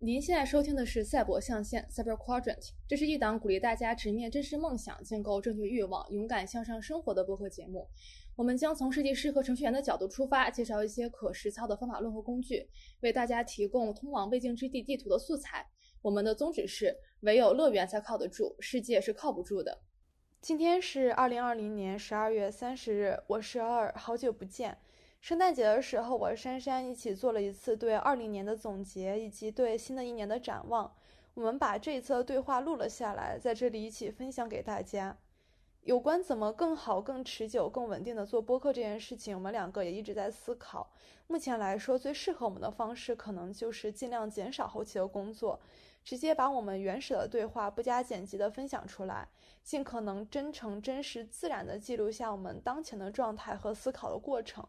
您现在收听的是《赛博象限》（Cyber Quadrant），这是一档鼓励大家直面真实梦想、建构正确欲望、勇敢向上生活的播客节目。我们将从设计师和程序员的角度出发，介绍一些可实操的方法论和工具，为大家提供通往未竟之地地图的素材。我们的宗旨是：唯有乐园才靠得住，世界是靠不住的。今天是二零二零年十二月三十日，我是二，好久不见。圣诞节的时候，我和珊珊一起做了一次对二零年的总结，以及对新的一年的展望。我们把这一次的对话录了下来，在这里一起分享给大家。有关怎么更好、更持久、更稳定的做播客这件事情，我们两个也一直在思考。目前来说，最适合我们的方式，可能就是尽量减少后期的工作。直接把我们原始的对话不加剪辑的分享出来，尽可能真诚、真实、自然的记录下我们当前的状态和思考的过程，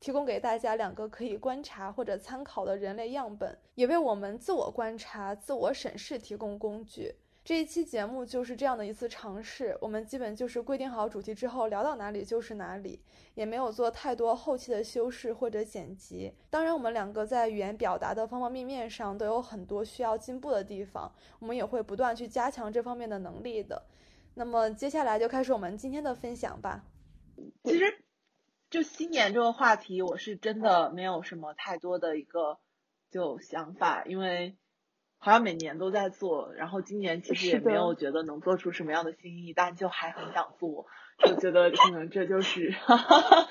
提供给大家两个可以观察或者参考的人类样本，也为我们自我观察、自我审视提供工具。这一期节目就是这样的一次尝试，我们基本就是规定好主题之后聊到哪里就是哪里，也没有做太多后期的修饰或者剪辑。当然，我们两个在语言表达的方方面面上都有很多需要进步的地方，我们也会不断去加强这方面的能力的。那么接下来就开始我们今天的分享吧。其实，就新年这个话题，我是真的没有什么太多的一个就想法，因为。好像每年都在做，然后今年其实也没有觉得能做出什么样的新意，但就还很想做，就觉得可能这就是哈 哈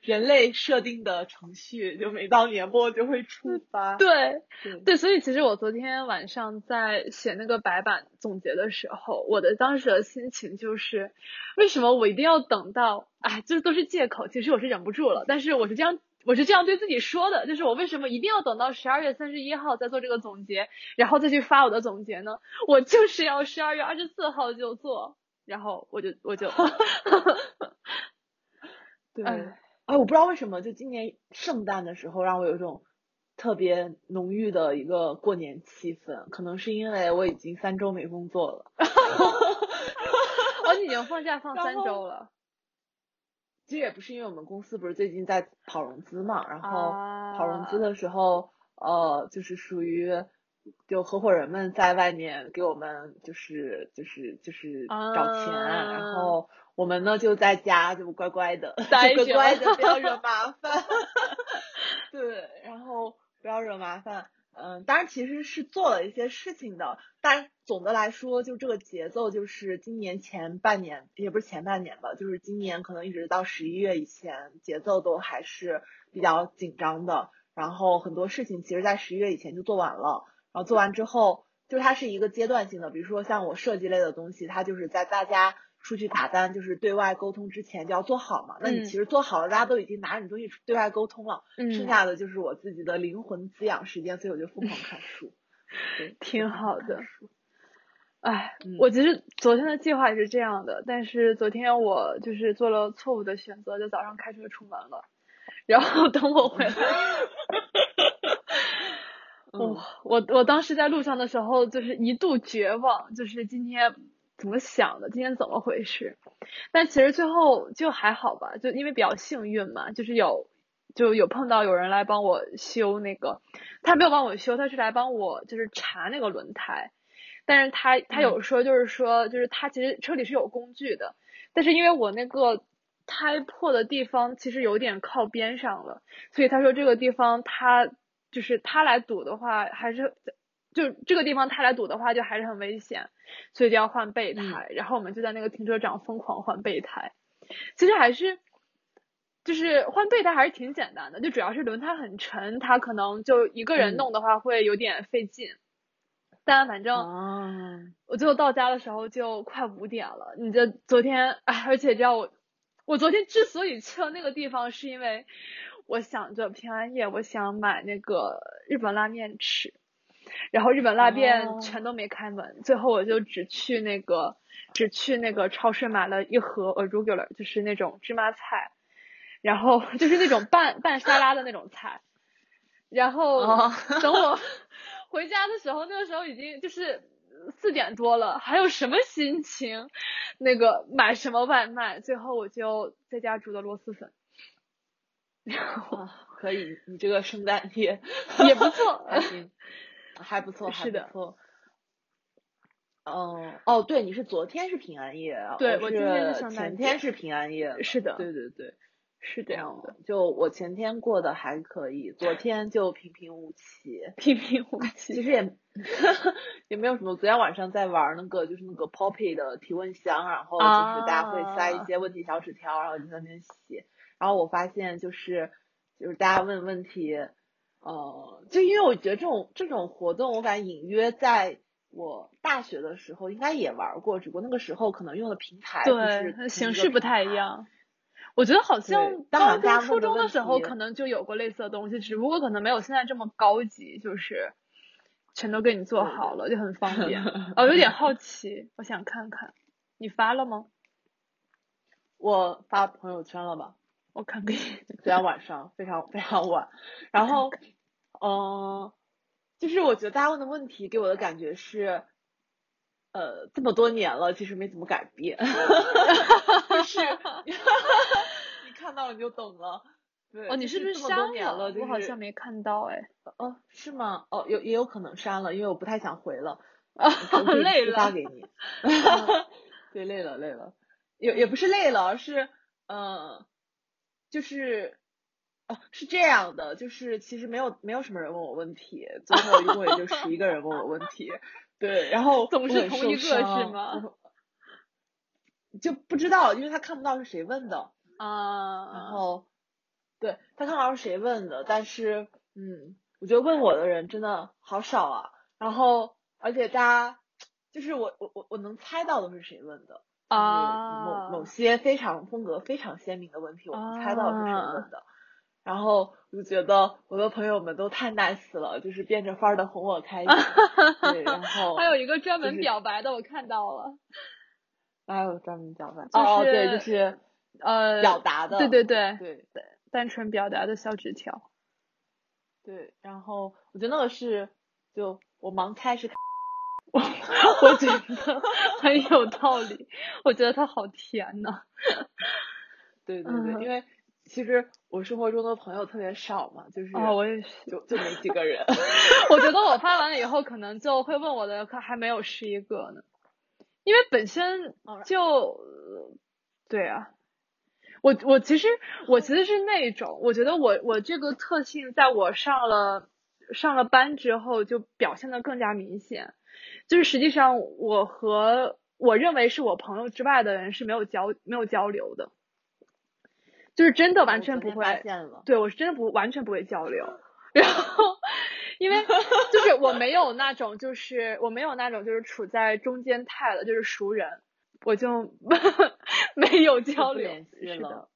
人类设定的程序，就每到年末就会触发。对对，所以其实我昨天晚上在写那个白板总结的时候，我的当时的心情就是，为什么我一定要等到？哎，这都是借口，其实我是忍不住了，但是我是这样。我是这样对自己说的，就是我为什么一定要等到十二月三十一号再做这个总结，然后再去发我的总结呢？我就是要十二月二十四号就做，然后我就我就，对，哎，我不知道为什么，就今年圣诞的时候让我有一种特别浓郁的一个过年气氛，可能是因为我已经三周没工作了，哦，你已经放假放三周了。其实也不是因为我们公司不是最近在跑融资嘛，然后跑融资的时候，呃，就是属于就合伙人们在外面给我们就是就是就是找钱，然后我们呢就在家就乖乖的，乖乖的不要 惹麻烦，对，然后不要惹麻烦。嗯，当然其实是做了一些事情的，但总的来说，就这个节奏，就是今年前半年，也不是前半年吧，就是今年可能一直到十一月以前，节奏都还是比较紧张的。然后很多事情其实在十一月以前就做完了，然后做完之后，就它是一个阶段性的，比如说像我设计类的东西，它就是在大家。出去打单就是对外沟通之前就要做好嘛，那你其实做好了，大家都已经拿着你东西对外沟通了，剩下的就是我自己的灵魂滋养时间，所以我就疯狂看书，挺好的。哎，我其实昨天的计划也是这样的，但是昨天我就是做了错误的选择，就早上开车出门了，然后等我回来，我我我当时在路上的时候就是一度绝望，就是今天。怎么想的？今天怎么回事？但其实最后就还好吧，就因为比较幸运嘛，就是有就有碰到有人来帮我修那个，他没有帮我修，他是来帮我就是查那个轮胎，但是他他有说就是说就是他其实车里是有工具的，但是因为我那个胎破的地方其实有点靠边上了，所以他说这个地方他就是他来堵的话还是。就这个地方他来堵的话，就还是很危险，所以就要换备胎。然后我们就在那个停车场疯狂换备胎。其实还是，就是换备胎还是挺简单的，就主要是轮胎很沉，他可能就一个人弄的话会有点费劲。但反正，我最后到家的时候就快五点了。你这昨天，哎，而且你知道我，我昨天之所以去了那个地方，是因为我想着平安夜，我想买那个日本拉面吃。然后日本拉面全都没开门，最后我就只去那个只去那个超市买了一盒 arugula，就是那种芝麻菜，然后就是那种拌拌沙拉的那种菜。然后等我回家的时候，那个时候已经就是四点多了，还有什么心情那个买什么外卖？最后我就在家煮的螺蛳粉。然后可以，你这个圣诞夜也不错，还行，还不错，还是的不错。哦哦，对，你是昨天是平安夜，对我我今天是前天是平安夜，是的对对对，是这样的，嗯就我前天过得还可以，昨天就平平无奇。平平无奇。其实也 也没有什么，昨天晚上在玩那个就是那个 Poppy 的提问箱，然后就是大家会塞一啊些问题小纸条，然后就在那边写。然后我发现就是就是大家问问题，呃，就因为我觉得这种这种活动，我感觉隐约在我大学的时候应该也玩过，只不过那个时候可能用的平台对，形式不。太一样。我觉得好像对但好高像大家中、初中的时候可能就有过类似的东西，只不过可能没有现在这么高级，就是全都给你做好了，就很方便。哦，有点好奇，我想看看，你发了吗？我发朋友圈了吧？我看看。昨天晚上非常非常晚，然后，嗯、就是我觉得大家问的问题给我的感觉是，呃，这么多年了，其实没怎么改变，就是 你看到了你就懂了。对，哦，你是不是删年了？就我好像没看到哎。哦，是吗？哦，有也有可能删了，因为我不太想回了，啊我可以累了。发给你。对，累了累了，也也不是累了，而是呃，就是哦，是这样的，就是其实没有没有什么人问我问题，最后一共也就十一个人问我问题，对，然后总是同一个是吗？就不知道，因为他看不到是谁问的，啊，然后对他看不到是谁问的，但是嗯，我觉得问我的人真的好少啊，然后而且大家就是我我我我能猜到的是谁问的。就是啊某某些非常风格非常鲜明的问题，我能猜到是谁问的。然后我就觉得我的朋友们都太 nice 了，就是变着法儿的哄我开心。对，然后还有一个专门表白的，我看到了。还有专门表白，就哦，对，就是呃，表达的，对对对，对单纯表达的小纸条。对。然后我觉得那个是，就我盲猜是，我 我觉得很有道理，我觉得它好甜呐。对对对，嗯因为其实我生活中的朋友特别少嘛，就是哦，我也是。就就没几个人。我觉得我发完了以后，可能就会问我的，可还没有十一个呢，因为本身哦就，呃对啊，我我其实我其实是那种，我觉得我我这个特性，在我上了上了班之后，就表现的更加明显，就是实际上我和我认为是我朋友之外的人是没有交没有交流的，就是真的完全不会。对我是真的不完全不会交流，然后因为就是我没有那种就是我没有那种就是处在中间态的，就是熟人，我就 没有交流联系了是的，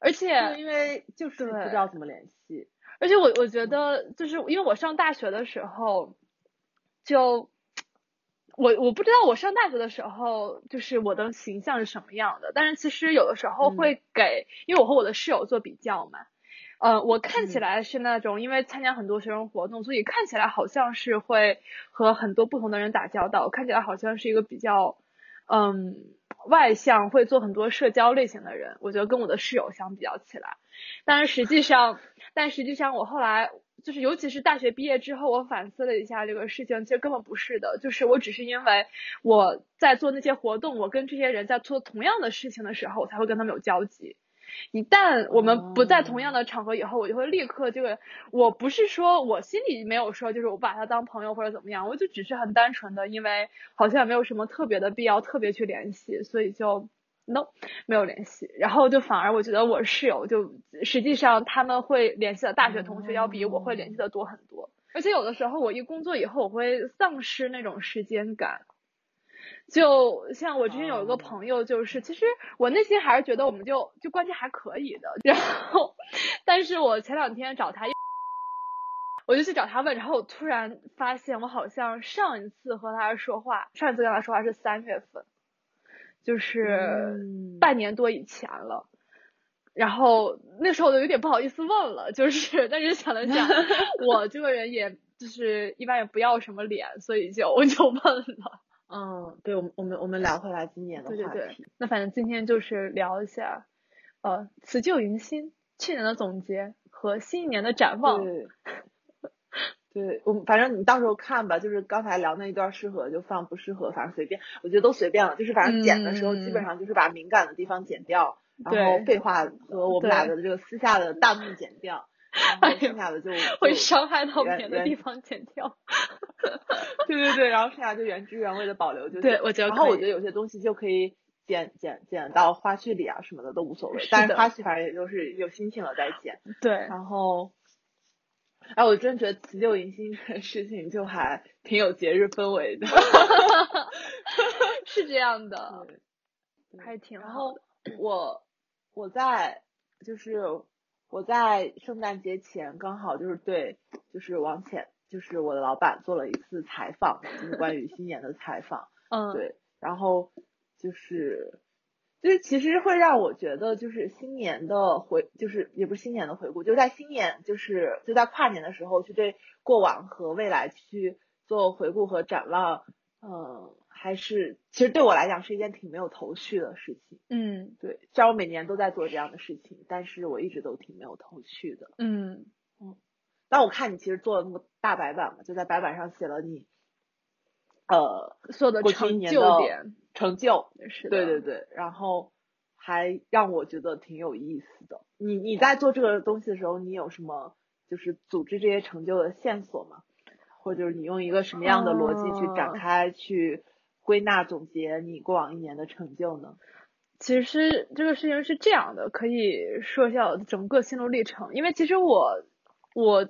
而且因为就是不知道怎么联系。而且我我觉得就是因为我上大学的时候，就我我不知道我上大学的时候就是我的形象是什么样的，但是其实有的时候嗯会给，因为我和我的室友做比较嘛。呃，我看起嗯来是那种，因为参加很多学生活动，所以看起来好像是会和很多不同的人打交道，看起来好像是一个比较，嗯，外向，会做很多社交类型的人。我觉得跟我的室友相比较起来，但是实际上，但实际上我后来就是，尤其是大学毕业之后，我反思了一下这个事情，其实根本不是的，就是我只是因为我在做那些活动，我跟这些人在做同样的事情的时候，我才会跟他们有交集。一旦我们不在同样的场合以后，我就会立刻这个，我不是说我心里没有说，就是我把他当朋友或者怎么样，我就只是很单纯的，因为好像没有什么特别的必要特别去联系，所以就 no 没有联系。然后就反而我觉得我室友就实际上他们会联系的大学同学要比我会联系的多很多，而且有的时候我一工作以后，我会丧失那种时间感。就像我之前有一个朋友，就是其实我内心还是觉得我们就就关系还可以的，然后，但是我前两天找他，我就去找他问，然后我突然发现我好像上一次和他说话，上一次跟他说话是三月份，就是嗯半年多以前了。然后那时候我就有点不好意思问了，就是但是想了想，我这个人也就是一般也不要什么脸，所以就我就问了。嗯，对，我们我们我们聊回来今年的话题。对对对，那反正今天就是聊一下，呃，辞旧迎新，去年的总结和新一年的展望。对，对我反正你到时候看吧，就是刚才聊那一段适合就放，不适合反正随便，我觉得都随便了。就是反正剪的时候基本上就是把敏感的地方剪掉，然后废话和我们俩的这个私下的弹幕剪掉，然后剩下的就会伤害到别的地方剪掉。对对对，然后剩下就原汁原味的保留就。对，我觉得。然后我觉得有些东西就可以剪剪剪到花絮里啊什么的都无所谓，但是花絮反正也就是有心情了再剪。对。然后。哎，我真觉得辞旧迎新这个事情就还挺有节日氛围的，是这样的，还挺然后 我我在就是我在圣诞节前刚好就是对就是王浅就是我的老板做了一次采访，就是关于新年的采访，嗯，对，然后就是。就是其实会让我觉得，就是新年的回，就是也不是新年的回顾，就在新年，就是就在跨年的时候，去对过往和未来去做回顾和展望，嗯，还是其实对我来讲是一件挺没有头绪的事情。嗯，对，虽然我每年都在做这样的事情，但是我一直都挺没有头绪的。嗯嗯，但我看你其实做了那么大白板嘛，就在白板上写了你，呃，所有的成就点。成就，是对对对，然后还让我觉得挺有意思的。你你在做这个东西的时候，你有什么就是组织这些成就的线索吗？或者就是你用一个什么样的逻辑去展开、去归纳总结你过往一年的成就呢？其实这个事情是这样的，可以说一下整个心路历程。因为其实我我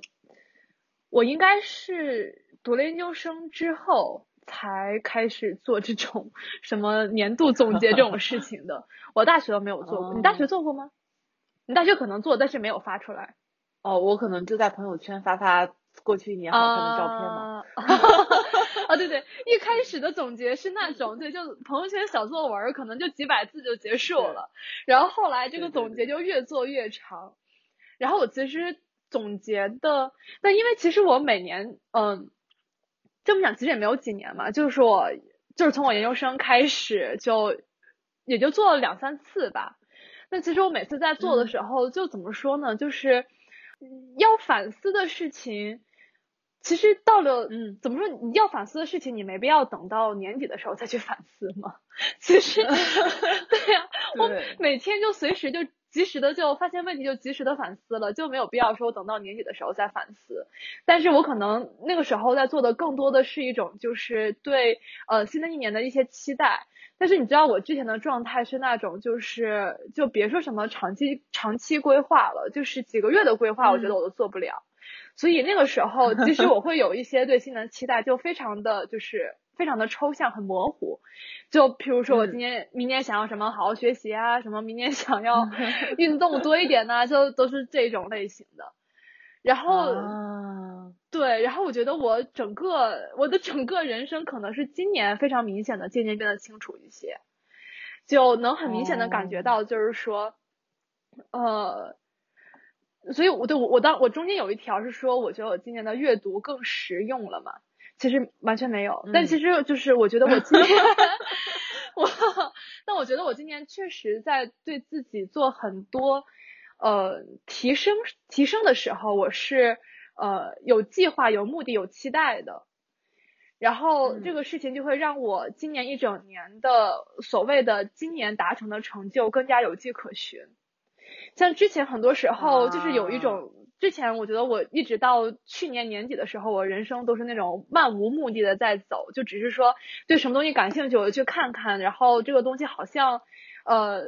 我应该是读了研究生之后。才开始做这种什么年度总结这种事情的，我大学都没有做过。你大学做过吗？你大学可能做，但是没有发出来。哦，我可能就在朋友圈发发过去一年好看的照片嘛。啊，对对，一开始的总结是那种，对，就朋友圈小作文，可能就几百字就结束了。然后后来这个总结就越做越长。然后我其实总结的，但因为其实我每年，嗯。这么讲其实也没有几年嘛，就是我，就是从我研究生开始就，也就做了两三次吧。那其实我每次在做的时候，就怎么说呢？就是要反思的事情，其实到了，嗯，怎么说？你要反思的事情，你没必要等到年底的时候再去反思嘛。其实，对呀，我每天就随时就。及时的就发现问题，就及时的反思了，就没有必要说等到年底的时候再反思。但是我可能那个时候在做的更多的是一种，就是对呃新的一年的一些期待。但是你知道我之前的状态是那种，就是就别说什么长期长期规划了，就是几个月的规划，我觉得我都做不了。所以那个时候，即使我会有一些对新的期待，就非常的就是。非常的抽象，很模糊。就譬如说，我今年、明年想要什么，好好学习啊，什么明年想要 运动多一点呢，就都是这种类型的。然后，对，然后我觉得我整个我的整个人生可能是今年非常明显的渐渐变得清楚一些，就能很明显的感觉到，就是说，呃，所以我对我我当我中间有一条是说，我觉得我今年的阅读更实用了嘛。其实完全没有，但其实就是我觉得我今年，我，但我觉得我今年确实在对自己做很多呃提升提升的时候，我是呃有计划、有目的、有期待的，然后这个事情就会让我今年一整年的所谓的今年达成的成就更加有迹可循，像之前很多时候就是有一种。之前我觉得我一直到去年年底的时候，我人生都是那种漫无目的的在走，就只是说对什么东西感兴趣我就去看看，然后这个东西好像，呃，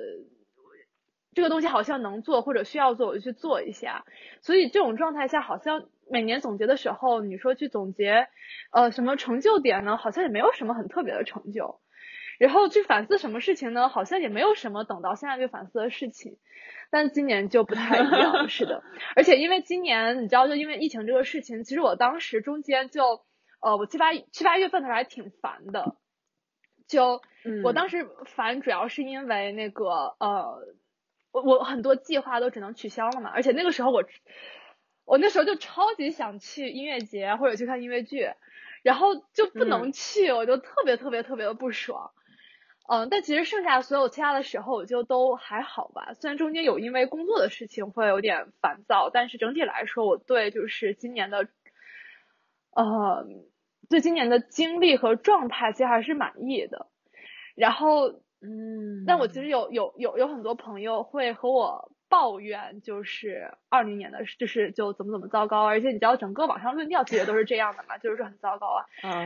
这个东西好像能做或者需要做我就去做一下。所以这种状态下，好像每年总结的时候，你说去总结，呃，什么成就点呢？好像也没有什么很特别的成就。然后去反思什么事情呢？好像也没有什么等到现在就反思的事情。但今年就不太一样，是的，而且因为今年你知道，就因为疫情这个事情，其实我当时中间就，呃，我七八七八月份的时候还挺烦的，就我当时烦主要是因为那个呃，我我很多计划都只能取消了嘛，而且那个时候我我那时候就超级想去音乐节或者去看音乐剧，然后就不能去，我就特别特别特别的不爽。嗯，但其实剩下所有其他的时候我就都还好吧。虽然中间有因为工作的事情会有点烦躁，但是整体来说，我对就是今年的，呃，对今年的经历和状态其实还是满意的。然后，嗯，但我其实有有有有很多朋友会和我抱怨，就是二零年的，就是就怎么怎么糟糕，而且你知道整个网上论调其实都是这样的嘛，就是说很糟糕啊。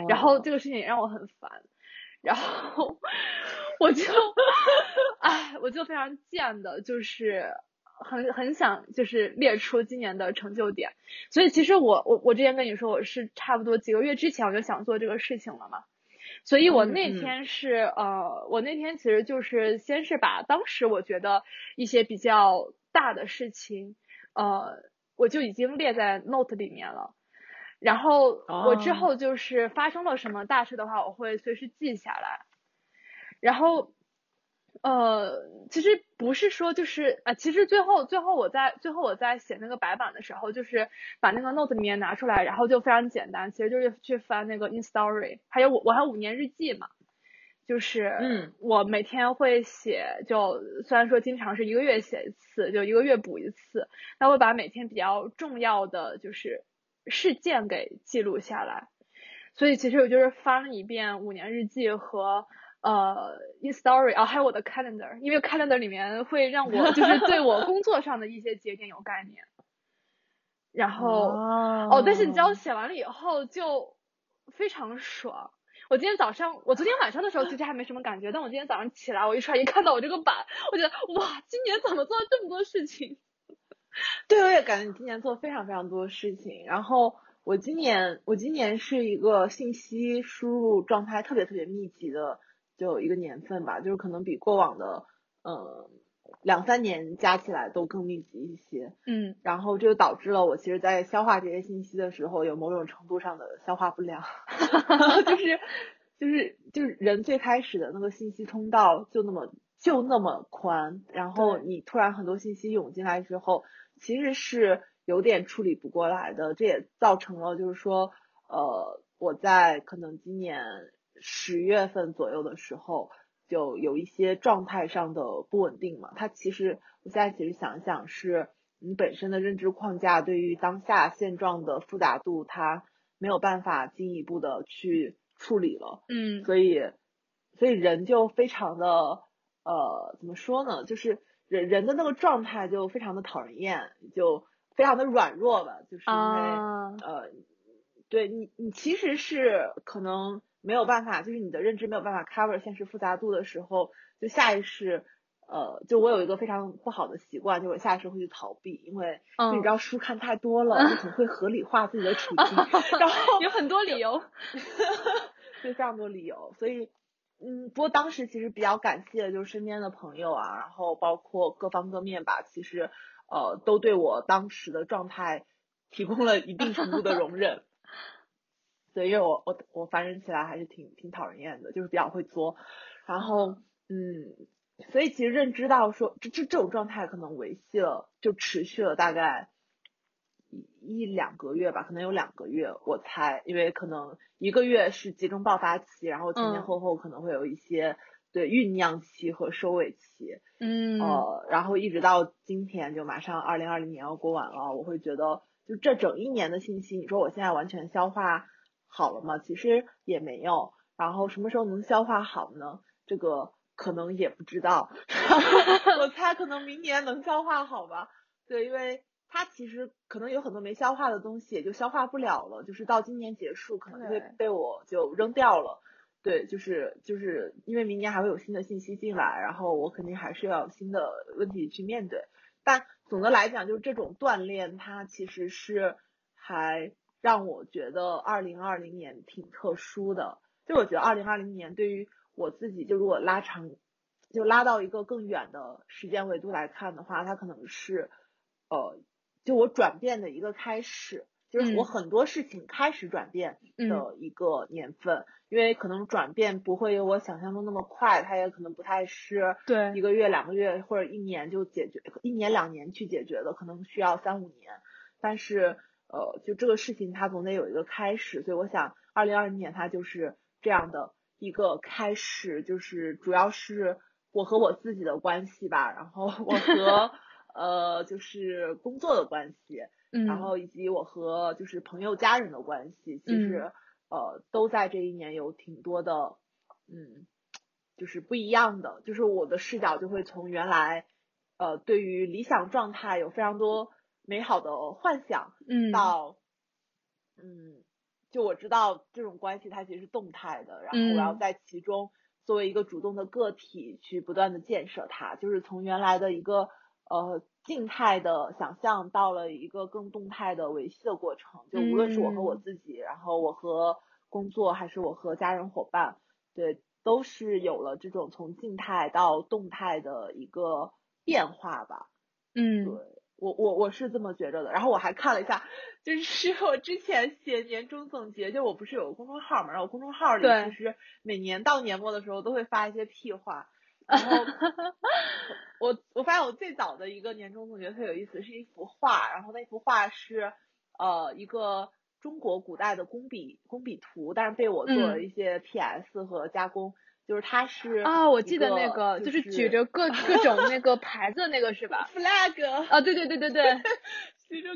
然后这个事情也让我很烦。然后我就，哎，我就非常贱的，就是很很想就是列出今年的成就点。所以其实我我我之前跟你说我是差不多几个月之前我就想做这个事情了嘛。所以我那天是呃，我那天其实就是先是把当时我觉得一些比较大的事情，呃，我就已经列在 note 里面了。然后我之后就是发生了什么大事的话，我会随时记下来。然后，呃，其实不是说就是啊，其实最后最后我在最后我在写那个白板的时候，就是把那个 note 里面拿出来，然后就非常简单，其实就是去翻那个 in story，还有我我还有五年日记嘛，就是嗯，我每天会写，就虽然说经常是一个月写一次，就一个月补一次，那会把每天比较重要的就是。事件给记录下来，所以其实我就是翻了一遍五年日记和呃 in story 啊，还有我的 calendar，因为 calendar 里面会让我就是对我工作上的一些节点有概念。然后哦，但是你知道写完了以后就非常爽。我今天早上，我昨天晚上的时候其实还没什么感觉，但我今天早上起来，我一出来一看到我这个板，我觉得哇，今年怎么做了这么多事情？对，我也感觉你今年做非常非常多事情。然后我今年，我今年是一个信息输入状态特别特别密集的，就一个年份吧，就是可能比过往的，嗯，两三年加起来都更密集一些。嗯。然后这就导致了我其实，在消化这些信息的时候，有某种程度上的消化不良。就是，就是，就是人最开始的那个信息通道就那么就那么宽，然后你突然很多信息涌进来之后。其实是有点处理不过来的，这也造成了就是说，呃，我在可能今年十月份左右的时候，就有一些状态上的不稳定嘛。它其实我现在其实想想，是你本身的认知框架对于当下现状的复杂度，它没有办法进一步的去处理了。嗯，所以，所以人就非常的呃，怎么说呢，就是。人人的那个状态就非常的讨人厌，就非常的软弱吧，就是因为呃，对你你其实是可能没有办法，就是你的认知没有办法 cover 现实复杂度的时候，就下意识呃，就我有一个非常不好的习惯，就我下意识会去逃避，因为就你知道书看太多了，就总会合理化自己的处境，然后有很多理由，就，非常多理由，所以。嗯，不过当时其实比较感谢，就是身边的朋友啊，然后包括各方各面吧，其实呃都对我当时的状态提供了一定程度的容 忍。对，因为我我我反正起来还是挺挺讨人厌的，就是比较会作。然后嗯，所以其实认知到说这这这种状态可能维系了，就持续了大概。一两个月吧，可能有两个月，我猜，因为可能一个月是集中爆发期，然后前前后后可能会有一些对酝酿期和收尾期，嗯，呃，然后一直到今天就马上二零二零年要过完了，我会觉得就这整一年的信息，你说我现在完全消化好了吗？其实也没有，然后什么时候能消化好呢？这个可能也不知道，我猜可能明年能消化好吧，对，因为。它其实可能有很多没消化的东西，也就消化不了了。就是到今年结束，可能会被我就扔掉了。对，就是就是因为明年还会有新的信息进来，然后我肯定还是要有新的问题去面对。但总的来讲，就是这种锻炼，它其实是还让我觉得二零二零年挺特殊的。就我觉得二零二零年对于我自己，就如果拉长，就拉到一个更远的时间维度来看的话，它可能是呃。就我转变的一个开始，就是我很多事情开始转变的一个年份，因为可能转变不会有我想象中那么快，它也可能不太是对。一个月、两个月或者一年就解决，一年两年去解决的，可能需要三五年。但是呃，就这个事情它总得有一个开始，所以我想二零二零年它就是这样的一个开始，就是主要是我和我自己的关系吧，然后我和 呃就是工作的关系，嗯，然后以及我和就是朋友家人的关系，其实呃都在这一年有挺多的嗯就是不一样的，就是我的视角就会从原来呃对于理想状态有非常多美好的幻想，嗯，到嗯。就我知道这种关系它其实是动态的，然后我要在其中作为一个主动的个体去不断的建设它，就是从原来的一个呃静态的想象到了一个更动态的维系的过程。就无论是我和我自己，然后我和工作，还是我和家人伙伴，对，都是有了这种从静态到动态的一个变化吧。嗯，对。我我我是这么觉着的，然后我还看了一下，就 是我之前写年终总结，就我不是有个公众号嘛，然后公众号里其实每年到年末的时候都会发一些屁话，然后 我我发现我最早的一个年终总结特有意思，是一幅画，然后那幅画是呃一个中国古代的工笔工笔图，但是被我做了一些 PS 和加工。就是它是啊，我记得那个就是举着各各种那个牌子那个是吧？flag 啊，对对对对对，举着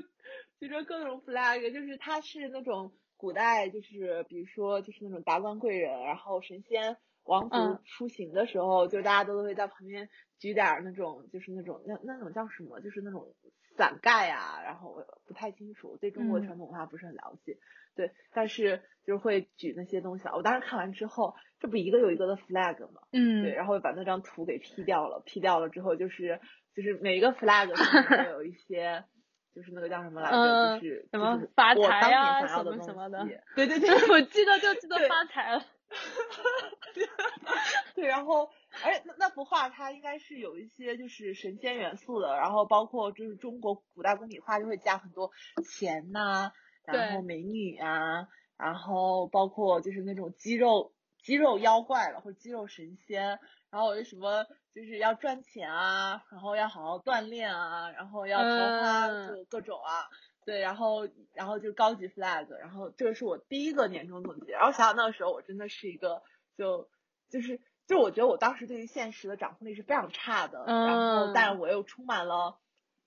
举着各种 flag，就是他是那种古代，就是比如说就是那种达官贵人，然后神仙王族出行的时候，就大家都会在旁边举点那种，就是那种那那种叫什么，就是那种伞盖啊，然后我不太清楚，对中国传统文化不是很了解。对，但是就是会举那些东西啊。我当时看完之后，这不一个有一个的 flag 吗？嗯。对，然后把那张图给 P 掉了，P 掉了之后，就是就是每一个 flag 上面会有一些，就是那个叫什么来着？就是什么发财呀什么什么的。对对对，我记得就记得发财了。对，然后而且那那幅画它应该是有一些就是神仙元素的，然后包括就是中国古代工笔画就会加很多钱呐。然后美女啊，然后包括就是那种肌肉肌肉妖怪了，或者肌肉神仙，然后有什么就是要赚钱啊，然后要好好锻炼啊，然后要桃花就各种啊，对，然后然后就高级 flag，然后这个是我第一个年终总结，然后想想那个时候我真的是一个就就是就我觉得我当时对于现实的掌控力是非常差的，然后但是我又充满了。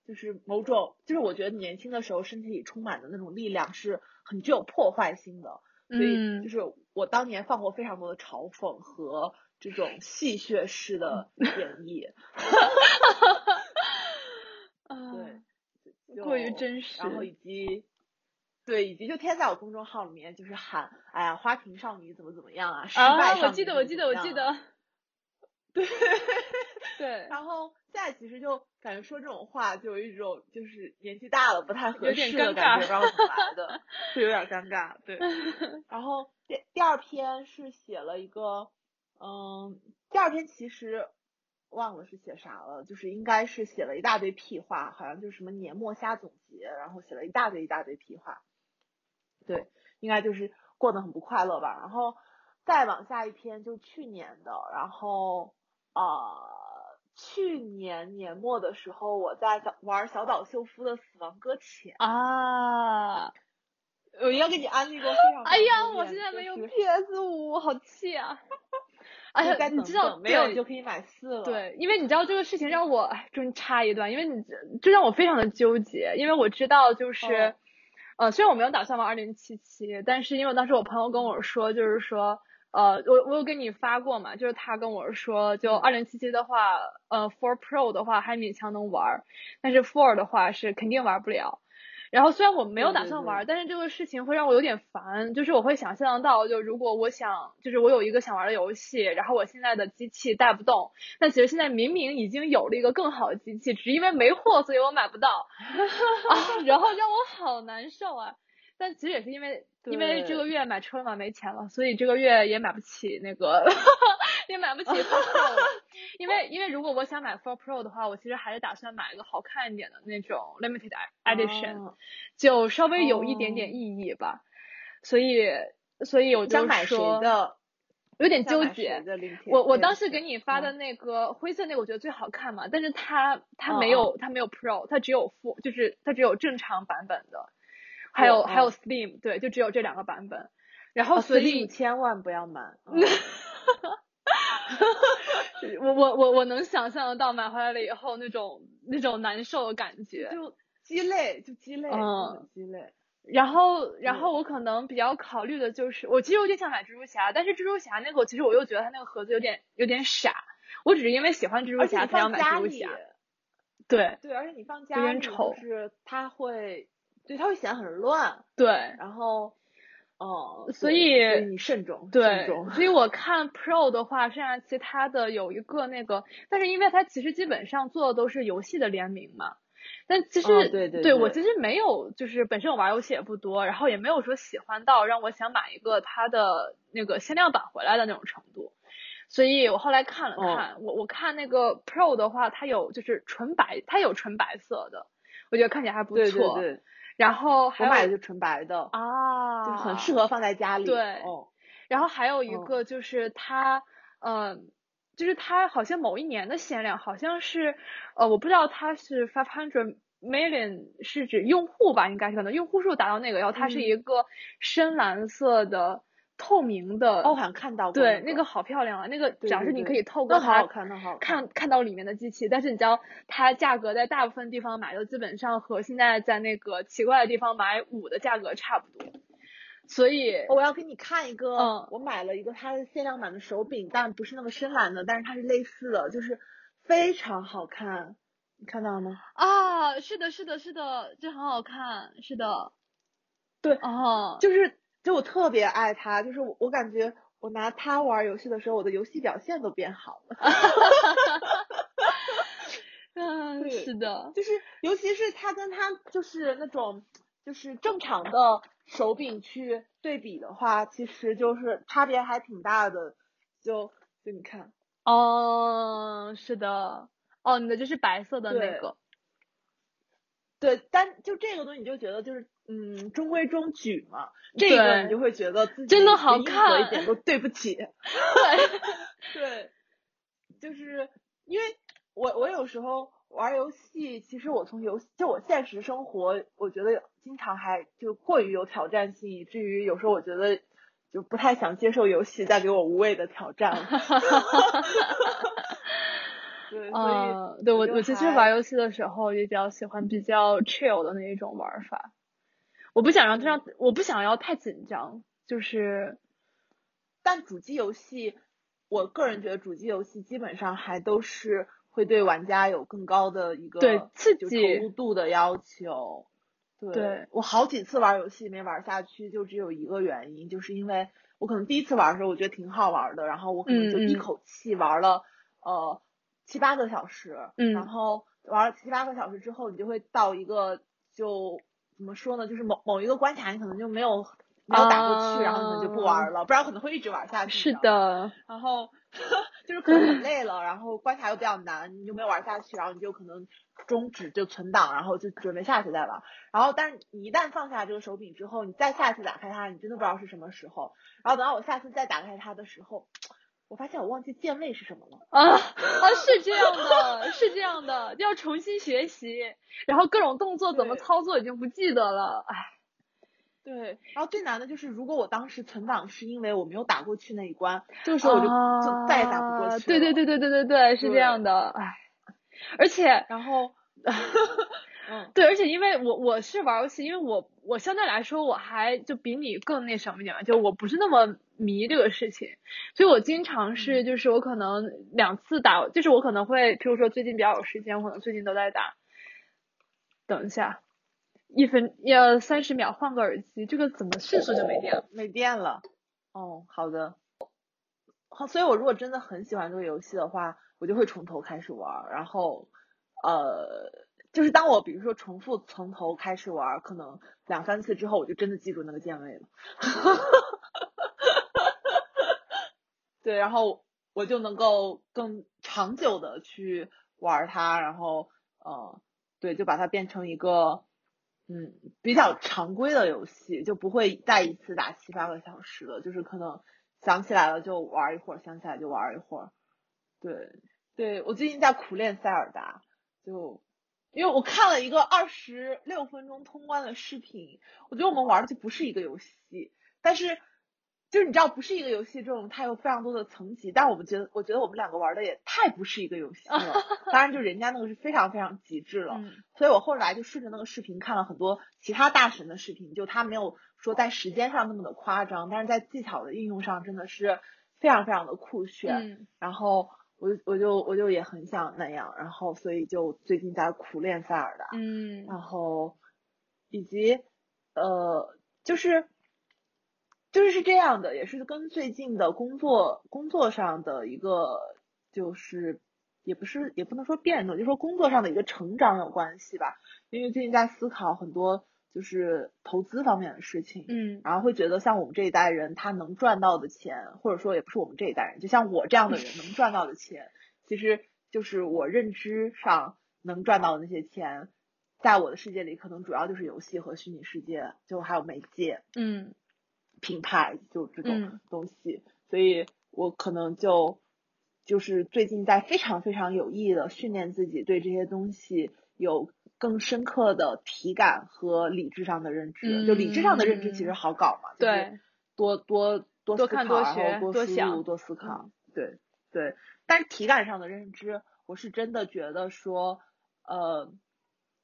就是某种，就是我觉得年轻的时候身体里充满的那种力量是很具有破坏性的，所以就是我当年放过非常多的嘲讽和这种戏谑式的演绎，对，过于真实，然后以及对，以及就天在我公众号里面就是喊，哎呀，花瓶少女怎么怎么样啊，失败我记得，我记得，我记得，对 对，然后。现在其实就感觉说这种话就有一种就是年纪大了不太合适的感觉，不知道怎么来的，是有点尴尬。对，然后第第二篇是写了一个，嗯，第二篇其实忘了是写啥了，就是应该是写了一大堆屁话，好像就是什么年末瞎总结，然后写了一大堆一大堆屁话。对，应该就是过得很不快乐吧。然后再往下一篇就去年的，然后啊。去年年末的时候，我在玩小岛秀夫的《死亡搁浅》啊，我应该给你安利过非常。哎呀，我现在没有 PS 五，好气啊！哎呀，你知道没有你就可以买四了。对，因为你知道这个事情让我中插一段，因为你这让我非常的纠结，因为我知道就是，呃，虽然我没有打算玩二零七七，但是因为当时我朋友跟我说，就是说。呃，我我有跟你发过嘛，就是他跟我说，就二零七七的话，呃，Four Pro 的话还勉强能玩，但是 Four 的话是肯定玩不了。然后虽然我没有打算玩，但是这个事情会让我有点烦，就是我会想象到，就如果我想，就是我有一个想玩的游戏，然后我现在的机器带不动，那其实现在明明已经有了一个更好的机器，只因为没货，所以我买不到，啊，然后让我好难受啊。但其实也是因为，因为这个月买车嘛没钱了，所以这个月也买不起那个，也买不起 Four Pro。因为因为如果我想买 Four Pro 的话，我其实还是打算买一个好看一点的那种 Limited Edition，就稍微有一点点意义吧。所以所以我就说，有点纠结。我我当时给你发的那个灰色那个，我觉得最好看嘛，但是它它没有它没有 Pro，它只有 Full，就是它只有正常版本的。还有还有，Steam，对，就只有这两个版本。然后所以千万不要买。我我我我能想象得到买回来了以后那种那种难受的感觉，就鸡肋，就鸡肋，嗯，鸡肋。然后然后我可能比较考虑的就是，我其实有点想买蜘蛛侠，但是蜘蛛侠那个，其实我又觉得它那个盒子有点有点傻，我只是因为喜欢蜘蛛侠才要买蜘蛛侠。对对，而且你放家里就是它会，对，它会显得很乱。对，然后。哦，所以你慎重，对，重。所以我看 Pro 的话，剩下其他的有一个那个，但是因为它其实基本上做的都是游戏的联名嘛，但其实对对对我其实没有，就是本身我玩游戏也不多，然后也没有说喜欢到让我想买一个它的那个限量版回来的那种程度，所以我后来看了看，我我看那个 Pro 的话，它有就是纯白，它有纯白色的，我觉得看起来还不错。对对对。然后我买的就纯白的啊，就很适合放在家里。对，哦。然后还有一个就是它，嗯，就是它好像某一年的限量，好像是，呃，我不知道它是 five hundred million 是指用户吧，应该是可能用户数达到那个，然后它是一个深蓝色的。透明的，哦，好像看到过。对，那个好漂亮啊！那个主要是你可以透过它看，看看看到里面的机器。但是你知道，它价格在大部分地方买的基本上和现在在那个奇怪的地方买五的价格差不多。所以我要给你看一个，嗯，我买了一个它的限量版的手柄，但不是那么深蓝的，但是它是类似的，就是非常好看。你看到了吗？啊，是的，是的，是的，这很好看，是的。对，哦，就是。就我特别爱它，就是我我感觉我拿它玩游戏的时候，我的游戏表现都变好了。嗯，是的，就是尤其是它跟它就是那种就是正常的手柄去对比的话，其实就是差别还挺大的。就就你看，哦，是的，哦，你的就是白色的那个。对，但就这个东西，你就觉得就是。嗯，中规中矩嘛，这个你就会觉得自己真的好看一点都对不起。对，对，就是因为我我有时候玩游戏，其实我从游戏就我现实生活，我觉得经常还就过于有挑战性，以至于有时候我觉得就不太想接受游戏带给我无谓的挑战。对，对我我其实玩游戏的时候也比较喜欢比较 chill 的那一种玩法。我不想让这样，我不想要太紧张，就是，但主机游戏，我个人觉得主机游戏基本上还都是会对玩家有更高的一个对刺激投入度的要求。对，我好几次玩游戏没玩下去，就只有一个原因，就是因为我可能第一次玩的时候我觉得挺好玩的，然后我可能就一口气玩了呃七八个小时，然后玩了七八个小时之后，你就会到一个就。怎么说呢？就是某某一个关卡，你可能就没有没有打过去，然后可能就不玩了，不然可能会一直玩下去。是的。然后 就是可能很累了，然后关卡又比较难，你就没有玩下去，然后你就可能终止就存档，然后就准备下次再玩。然后，但是你一旦放下这个手柄之后，你再下次打开它，你真的不知道是什么时候。然后等到我下次再打开它的时候。我发现我忘记键位是什么了啊啊是这样的，是这样的，要重新学习，然后各种动作怎么操作已经不记得了，唉。对，然后最难的就是如果我当时存档是因为我没有打过去那一关，这个时候我就就再也打不过去了。对对对对对对对，是这样的，唉。而且然后。嗯，对，而且因为我我是玩游戏，因为我我相对来说我还就比你更那什么一点，就我不是那么迷这个事情，所以我经常是就是我可能两次打，就是我可能会，譬如说最近比较有时间，我可能最近都在打。等一下，一分要三十秒换个耳机，这个怎么迅速就没电了？没电了。哦，好的。好，所以我如果真的很喜欢这个游戏的话，我就会从头开始玩，然后呃。就是当我比如说重复从头开始玩，可能两三次之后，我就真的记住那个键位了。对，然后我就能够更长久的去玩它，然后呃，对，就把它变成一个嗯比较常规的游戏，就不会再一次打七八个小时了。就是可能想起来了就玩一会儿，想起来就玩一会儿。对，对我最近在苦练塞尔达，就。因为我看了一个二十六分钟通关的视频，我觉得我们玩的就不是一个游戏，但是就是你知道，不是一个游戏这种，它有非常多的层级。但我们觉得，我觉得我们两个玩的也太不是一个游戏了。当然，就人家那个是非常非常极致了。嗯所以我后来就顺着那个视频看了很多其他大神的视频，就他没有说在时间上那么的夸张，但是在技巧的应用上真的是非常非常的酷炫。嗯然后我就我就我就也很想那样，然后所以就最近在苦练塞尔达。嗯然后以及呃，就是就是是这样的，也是跟最近的工作工作上的一个就是也不是也不能说变动，就说工作上的一个成长有关系吧。因为最近在思考很多就是投资方面的事情，嗯然后会觉得像我们这一代人，他能赚到的钱，或者说也不是我们这一代人，就像我这样的人能赚到的钱，其实就是我认知上能赚到的那些钱，在我的世界里可能主要就是游戏和虚拟世界，就还有媒介、嗯品牌，就这种嗯东西，所以我可能就就是最近在非常非常有意的训练自己对这些东西有更深刻的体感和理智上的认知。就理智上的认知其实好搞嘛，就是对多多多多思考，看多学然后多输入多想多思考，对对。但是体感上的认知，我是真的觉得说，呃，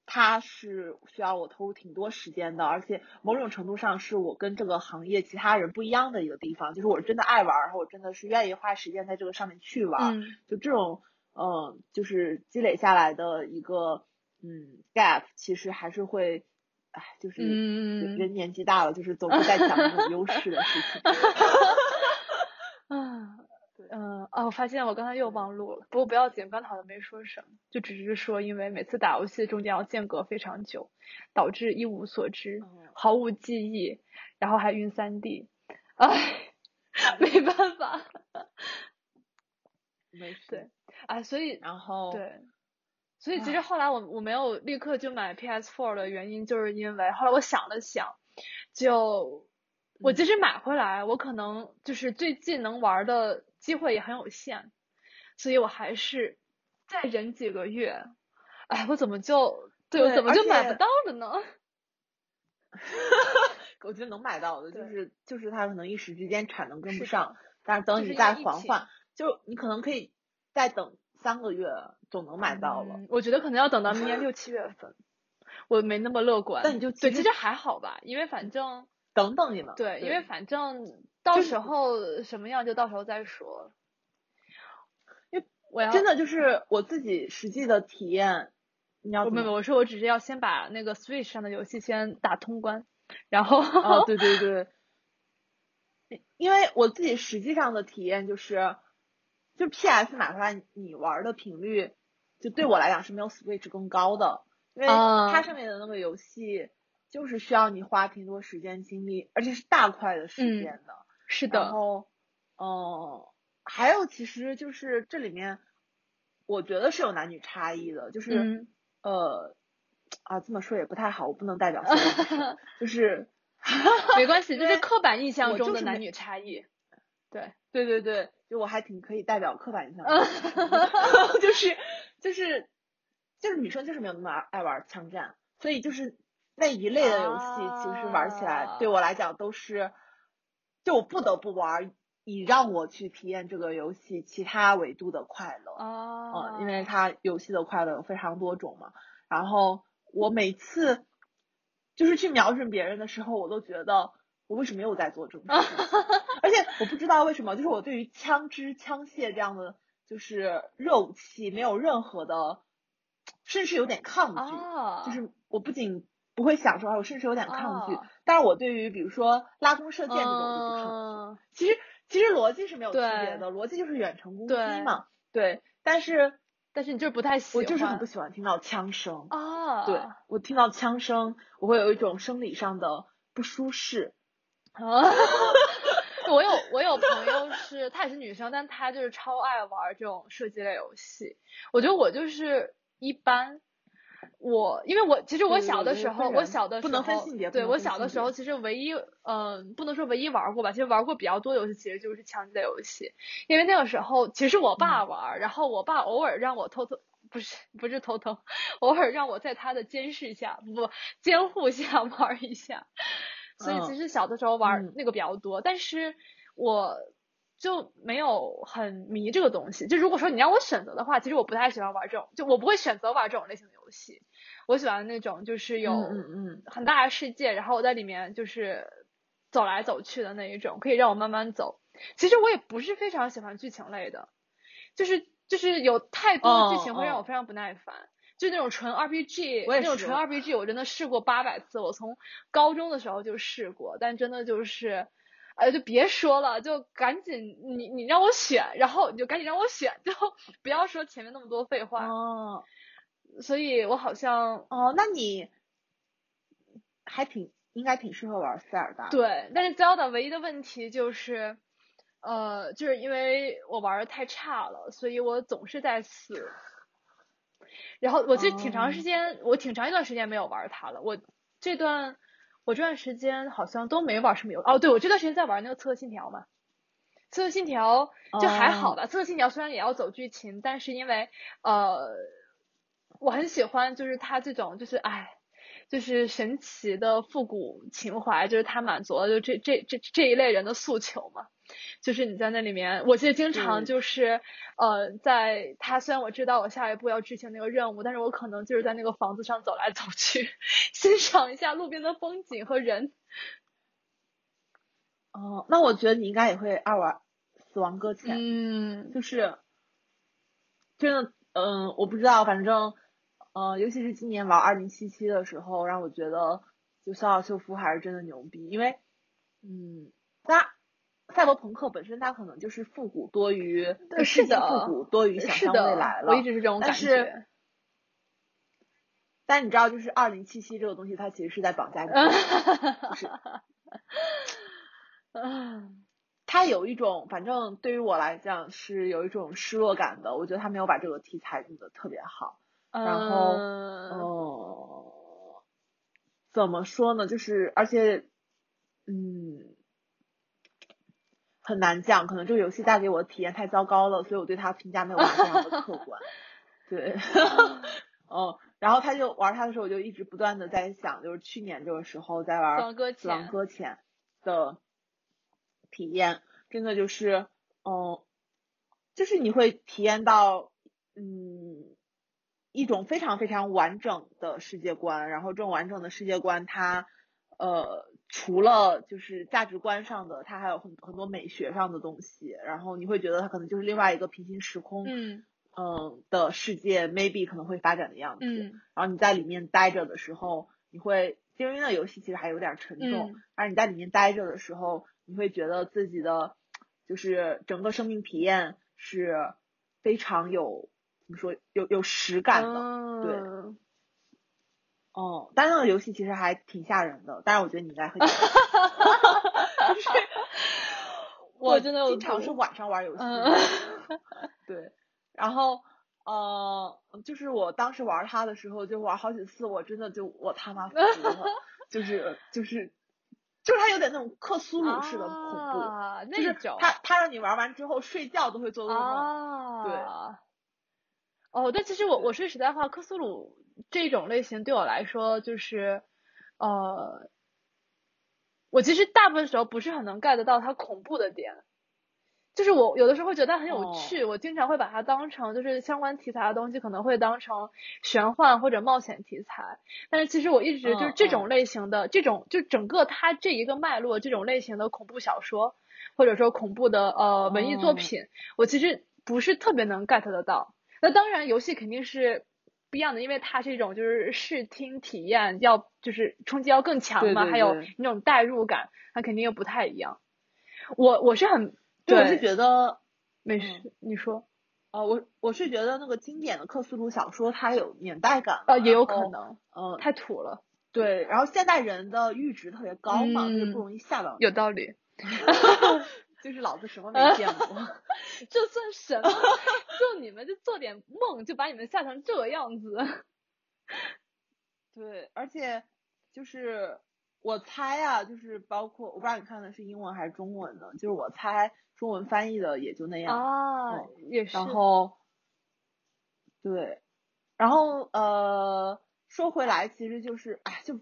它是需要我投入挺多时间的，而且某种程度上是我跟这个行业其他人不一样的一个地方，就是我真的爱玩，然后我真的是愿意花时间在这个上面去玩，嗯就这种，嗯，就是积累下来的一个，嗯，gap，其实还是会，哎，就是人年纪大了，就是总是在讲这种优势的事情。啊。嗯啊，我发现我刚才又忘录了，不过不要紧，刚才好像没说什么，就只是说因为每次打游戏中间要间隔非常久，导致一无所知，嗯毫无记忆，然后还晕三 D，唉，没办法，没事。对，哎，所以然后，对，所以其实后来我我没有立刻就买 PS4 的原因，就是因为后来我想了想，就我即嗯使买回来，我可能就是最近能玩的机会也很有限，所以我还是再忍几个月。哎，我怎么就对我怎么就买不到了呢？我觉得能买到的，就是就是它可能一时之间产能跟不上，但是等你再缓缓，就你可能可以再等三个月，总能买到了。嗯我觉得可能要等到明年 六七月份，我没那么乐观。但你就对，其实还好吧，因为反正。等等你们。对，因为反正到时候什么样就到时候再说。因为我要真的就是我自己实际的体验，你要怎么我没有，我说我只是要先把那个 Switch 上的游戏先打通关，然后哦，对对对，因为我自己实际上的体验就是，就 PS 买回来你玩的频率，就对我来讲是没有 Switch 更高的，因为啊它上面的那个游戏就是需要你花挺多时间精力，而且是大块的时嗯间的。是的，然后，嗯，还有其实就是这里面，我觉得是有男女差异的，就是、嗯呃，啊这么说也不太好，我不能代表所有 就是。没关系，就是刻板印象中的男女差异。对，对对对，就我还挺可以代表刻板印象的，就是就是就是女生就是没有那么爱玩枪战，所以就是那一类的游戏，其实玩起来对我来讲都是，就我不得不玩，以让我去体验这个游戏其他维度的快乐。啊嗯，因为它游戏的快乐有非常多种嘛。然后我每次就是去瞄准别人的时候，我都觉得我为什么又在做这种事情？而且我不知道为什么，就是我对于枪支、枪械这样的就是热武器没有任何的，甚至有点抗拒。啊，就是我不仅不会享受，我甚至有点抗拒。啊但是我对于比如说拉弓射箭这种。嗯其实其实逻辑是没有区别的，逻辑就是远程攻击对嘛。对，但是但是你就是不太喜欢，我就是很不喜欢听到枪声。啊，对我听到枪声，我会有一种生理上的不舒适。啊，我有我有朋友是，她也是女生，但她就是超爱玩这种射击类游戏。我觉得我就是一般。我因为我其实我小的时候，我小的时候不能分性别不对我小的时候，其实唯一嗯、不能说唯一玩过吧，其实玩过比较多的游戏，其实就是枪击类游戏。因为那个时候其实我爸嗯玩，然后我爸偶尔让我偷偷不是不是偷偷，偶尔让我在他的监视下不监护下玩一下。所以其实小的时候玩嗯那个比较多，但是我就没有很迷这个东西。就如果说你让我选择的话，其实我不太喜欢玩这种，就我不会选择玩这种类型的游戏。我喜欢那种就是有嗯嗯嗯很大的世界，然后我在里面就是走来走去的那一种，可以让我慢慢走。其实我也不是非常喜欢剧情类的，就是就是有太多的剧情会让我哦非常不耐烦。就那种纯 RPG，我那种纯 RPG，我真的试过八百次。我从高中的时候就试过，但真的就是，哎，就别说了，就赶紧你你让我选，然后你就赶紧让我选，就不要说前面那么多废话。哦所以我好像哦，那你还挺应该挺适合玩塞尔达。对，但是 Zelda 唯一的问题就是，呃，就是因为我玩的太差了，所以我总是在死。然后我其实挺长时哦间，我挺长一段时间没有玩它了。我这段我这段时间好像都没玩什么游哦，对，我这段时间在玩那个《刺客信条》嘛。《刺客信条》就还好吧，刺客信条》虽然也要走剧情，但是因为呃，我很喜欢就是它这种就是哎。就是神奇的复古情怀，就是它满足了就这这这这一类人的诉求嘛。就是你在那里面，我记得经常就是呃，在他虽然我知道我下一步要执行那个任务，但是我可能就是在那个房子上走来走去，欣赏一下路边的风景和人。哦，那我觉得你应该也会爱玩《死亡搁浅》，嗯就是真的，嗯，我不知道，反正，呃，尤其是今年玩二零七七的时候，让我觉得就小岛秀夫还是真的牛逼，因为，嗯，它赛博朋克本身它可能就是复古多于对是的复古多于想象的，未来了，我一直是这种感但是觉。但你知道，就是二零七七这个东西，它其实是在绑架你，就是嗯 它有一种，反正对于我来讲是有一种失落感的。我觉得他没有把这个题材弄得特别好。然后嗯呃，怎么说呢？就是而且，嗯，很难讲。可能这个游戏带给我的体验太糟糕了，所以我对它评价没有办法非常的客观。对，哦，然后他就玩它的时候，我就一直不断的在想，就是去年这个时候在玩死亡搁浅》的体验，真的就是，嗯，就是你会体验到，嗯，一种非常非常完整的世界观，然后这种完整的世界观它，呃，除了就是价值观上的，它还有很很多美学上的东西，然后你会觉得它可能就是另外一个平行时空，嗯嗯的世界，maybe 可能会发展的样子。嗯然后你在里面待着的时候，你会，因为那游戏其实还有点沉重，嗯而你在里面待着的时候，你会觉得自己的就是整个生命体验是非常有怎么说有有实感的。对嗯哦，但那个游戏其实还挺吓人的，但是我觉得你应该会喜欢。就是我真的有经常是晚上玩游戏，嗯 对，然后呃，就是我当时玩它的时候，就玩好几次，我真的就我他妈服了，就是就是就是它有点那种克苏鲁式的恐怖，啊，就是那种它它让你玩完之后睡觉都会做噩梦。啊，对。哦，但其实我我说实在话，克苏鲁这种类型对我来说就是，呃，我其实大部分时候不是很能 get 到它恐怖的点，就是我有的时候会觉得它很有哦。趣，我经常会把它当成就是相关题材的东西，可能会当成玄幻或者冒险题材，但是其实我一直就是嗯这种类型的、这种就整个它这一个脉络这种类型的恐怖小说，或者说恐怖的呃文艺作哦。品，我其实不是特别能 get 得到。那当然，游戏肯定是不一样的，因为它是一种就是视听体验，要就是冲击要更强嘛，对对还有那种代入感，它肯定又不太一样。我我是很我是觉得没事，你说呃，我我是觉得那个经典的克苏鲁小说它有年代感啊，呃也有可能呃，太土了，对，然后现代人的阈值特别高嘛，就不容易吓到，有道理。就是老子什么没见过。这算什么？就你们就做点梦，就把你们吓成这个样子。对，而且就是我猜啊，就是包括我不知道你看的是英文还是中文的，就是我猜中文翻译的也就那样。啊嗯，也是。然后，对，然后呃，说回来，其实就是，哎，就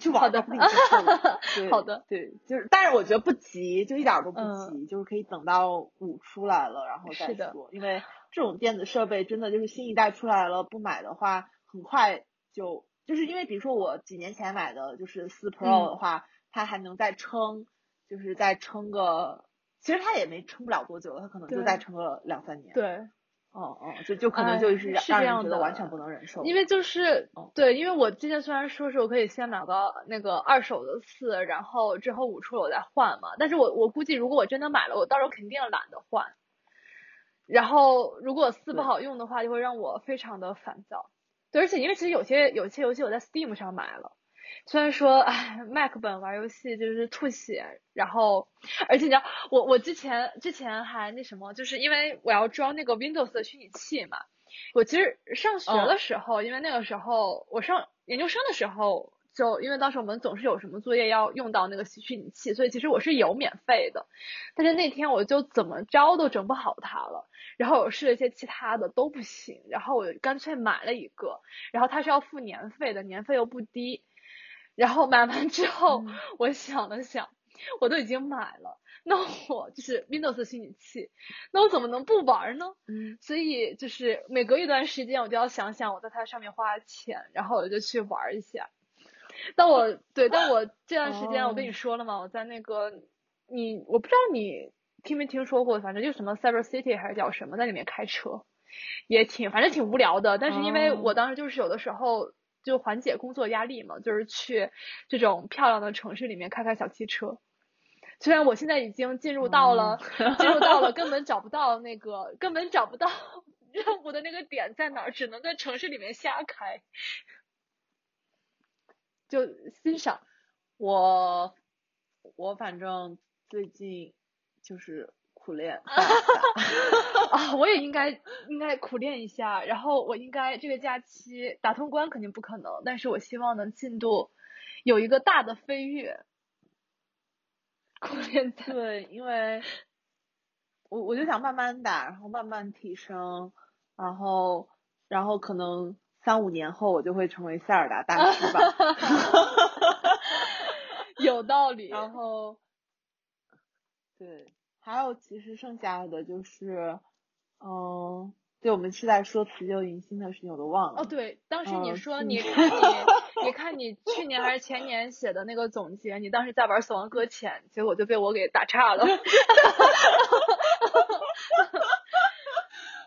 去玩吧，不跟你说好的，对，就是，但是我觉得不急，就一点都不急，就是可以等到五出来了然后再说，因为这种电子设备真的就是新一代出来了，不买的话很快就，就是因为比如说我几年前买的就是四 Pro 的话，它还能再撑，就是再撑个，其实它也没撑不了多久，它可能就再撑个两三年。对。哦哦，就就可能就是让人觉得完全不能忍受。因为就是对，因为我之前虽然说是我可以先买到那个二手的四，然后之后五出了我再换嘛，但是我我估计如果我真的买了，我到时候肯定懒得换。然后如果四不好用的话，就会让我非常的烦躁。对，而且因为其实有些有些游戏我在 Steam 上买了。虽然说，哎，Mac 本玩游戏就是吐血，然后，而且你知道，我我之前之前还那什么，就是因为我要装那个 Windows 的虚拟器嘛。我其实上学的时候，因为那个时候我上研究生的时候，就因为当时我们总是有什么作业要用到那个虚拟器，所以其实我是有免费的。但是那天我就怎么着都整不好它了，然后我试了一些其他的都不行，然后我就干脆买了一个，然后它是要付年费的，年费又不低。然后买完之后，我想了想，我都已经买了，那我就是 Windows 虚拟器，那我怎么能不玩呢？嗯，所以就是每隔一段时间，我就要想想我在它上面花钱，然后我就去玩一下。但我对，但我这段时间我跟你说了嘛，我在那个你，我不知道你听没听说过，反正就什么 Cyber City 还是叫什么，在里面开车，也挺，反正挺无聊的。但是因为我当时就是有的时候。就缓解工作压力嘛，就是去这种漂亮的城市里面开开小汽车。虽然我现在已经进入到了，进入到了 根本找不到那个，根本找不到 任务的那个点在哪儿，只能在城市里面瞎开，就欣赏。我我反正最近就是。苦练 啊！我也应该应该苦练一下，然后我应该这个假期打通关肯定不可能，但是我希望能进度有一个大的飞跃。苦练对，因为我我就想慢慢打，然后慢慢提升，然后然后可能三五年后我就会成为塞尔达大师吧。有道理。然后对。还有，其实剩下的就是，嗯，对，我们是在说辞旧迎新的事情，我都忘了。哦，对，当时你说你看你，你看你去年还是前年写的那个总结，你当时在玩《死亡搁浅》，结果就被我给打岔了。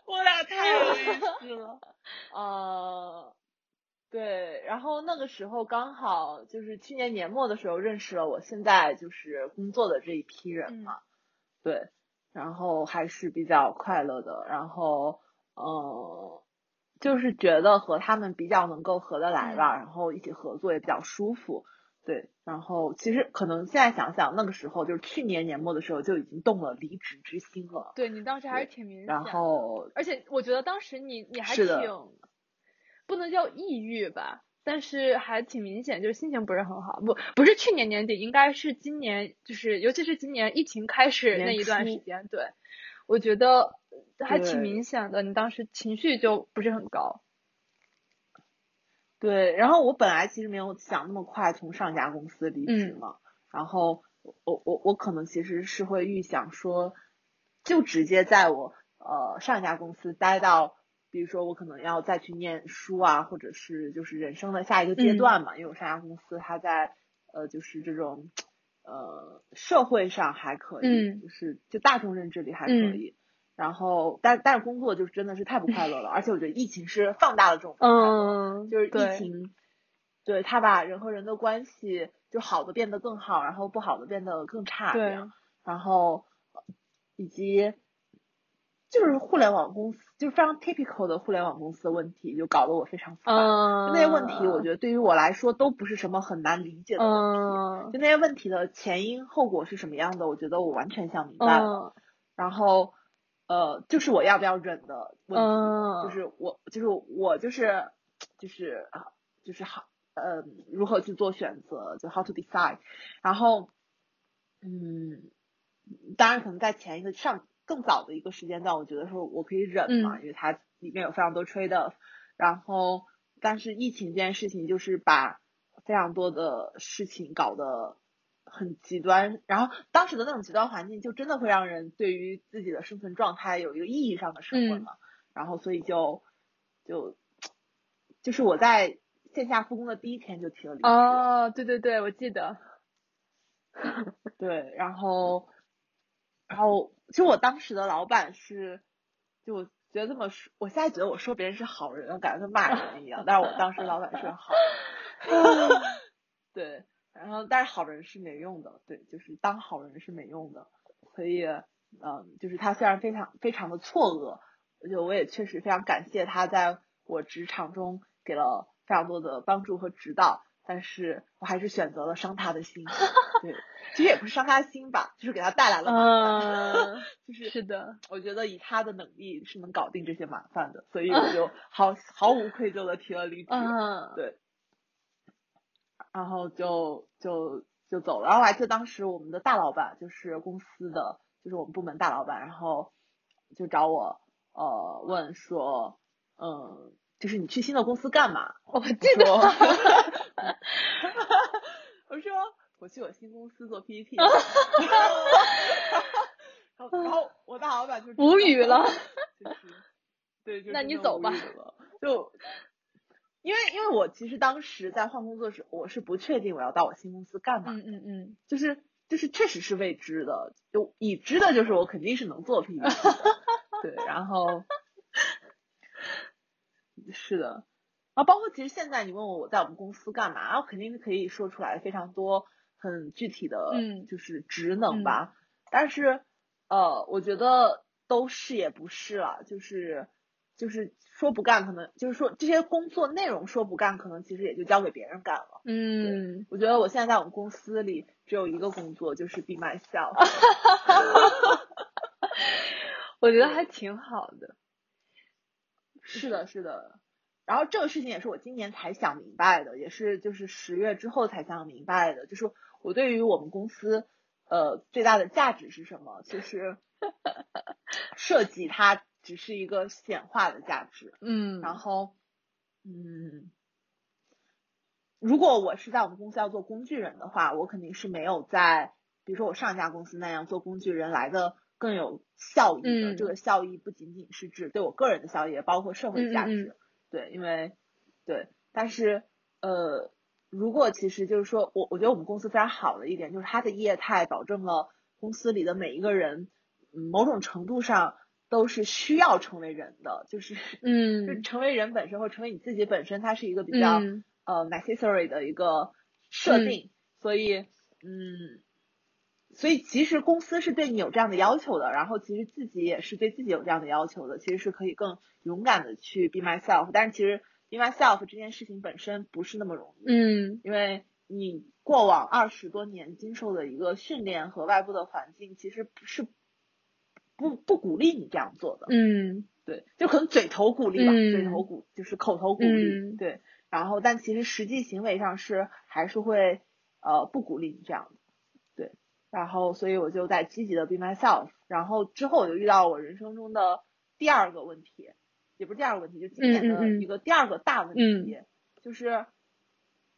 我俩太有意思了。呃，对，然后那个时候刚好就是去年年末的时候认识了我现在就是工作的这一批人嘛。对，然后还是比较快乐的，然后嗯，就是觉得和他们比较能够合得来吧，然后一起合作也比较舒服。对，然后其实可能现在想想，那个时候就是去年年末的时候就已经动了离职之心了。对你当时还是挺明显。然后，而且我觉得当时你你还挺，不能叫抑郁吧。但是还挺明显，就是心情不是很好。不，不是去年年底，应该是今年，就是尤其是今年疫情开始那一段时间。对，我觉得还挺明显的，你当时情绪就不是很高。对，然后我本来其实没有想那么快从上家公司离职嘛，然后我我我可能其实是会预想说，就直接在我呃上一家公司待到。比如说我可能要再去念书啊，或者是就是人生的下一个阶段嘛，因为我上家公司它在呃就是这种呃社会上还可以，就是就大众认知里还可以，然后但但是工作就是真的是太不快乐了，而且我觉得疫情是放大了这种不快乐，就是疫情，对他把人和人的关系就好的变得更好，然后不好的变得更差，对，然后以及。就是互联网公司，就是非常 typical 的互联网公司的问题，就搞得我非常烦。那些问题，我觉得对于我来说都不是什么很难理解的问题。就那些问题的前因后果是什么样的，我觉得我完全想明白了。然后，呃，就是我要不要忍的问题，就是我，就是我，就是就是啊，就是好，呃，如何去做选择，就 how to decide。然后，嗯，当然可能在前一个上。更早的一个时间段，我觉得说我可以忍嘛，因为它里面有非常多 trade off。然后，但是疫情这件事情就是把非常多的事情搞得很极端，然后当时的那种极端环境就真的会让人对于自己的生存状态有一个意义上的审问嘛，然后所以就就就是我在线下复工的第一天就提了离职。哦，对对对，我记得。对，然后然后其实我当时的老板是，就觉得这么说，我现在觉得我说别人是好人，感觉跟骂人一样，但是我当时老板是好人。对，然后但是好人是没用的，对，就是当好人是没用的，所以嗯，就是他虽然非常非常的错愕，就我也确实非常感谢他在我职场中给了非常多的帮助和指导，但是我还是选择了伤他的心，对，其实也不是伤他心吧，就是给他带来了麻烦，就是是的，我觉得以他的能力是能搞定这些麻烦的，所以我就毫毫无愧疚的提了离职，嗯，对。然后就就就走了，然后我还记得当时我们的大老板就是公司的，就是我们部门大老板，然后就找我呃问说，嗯，就是你去新的公司干嘛？我记得，我说我去我新公司做 PPT，然后然后我大老板就无语了，就是对，就那你走吧，就。因为因为我其实当时在换工作时，我是不确定我要到我新公司干嘛。嗯嗯嗯，就是就是确实是未知的，就已知的就是我肯定是能做 PPT 的。对，然后是的，啊，包括其实现在你问我我在我们公司干嘛，我肯定是可以说出来非常多很具体的，就是职能吧。但是呃，我觉得都是也不是了，就是就是。说不干，可能就是说这些工作内容说不干，可能其实也就交给别人干了。嗯，我觉得我现在在我们公司里只有一个工作，就是 be myself。我觉得还挺好的。是的，是的。然后这个事情也是我今年才想明白的，也是就是十月之后才想明白的，就是我对于我们公司呃最大的价值是什么？就是 设计它。只是一个显化的价值，嗯，然后，嗯，如果我是在我们公司要做工具人的话，我肯定是没有在，比如说我上一家公司那样做工具人来的更有效益的。这个效益不仅仅是指对我个人的效益，也包括社会价值。对，因为对，但是呃，如果其实就是说我我觉得我们公司非常好的一点就是它的业态保证了公司里的每一个人，某种程度上。都是需要成为人的，就是，嗯，就成为人本身或成为你自己本身，它是一个比较呃 necessary 的一个设定，所以，嗯，所以其实公司是对你有这样的要求的，然后其实自己也是对自己有这样的要求的，其实是可以更勇敢的去 be myself，但是其实 be myself 这件事情本身不是那么容易，嗯，因为你过往二十多年经受的一个训练和外部的环境，其实不是。不不鼓励你这样做的，嗯，对，就可能嘴头鼓励吧，嘴头鼓就是口头鼓励，对，然后但其实实际行为上是还是会呃不鼓励你这样然后所以我就在积极的 be myself，然后之后我就遇到我人生中的第二个问题，也不是第二个问题，就今年的一个第二个大问题，就是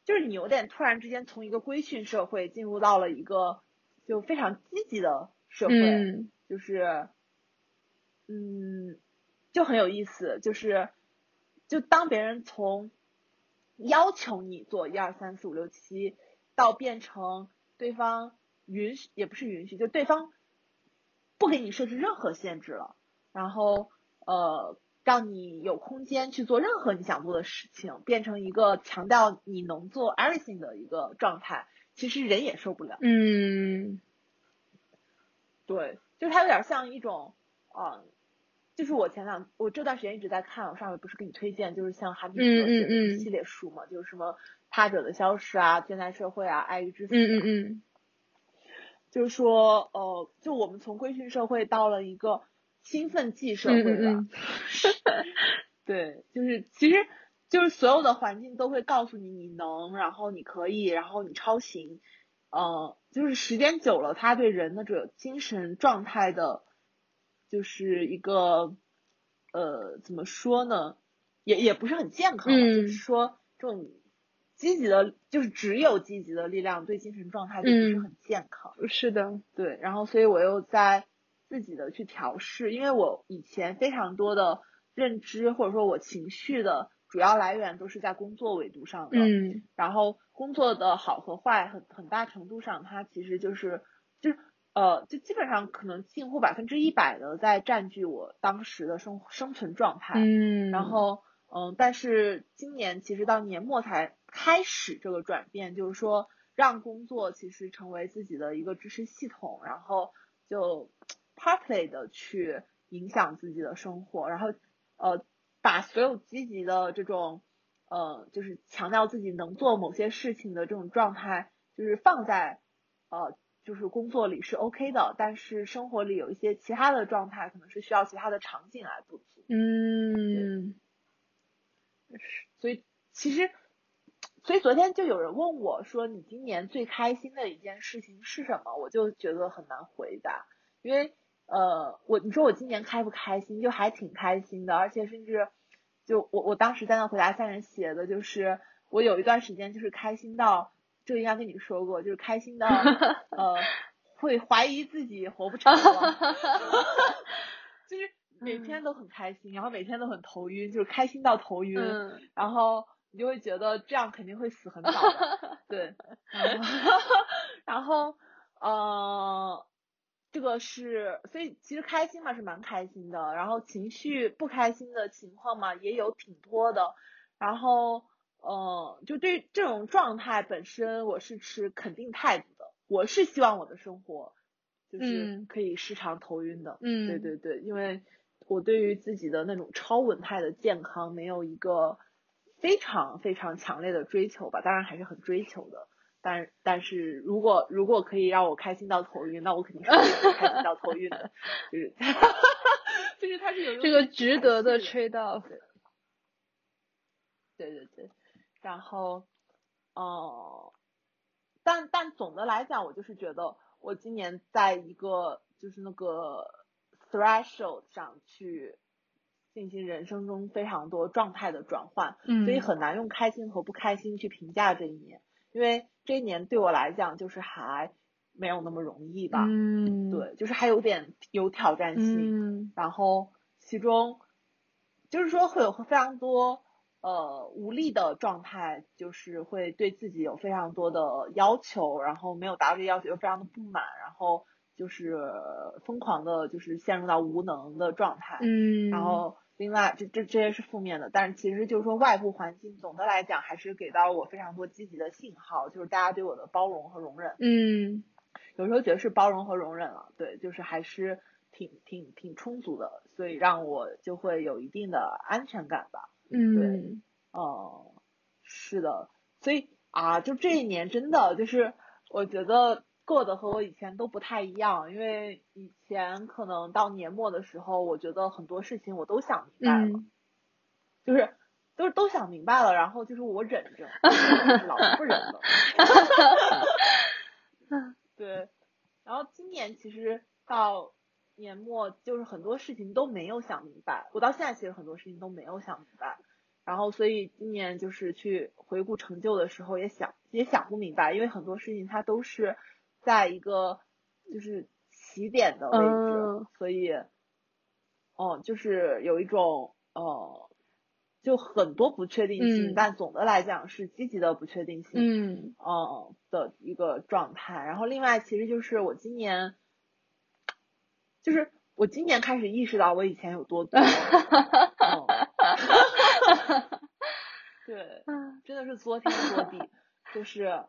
就是你有点突然之间从一个规训社会进入到了一个就非常积极的社会。就是，嗯，就很有意思，就是，就当别人从要求你做一二三四五六七，到变成对方允许，也不是允许，就对方不给你设置任何限制了，然后呃，让你有空间去做任何你想做的事情，变成一个强调你能做 everything 的一个状态，其实人也受不了。嗯，对。就是它有点像一种，嗯，就是我前两我这段时间一直在看，我上回不是给你推荐，就是像韩炳哲写的一系列书嘛，就是什么他者的消失啊、现代社会啊、爱与之死，嗯嗯嗯，就是说，呃，就我们从规训社会到了一个兴奋剂社会吧，对，就是其实就是所有的环境都会告诉你你能，然后你可以，然后你超行。呃，就是时间久了，他对人的这个精神状态的，就是一个，呃，怎么说呢？也也不是很健康，就是说这种积极的，就是只有积极的力量，对精神状态就不是很健康。是的，对，然后所以我又在自己的去调试，因为我以前非常多的认知或者说我情绪的主要来源都是在工作维度上的，嗯，然后工作的好和坏很很大程度上它其实就是就是呃就基本上可能近乎百分之一百的在占据我当时的生生存状态，嗯，然后嗯，但是今年其实到年末才开始这个转变，就是说让工作其实成为自己的一个支持系统，然后就 partly 的去影响自己的生活，然后呃把所有积极的这种呃就是强调自己能做某些事情的这种状态，就是放在呃就是工作里是 OK 的，但是生活里有一些其他的状态，可能是需要其他的场景来补足。嗯，所以其实，所以昨天就有人问我说：“你今年最开心的一件事情是什么？”我就觉得很难回答，因为呃，我你说我今年开不开心，就还挺开心的，而且甚至就我我当时在那回答三人写的就是我有一段时间就是开心到，这个应该跟你说过，就是开心到 呃会怀疑自己活不成了，就是每天都很开心，然后每天都很头晕，就是开心到头晕。嗯。然后你就会觉得这样肯定会死很早的，对，然后 然后呃，这个是，所以其实开心嘛是蛮开心的，然后情绪不开心的情况嘛也有挺多的，然后呃，就对这种状态本身我是持肯定态度的，我是希望我的生活就是嗯。可以时常头晕的，嗯。对对对，因为我对于自己的那种超稳态的健康没有一个非常非常强烈的追求吧，当然还是很追求的。但但是如果如果可以让我开心到头晕，那我肯定是会开心到头晕的，就是 就是它是有这个值得的排斥 trade off。对对对，然后，呃，但但总的来讲，我就是觉得我今年在一个就是那个 threshold 上去进行人生中非常多状态的转换，嗯。所以很难用开心和不开心去评价这一年，因为这一年对我来讲就是还没有那么容易吧，嗯，，对，就是还有点有挑战性，嗯。然后其中就是说会有非常多呃无力的状态，就是会对自己有非常多的要求，然后没有达到这要求又非常的不满，然后就是疯狂的就是陷入到无能的状态，嗯，然后另外这这这些是负面的，但是其实就是说外部环境总的来讲还是给到我非常多积极的信号，就是大家对我的包容和容忍。嗯。有时候觉得是包容和容忍了，对，就是还是挺挺挺充足的，所以让我就会有一定的安全感吧。嗯，对哦、是的，所以啊，就这一年真的就是我觉得过得和我以前都不太一样，因为以前可能到年末的时候，我觉得很多事情我都想明白了，嗯就是都是都想明白了，然后就是我忍着，老子不忍了。对，然后今年其实到年末，就是很多事情都没有想明白。我到现在其实很多事情都没有想明白，然后所以今年就是去回顾成就的时候，也想也想不明白，因为很多事情它都是在一个就是起点的位置，嗯所以，哦、就是有一种呃，就很多不确定性，嗯但总的来讲是积极的不确定性。嗯嗯的一个状态。然后另外其实就是我今年，就是我今年开始意识到我以前有多作。嗯、对，真的是作天作地，就是，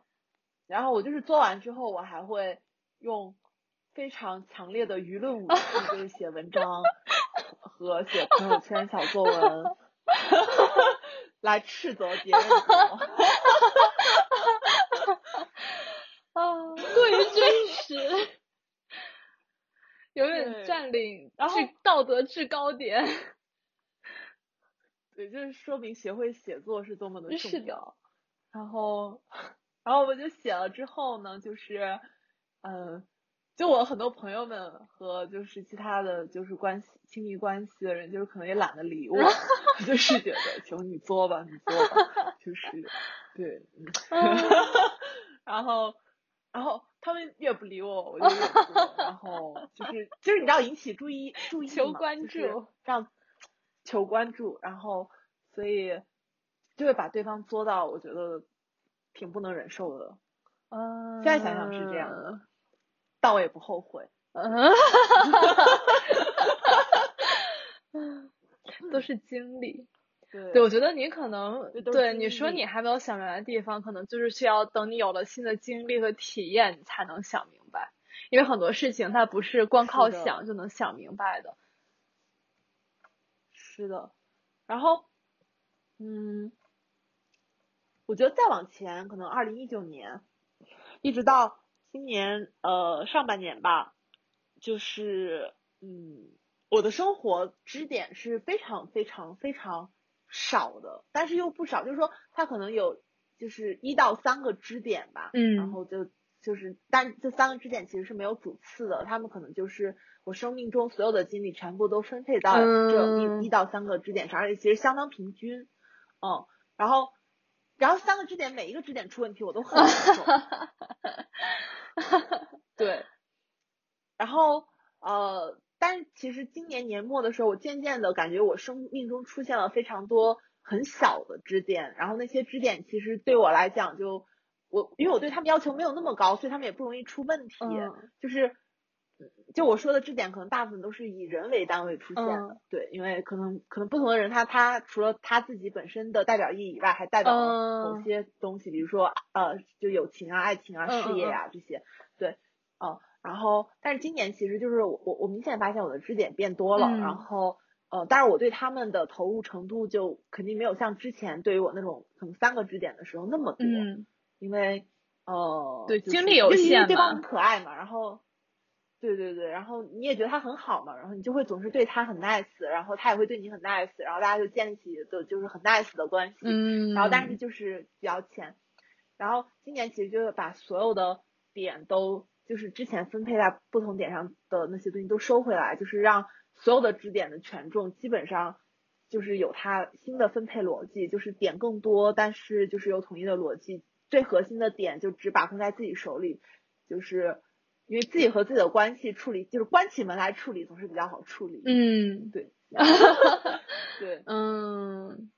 然后我就是做完之后，我还会用非常强烈的舆论武器，就是写文章和写朋友圈小作文，来斥责别人我。啊，过于真实，永远占领然后制道德制高点。对，就是说明学会写作是多么的是的重要。然后，然后我就写了之后呢，就是，嗯，就我很多朋友们和就是其他的就是关系亲密关系的人，就是可能也懒得理我，就是觉得求你作吧，你作吧，就是，对，然后然后他们越不理我，我就越作，然后就是就是你知道引起注意注意求关注，让求关注，然后所以就会把对方作到我觉得挺不能忍受的。嗯，现在想想是这样的，但我也不后悔。嗯，都是经历。对，我觉得你可能对你说你还没有想明白的地方，可能就是需要等你有了新的经历和体验，你才能想明白。因为很多事情它不是光靠想就能想明白的。是的，然后，嗯，我觉得再往前，可能二零一九年，一直到今年呃上半年吧，就是嗯，我的生活支点是非常非常非常。少的，但是又不少，就是说它可能有就是一到三个支点吧，嗯，然后就就是，但这三个支点其实是没有主次的，他们可能就是我生命中所有的精力全部都分配到这一一到三个支点上，而且其实相当平均，嗯，然后然后三个支点每一个支点出问题我都很难受，对，然后呃。但其实今年年末的时候，我渐渐的感觉我生命中出现了非常多很小的支点，然后那些支点其实对我来讲，就我因为我对他们要求没有那么高，所以他们也不容易出问题。就是，就我说的支点，可能大部分都是以人为单位出现的。对，因为可能可能不同的人，他他除了他自己本身的代表意义以外，还代表了某些东西，比如说呃，就友情啊、爱情啊、事业啊这些。对，嗯。然后，但是今年其实就是我我我明显发现我的支点变多了，然后呃，但是我对他们的投入程度就肯定没有像之前对于我那种可能三个支点的时候那么多，因为呃对精力有限嘛，对方很可爱嘛，然后对对对，然后你也觉得他很好嘛，然后你就会总是对他很 nice，然后他也会对你很 nice，然后大家就建立起的就是很 nice 的关系，嗯，然后但是就是比较浅，然后今年其实就是把所有的点都。就是之前分配在不同点上的那些东西都收回来，就是让所有的支点的权重基本上就是有它新的分配逻辑，就是点更多，但是就是有统一的逻辑，最核心的点就只把控在自己手里，就是因为自己和自己的关系处理，就是关起门来处理总是比较好处理。嗯，对，对，嗯，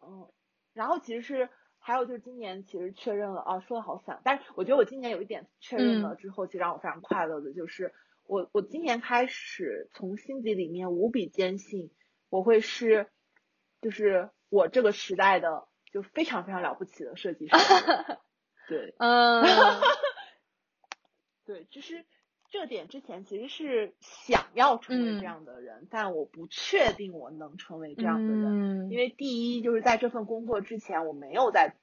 嗯，然后其实是。还有就是今年其实确认了啊，说的好散，但是我觉得我今年有一点确认了之后，其实让我非常快乐的就是，我我今年开始从心底里面无比坚信，我会是，就是我这个时代的就非常非常了不起的设计师，对，嗯，对，就是这点之前其实是想要成为这样的人，但我不确定我能成为这样的人，因为第一就是在这份工作之前我没有在。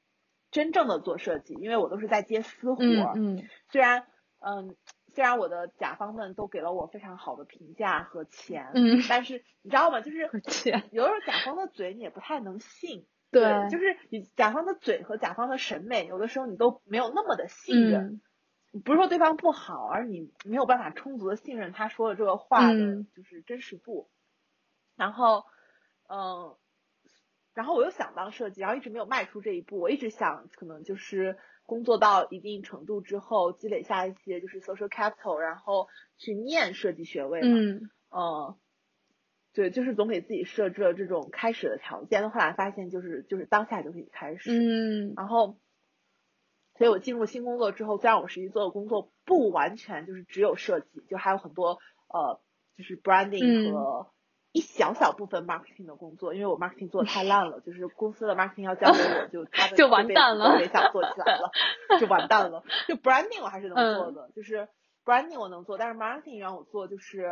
真正的做设计，因为我都是在接私活。嗯嗯。虽然，嗯，虽然我的甲方们都给了我非常好的评价和钱，嗯，但是你知道吗？就是钱，有的时候甲方的嘴你也不太能信。对。就是你甲方的嘴和甲方的审美，有的时候你都没有那么的信任。嗯。不是说对方不好，而你没有办法充足的信任他说的这个话的，就是真实度。然后，嗯。然后我又想当设计，然后一直没有迈出这一步。我一直想，可能就是工作到一定程度之后，积累下一些就是 social capital，然后去念设计学位嘛。嗯。呃，对，就是总给自己设置了这种开始的条件。后来发现，就是就是当下就可以开始。嗯。然后，所以我进入新工作之后，虽然我实际做的工作不完全就是只有设计，就还有很多呃，就是 branding 和。一小小部分 marketing 的工作，因为我 marketing 做的太烂了，就是公司的 marketing 要交给我，就就完蛋了，没想做起来了，就完蛋了。就 branding 我还是能做的，就是 branding 我能做，但是 marketing 让我做，就是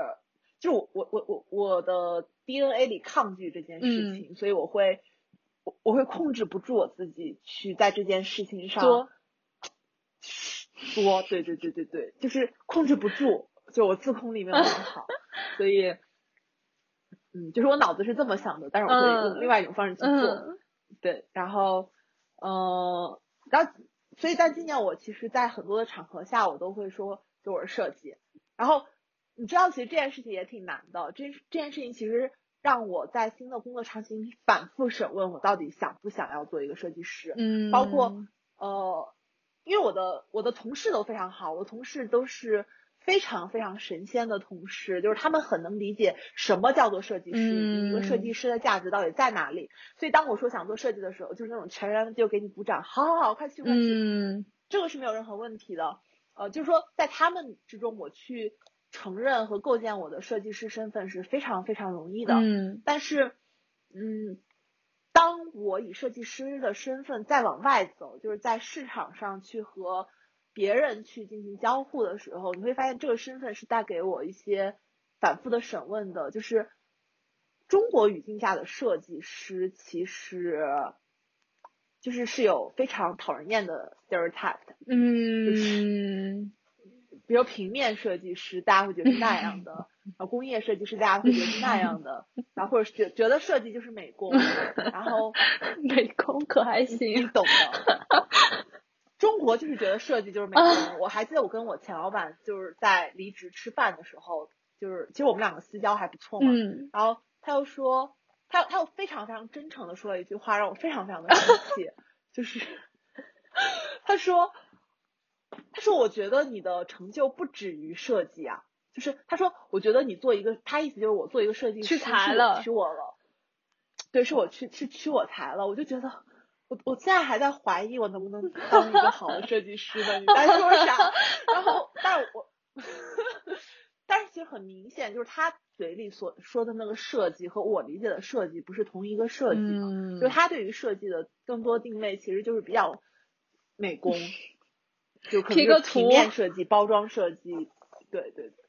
就我我我我我的 DNA 里抗拒这件事情，所以我会我我会控制不住我自己去在这件事情上说说，对对对对对，就是控制不住，就我自控力没有那么好，所以。嗯，就是我脑子是这么想的，但是我会用另外一种方式去做，对，然后，嗯，然后，所以在今年我其实，在很多的场合下，我都会说，就我是设计，然后，你知道，其实这件事情也挺难的，这这件事情其实让我在新的工作场景里反复审问我到底想不想要做一个设计师。嗯，包括呃，因为我的我的同事都非常好，我同事都是非常非常神仙的同事，就是他们很能理解什么叫做设计师，一个设计师的价值到底在哪里。所以当我说想做设计的时候，就是那种全然就给你鼓掌，好好好，快去快去，嗯，这个是没有任何问题的。呃，就是说在他们之中，我去承认和构建我的设计师身份是非常非常容易的。嗯但是，嗯，当我以设计师的身份再往外走，就是在市场上去和别人去进行交互的时候，你会发现这个身份是带给我一些反复的审问的，就是中国语境下的设计师其实就是是有非常讨人厌的 stereotype 的。嗯 比如平面设计师，大家会觉得那样的；然后工业设计师，大家会觉得是那样的；然后或者是觉觉得设计就是美工，然后 美工可还你行，懂的。中国就是觉得设计就是美工。我还记得我跟我前老板就是在离职吃饭的时候，就是其实我们两个私交还不错嘛。嗯然后他又说，他他又非常非常真诚的说了一句话，让我非常非常的生气，就是他说，他说我觉得你的成就不止于设计啊，就是他说我觉得你做一个，他意思就是我做一个设计师屈才了委屈我了，对，是我屈是屈我才了，我就觉得。我我现在还在怀疑我能不能当一个好的设计师呢？你在说啥？然后，但我，但是其实很明显，就是他嘴里所说的那个设计和我理解的设计不是同一个设计嘛。嗯，就是他对于设计的更多定位其实就是比较美工，就可能是平面设计、包装设计，对对对。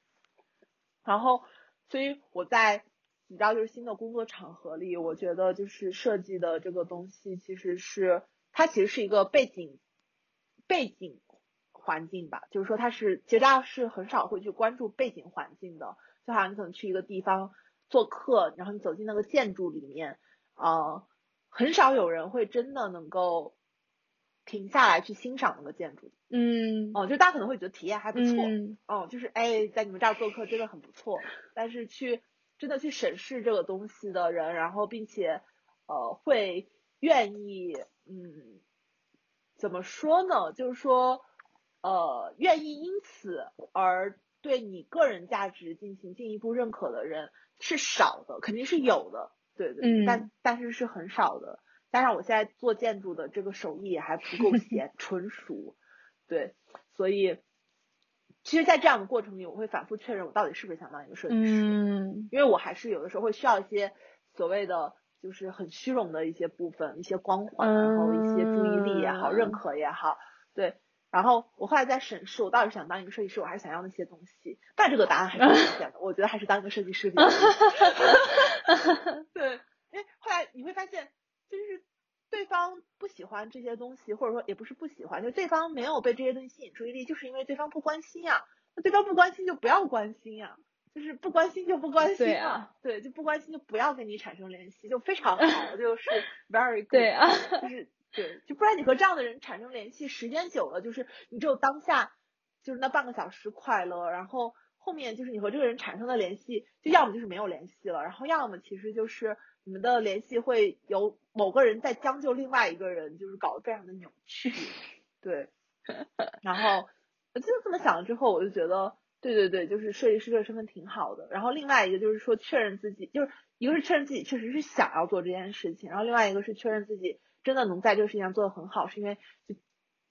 然后，所以我在你知道，就是新的工作场合里，我觉得就是设计的这个东西，其实是它其实是一个背景背景环境吧，就是说它是其实大家是很少会去关注背景环境的，就好像你可能去一个地方做客，然后你走进那个建筑里面，呃，很少有人会真的能够停下来去欣赏那个建筑，嗯。哦、就大家可能会觉得体验还不错，嗯。哦，就是哎，在你们这儿做客真的很不错，但是去真的去审视这个东西的人，然后并且呃会愿意嗯怎么说呢？就是说呃愿意因此而对你个人价值进行进一步认可的人是少的，肯定是有的，对对，嗯。但但是是很少的。加上我现在做建筑的这个手艺也还不够 娴纯熟，对，所以其实，在这样的过程里，我会反复确认我到底是不是想当一个设计师，嗯。因为我还是有的时候会需要一些所谓的就是很虚荣的一些部分，一些光环，然后一些注意力也好，嗯。认可也好，对。然后我后来在审视我到底想当一个设计师，我还是想要那些东西，但这个答案还是很明显的，我觉得还是当一个设计师比较好。对，因为后来你会发现，就是对方不喜欢这些东西，或者说也不是不喜欢，就对方没有被这些东西吸引注意力，就是因为对方不关心呀。那对方不关心就不要关心呀，就是不关心就不关心啊，对，就不关心就不要跟你产生联系，就非常 好，就是 very good，对啊，就是对，就不然你和这样的人产生联系，时间久了，就是你只有当下就是那半个小时快乐，然后后面就是你和这个人产生的联系，就要么就是没有联系了，然后要么其实就是你们的联系会有某个人在将就另外一个人，就是搞得非常的扭曲，对，然后我就这么想了之后，我就觉得。对对对，就是设计师这个身份挺好的。然后另外一个就是说确认自己，就是一个是确认自己确实是想要做这件事情，然后另外一个是确认自己真的能在这个事情上做得很好，是因为就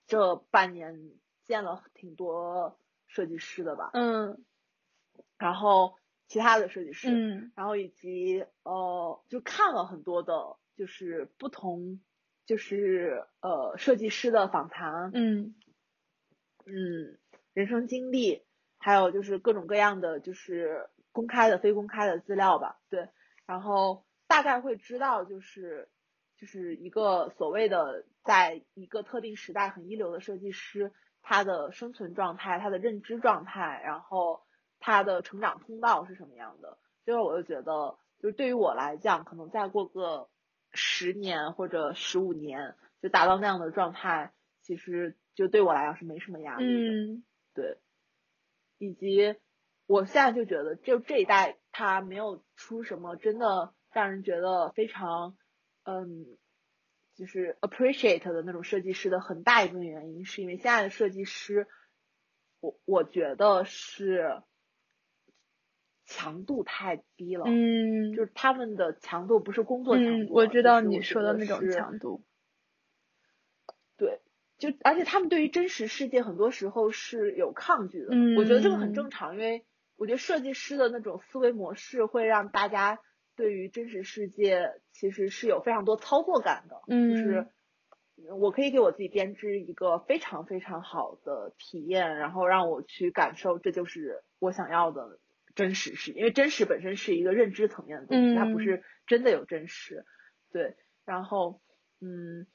这半年见了挺多设计师的吧，嗯然后其他的设计师，嗯。然后以及呃，就看了很多的，就是不同，就是呃设计师的访谈，嗯。嗯，人生经历，还有就是各种各样的就是公开的、非公开的资料吧，对，然后大概会知道就是就是一个所谓的在一个特定时代很一流的设计师，他的生存状态、他的认知状态，然后他的成长通道是什么样的，所以我就觉得，就是对于我来讲，可能再过个十年或者十五年，就达到那样的状态，其实就对我来讲是没什么压力的。嗯。对，以及我现在就觉得，就这一代他没有出什么真的让人觉得非常嗯，就是 appreciate 的那种设计师的很大一部分原因，是因为现在的设计师，我我觉得是强度太低了，嗯，就是他们的强度不是工作强嗯，度，我知道你说的那种强度。对，就而且他们对于真实世界很多时候是有抗拒的，嗯。我觉得这个很正常，因为我觉得设计师的那种思维模式会让大家对于真实世界其实是有非常多操作感的，就是我可以给我自己编织一个非常非常好的体验，然后让我去感受这就是我想要的真实是，因为真实本身是一个认知层面的东西，它不嗯是真的有真实，对，然后嗯。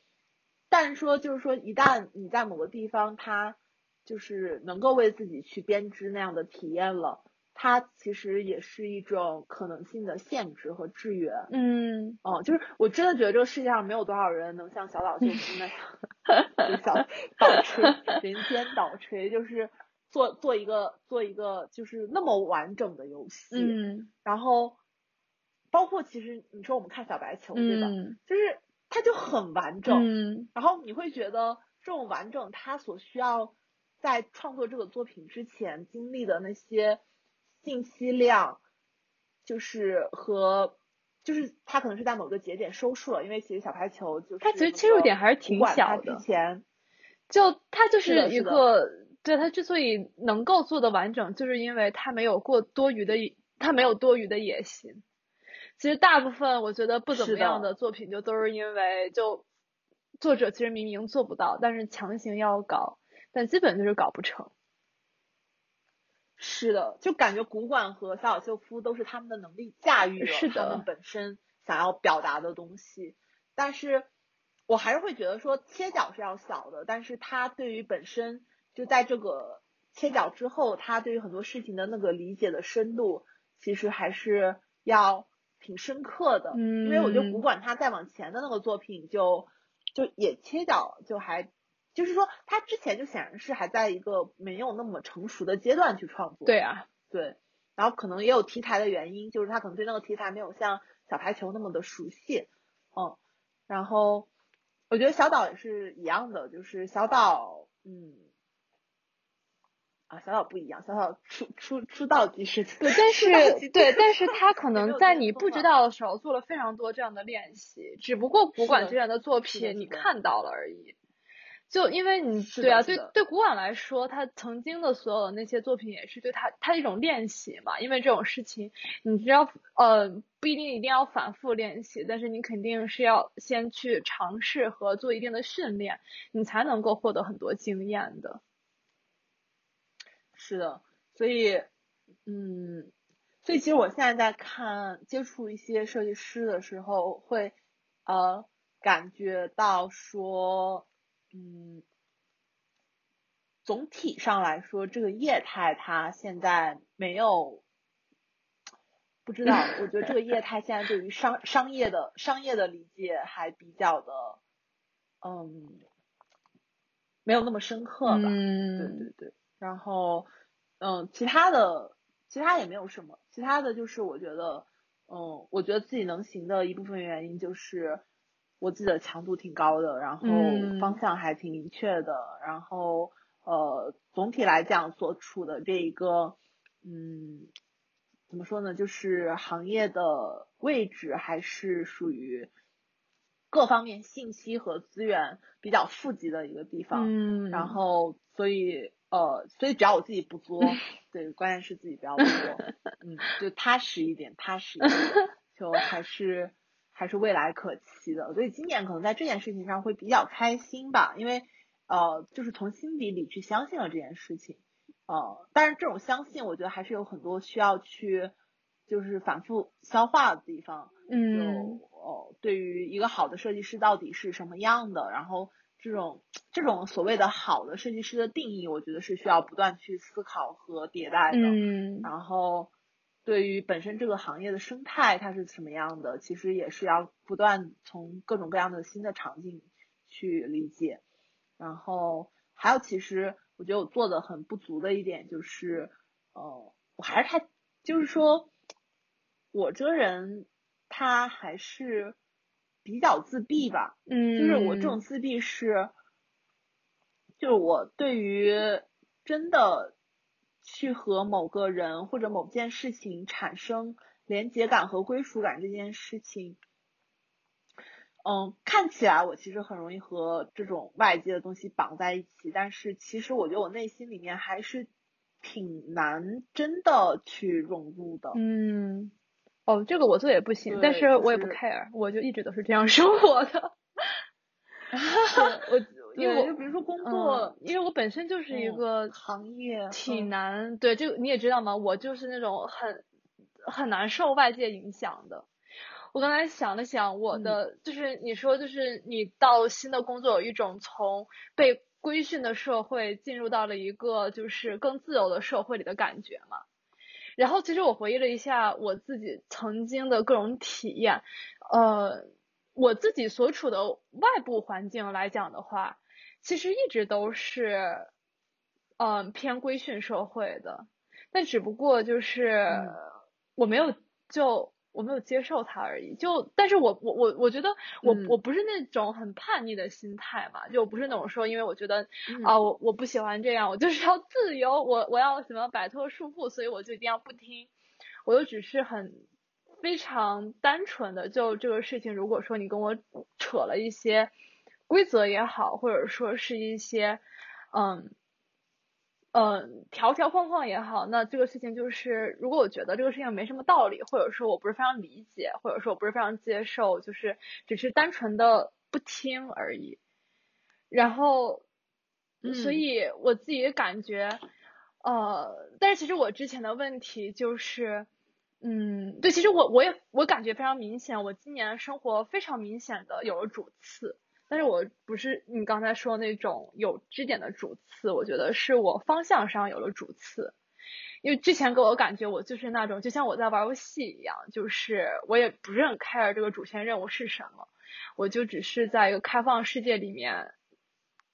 但是说就是说，一旦你在某个地方，它就是能够为自己去编织那样的体验了，它其实也是一种可能性的限制和制约。嗯哦、就是我真的觉得这个世界上没有多少人能像小岛秀夫那样，就小岛吹人间岛吹，就是做做一个做一个就是那么完整的游戏。嗯然后包括其实你说我们看小白球，对吧？嗯就是它就很完整。嗯然后你会觉得这种完整，他所需要在创作这个作品之前经历的那些信息量，就是和就是他可能是在某个节点收束了，因为其实小排球就是它其实切入点还是挺小的之前就它就是是一个，对他之所以能够做的完整，就是因为他没有过多余的，他没有多余的野心。其实大部分我觉得不怎么样的作品，就都是因为就作者其实明明做不到，但是强行要搞，但基本就是搞不成。是的，就感觉古管和小岛秀夫都是他们的能力驾驭了是的他们本身想要表达的东西，但是我还是会觉得说切角是要小的，但是他对于本身就在这个切角之后，他对于很多事情的那个理解的深度，其实还是要挺深刻的。嗯因为我觉得古嗯管他再往前的那个作品就就也切角就还。就是说，他之前就显然是还在一个没有那么成熟的阶段去创作。对啊，对，然后可能也有题材的原因，就是他可能对那个题材没有像小排球那么的熟悉，嗯，然后我觉得小岛也是一样的，就是小岛，嗯，啊，小岛不一样，小岛出出出道即是对，但是对，但是他可能在你不知道的时候做了非常多这样的练习，只不过古管这样的作品你看到了而已。就因为你对啊，对对古管来说，他曾经的所有的那些作品也是对他他一种练习嘛。因为这种事情，你只要呃不一定一定要反复练习，但是你肯定是要先去尝试和做一定的训练，你才能够获得很多经验的。是的，所以，嗯，所以其实我现在在看接触一些设计师的时候，会呃感觉到说，嗯，总体上来说，这个业态它现在没有。不知道，我觉得这个业态现在对于商商业的商业的理解还比较的，嗯，没有那么深刻吧。嗯对嗯对对，然后，嗯，其他的其他也没有什么，其他的就是我觉得，嗯，我觉得自己能行的一部分原因就是我自己的强度挺高的，然后嗯方向还挺明确的，然后呃，总体来讲所处的这一个，嗯，怎么说呢，就是行业的位置还是属于各方面信息和资源比较富集的一个地方。嗯，然后所以呃，所以只要我自己不作，对，关键是自己不要作，嗯，就踏实一点，踏实一点，就还是还是未来可期的。所以今年可能在这件事情上会比较开心吧，因为呃，就是从心底里去相信了这件事情，呃，但是这种相信，我觉得还是有很多需要去就是反复消化的地方。嗯就哦，对于一个好的设计师到底是什么样的，然后这种这种所谓的好的设计师的定义，我觉得是需要不断去思考和迭代的。嗯然后对于本身这个行业的生态它是什么样的，其实也是要不断从各种各样的新的场景去理解。然后还有，其实我觉得我做的很不足的一点就是，呃，我还是太就是说。我这个人他还是比较自闭吧，嗯，就是我这种自闭是，就是我对于真的去和某个人或者某件事情产生连结感和归属感这件事情。嗯，看起来我其实很容易和这种外界的东西绑在一起，但是其实我觉得我内心里面还是挺难真的去融入的。嗯，哦，这个我做也不行，但是我也不 care，我就一直都是这样生活的。对，我 因为我就比如说工嗯作，因为我本身就是一嗯个行业挺嗯难，对这个你也知道嘛？我就是那种很很难受外界影响的。我刚才想了想，我嗯的、就是你说，就是你到新的工作有一种从被规训的社会进入到了一个就是更自由的社会里的感觉嘛。然后其实我回忆了一下我自己曾经的各种体验，呃，我自己所处的外部环境来讲的话，其实一直都是，嗯、偏规训社会的，但只不过就是嗯。我没有就我没有接受他而已。就但是我我我我觉得我、嗯我不是那种很叛逆的心态嘛，就不是那种说因为我觉得嗯啊我我不喜欢这样，我就是要自由，我我要什么摆脱束缚，所以我就一定要不听。我就只是很非常单纯的就这个事情，如果说你跟我扯了一些规则也好，或者说是一些嗯嗯条条框框也好，那这个事情就是，如果我觉得这个事情没什么道理，或者说我不是非常理解，或者说我不是非常接受，就是只是单纯的不听而已。然后，所嗯以我自己感觉，呃，但是其实我之前的问题就是，嗯，对，其实我我也我感觉非常明显，我今年生活非常明显的有了主次，但是我不是你刚才说那种有支点的主次，我觉得是我方向上有了主次。因为之前给我感觉我就是那种，就像我在玩游戏一样，就是我也不是很 care 这个主线任务是什么，我就只是在一个开放世界里面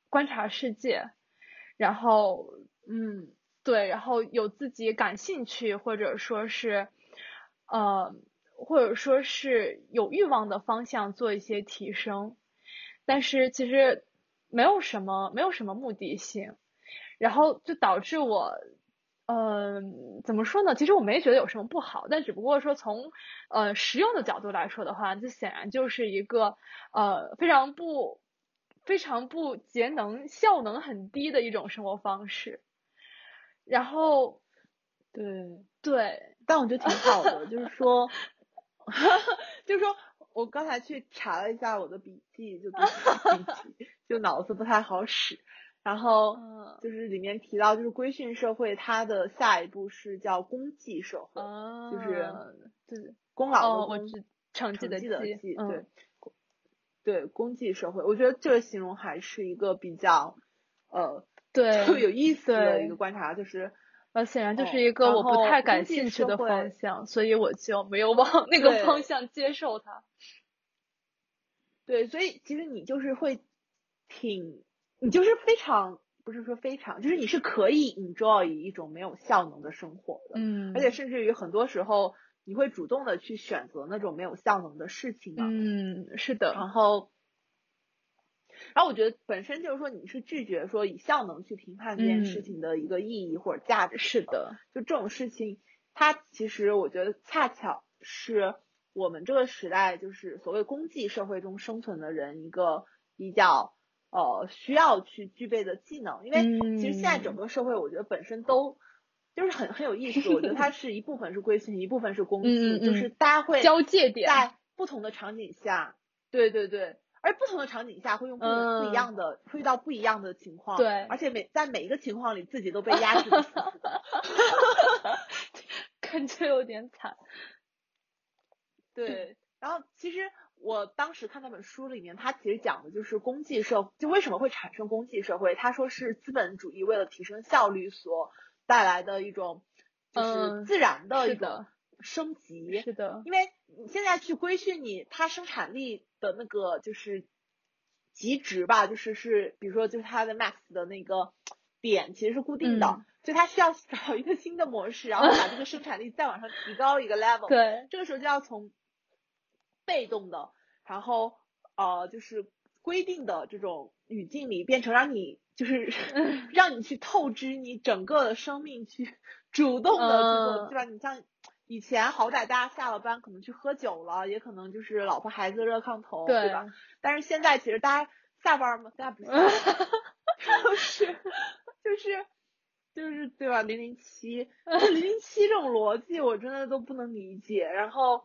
观察世界，然后嗯对，然后有自己感兴趣或者说是呃或者说是有欲望的方向做一些提升，但是其实没有什么没有什么目的性，然后就导致我。呃，怎么说呢？其实我没觉得有什么不好，但只不过说从呃实用的角度来说的话，这显然就是一个呃非常不非常不节能、效能很低的一种生活方式。然后，对，对，但我觉得挺好的，就是说，就是说我刚才去查了一下我的笔记，就笔记 就脑子不太好使，然后嗯。就是里面提到，就是规训社会，它的下一步是叫公绩社会，啊，就是对，功劳的功，知成绩的成绩对，对，公绩社会，我觉得这个形容还是一个比较呃对特别有意思的一个观察，就是呃，显然就哦是一个我不太感兴趣的方向，所以我就没有往 那个方向接受它。对，所以其实你就是会挺，你就是非常不是说非常，就是你是可以 enjoy 一种没有效能的生活的，嗯而且甚至于很多时候你会主动的去选择那种没有效能的事情嘛，嗯，是的，然后，然后我觉得本身就是说你是拒绝说以效能去评判这件事嗯。情的一个意义或者价值，是的，就这种事情，它其实我觉得恰巧是我们这个时代就是所谓功绩社会中生存的人一个比较呃需要去具备的技能，因为其实现在整嗯。个社会我觉得本身都就是很很有意思，我觉得它是一部分是规训，一部分是公 绩，就是大家会交界点，在不同的场景下，对对对。而不同的场景下会用不一嗯样的，会遇到不一样的情况，对而且每在每一个情况里自己都被压制的死死的，感觉有点惨。对，然后其实我当时看那本书里面，它其实讲的就是公绩社，就为什么会产生公绩社会？他说是资本主义为了提升效率所带来的一种，就是嗯自然的一是的种升级。是的，因为你现在去规训你，它生产力的那个就是极值吧，就是是比如说就是它的 max 的那个点其实是固定的，嗯所以它需要找一个新的模式，然后把这个生产力再往上提高一个 level。对，这个时候就要从被动的，然后呃就是规定的这种语境里，变成让你就是让你去透支你整个的生命，去 主动的去做，嗯对吧？你像以前好歹大家下了班可能去喝酒了，也可能就是老婆孩子热炕头，对对吧？但是现在其实大家下班嘛？大家不下班，就是就是就是对吧？零零七，零零七这种逻辑我真的都不能理解。然后，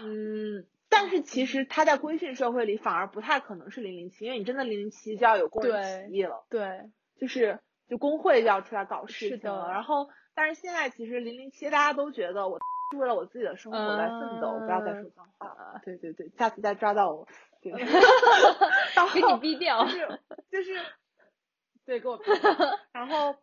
嗯，但是其实他在规训社会里反而不太可能是零零七，因为你真的零零七就要有工人对起义了，对，就是就工会就要出来搞事情了。然后，但是现在其实零零七大家都觉得我是为了我自己的生活来奋斗，不要再说脏话了。对对对，下次再抓到我，给你逼掉就。是就是，对，给我逼然后，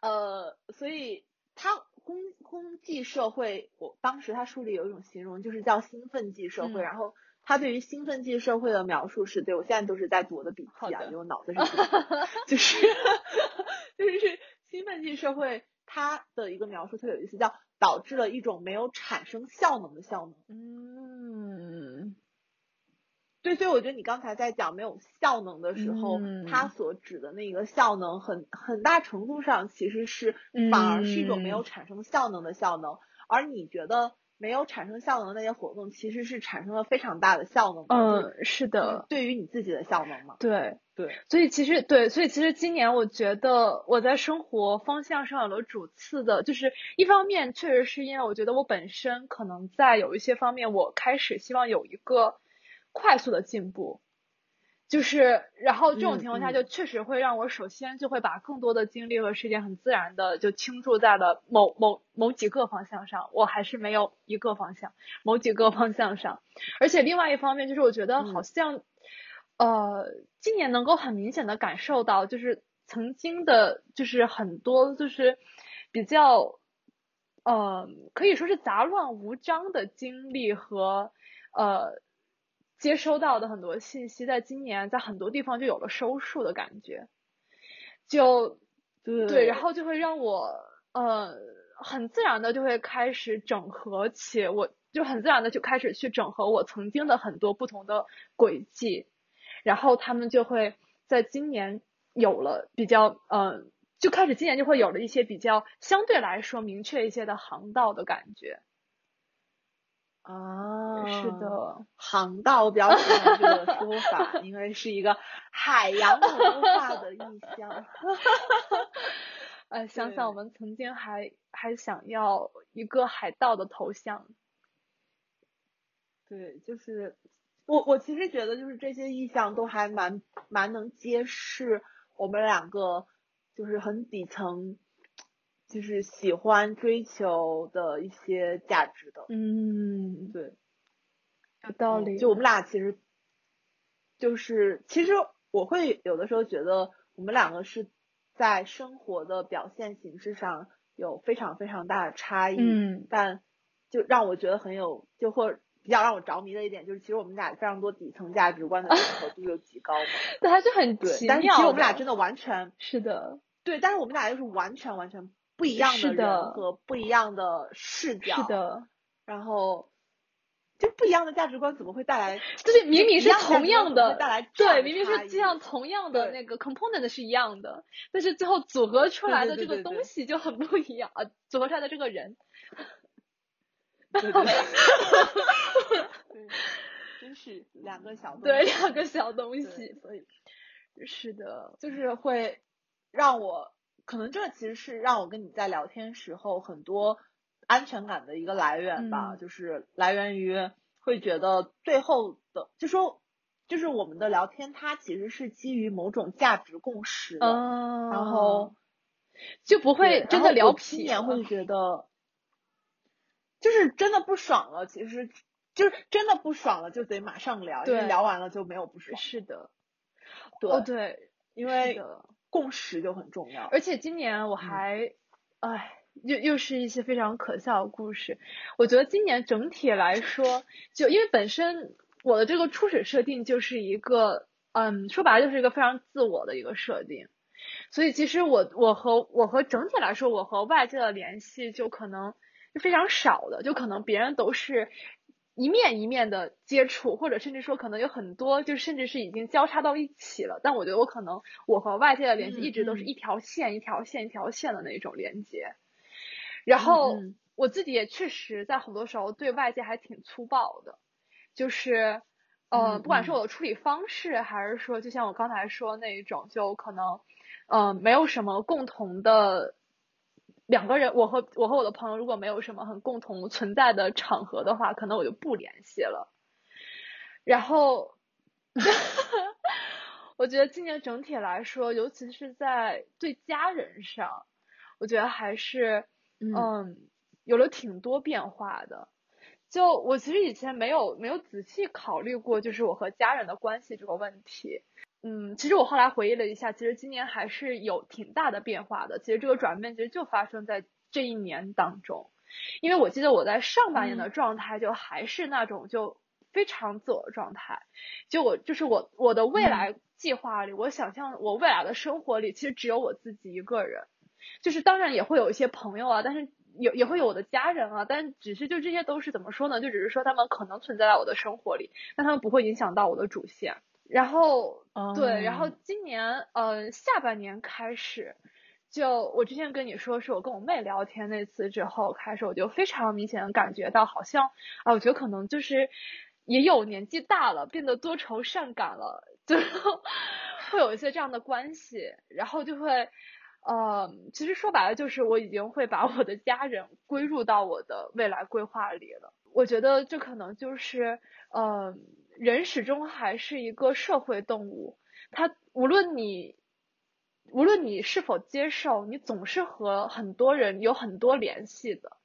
呃，所以他公公祭社会，我当时他书里有一种形容，就是叫兴奋剂社会。嗯然后他对于兴奋剂社会的描述是，对我现在都是在读我的笔记啊，因为我脑子是 就是 就是兴奋剂社会，他的一个描述特别有意思，叫导致了一种没有产生效能的效能。嗯，对，所以我觉得你刚才在讲没有效能的时候，嗯。它所指的那个效能很很大程度上其实是反而是一种没有嗯。产生效能的效能，而你觉得没有产生效能的那些活动其实是产生了非常大的效能的，嗯，是的，对于你自己的效能嘛。对。对，所以其实对，所以其实今年我觉得我在生活方向上有了主次的，就是一方面确实是因为我觉得我本身可能在有一些方面我开始希望有一个快速的进步，就是然后这种嗯情况下嗯就确实会让我首先就会把更多的精力和时间很自然的就倾注在了某某某几个方向上，我还是没有一个方向，某几个方向上，而且另外一方面就是我觉得好嗯像。呃，今年能够很明显的感受到，就是曾经的，就是很多就是比较，呃，可以说是杂乱无章的经历和呃接收到的很多信息，在今年在很多地方就有了收束的感觉，就对对，然后就会让我呃很自然的就会开始整合起，我就很自然的就开始去整合我曾经的很多不同的轨迹。然后他们就会在今年有了比较，呃，就开始今年就会有了一些比较相对来说明确一些的航道的感觉。啊，是，的，航道，我比较喜欢这个说法，因为是一个海洋文化的意象。呃，想想我们曾经还还想要一个海盗的头像。对，就是我我其实觉得就是这些意象都还蛮蛮能揭示我们两个就是很底层，就是喜欢追求的一些价值的。嗯，对，有道理。嗯就我们俩其实就是其实我会有的时候觉得我们两个是在生活的表现形式上有非常非常大的差异。嗯但就让我觉得很有，就或比较让我着迷的一点，就是其实我们俩非常多底层价值观的吻合度又极高嘛。对，还是很对，奇但是其实我们俩真的的完全是的，对，但是我们俩又是完全完全不一样的人和不一样的视角。是，的，然后就不一样的价值观怎么会带来？就是明明是同样的带来，对，明明是就像同样的那个 component 是一样的，但是最后组合出来的这个东西就很不一样啊，组合出来的这个人，对对对，对真是两个小东对，两个小东西，所以是的，就是会让我，可能这其实是让我跟你在聊天时候很多安全感的一个来源吧，嗯。就是来源于会觉得最后的，就说就是我们的聊天，它其实是基于某种价值共识的，嗯，然后就不会真的聊然后我今痞了年会觉得，就是真的不爽了，其实就是真的不爽了就得马上聊，因为聊完了就没有不爽，是的，对，哦对，因为的。共识就很重要，而且今年我还，哎、又又是一些非常可笑的故事。我觉得今年整体来说，就因为本身我的这个初始设定就是一个，嗯，说白了就是一个非常自我的一个设定，所以其实我我和我和整体来说，我和外界的联系就可能是非常少的，就可能别人都是一面一面的接触，或者甚至说可能有很多，就甚至是已经交叉到一起了。但我觉得我可能我和外界的联系一直都是一条线一条线一条线的那种连接。然后我自己也确实在很多时候对外界还挺粗暴的，就是呃，不管是我的处理方式，还是说就像我刚才说那一种，就可能。呃，没有什么共同的两个人，我和我和我的朋友如果没有什么很共同存在的场合的话，可能我就不联系了。然后，我觉得今年整体来说，尤其是在对家人上，我觉得还是嗯有了挺多变化的。就我其实以前没有没有仔细考虑过，就是我和家人的关系这个问题。嗯，其实我后来回忆了一下，其实今年还是有挺大的变化的。其实这个转变其实就发生在这一年当中，因为我记得我在上半年的状态就还是那种就非常自我的状态，就我就是我我的未来计划里，我想象我未来的生活里其实只有我自己一个人，就是当然也会有一些朋友啊，但是也也会有我的家人啊，但只是就这些都是怎么说呢？就只是说他们可能存在在我的生活里，但他们不会影响到我的主线。然后，对，然后今年，呃，下半年开始，就我之前跟你说，是我跟我妹聊天那次之后开始，我就非常明显的感觉到，好像，啊，我觉得可能就是也有年纪大了，变得多愁善感了，就会有一些这样的关系，然后就会，呃，其实说白了就是我已经会把我的家人归入到我的未来规划里了，我觉得这可能就是，嗯。人始终还是一个社会动物，他无论你无论你是否接受，你总是和很多人有很多联系的。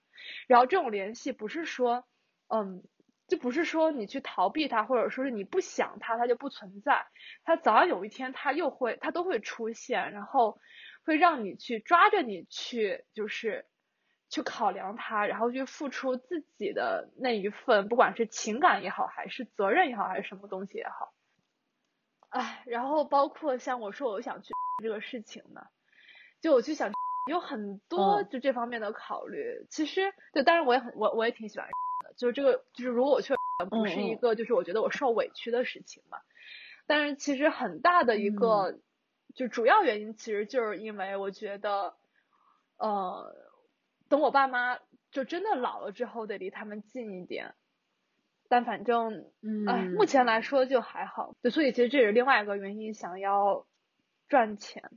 然后这种联系不是说，嗯，就不是说你去逃避它，或者说是你不想它，它就不存在。它早晚有一天，它又会，它都会出现，然后会让你去抓着你去，就是。去考量他，然后去付出自己的那一份，不管是情感也好，还是责任也好，还是什么东西也好，哎，然后包括像我说我想去这个事情呢，就我去想有很多就这方面的考虑。其实对，当然我也很我我也挺喜欢的，就是这个就是如果我去不是一个就是我觉得我受委屈的事情嘛，但是其实很大的一个就主要原因其实就是因为我觉得呃。等我爸妈就真的老了之后，得离他们近一点。但反正，哎，目前来说就还好。就所以其实这是另外一个原因，想要赚钱。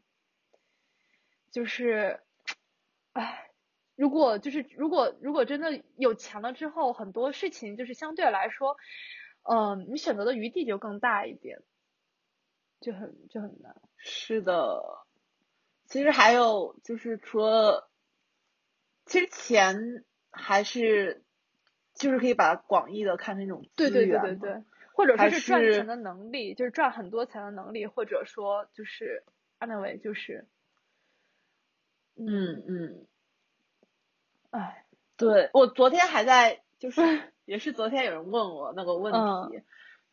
就是，哎，如果就是如果如果真的有钱了之后，很多事情就是相对来说，嗯，你选择的余地就更大一点，就很就很难。是的，其实还有就是除了。其实钱还是，就是可以把它广义的看成一种资源，对对对对对，或者说是赚钱的能力，就是赚很多钱的能力，或者说就是，anyway 就是，嗯嗯，哎，对我昨天还在，就是 也是昨天有人问我那个问题，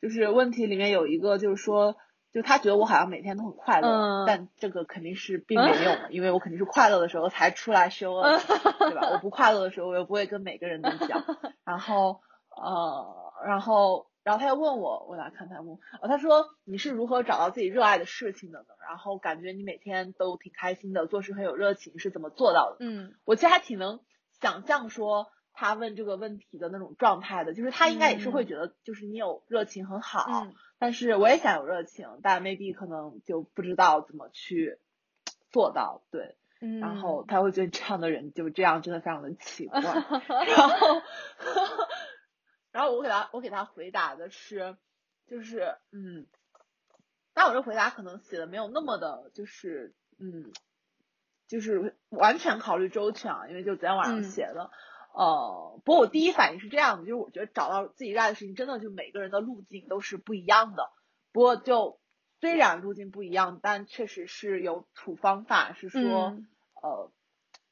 就是问题里面有一个就是说。就他觉得我好像每天都很快乐，但这个肯定是并没有嘛，因为我肯定是快乐的时候才出来修，对吧？我不快乐的时候，我又不会跟每个人都讲。然后，呃，然后，然后他又问我，我来看弹幕，呃，他说你是如何找到自己热爱的事情的呢？然后感觉你每天都挺开心的，做事很有热情，是怎么做到的？嗯，我其实还挺能想象说他问这个问题的那种状态的，就是他应该也是会觉得，就是你有热情很好。但是我也想有热情，但 maybe 可能就不知道怎么去做到，对，然后他会觉得这样的人就这样真的非常的奇怪，然后，然后我给他我给他回答的是，就是嗯，但我这回答可能写的没有那么的，就是嗯，就是完全考虑周全啊，因为就昨天晚上写的。呃，不过我第一反应是这样的，就是我觉得找到自己热爱的事情，真的就每个人的路径都是不一样的。不过就虽然路径不一样，但确实是有土方法，是说，呃，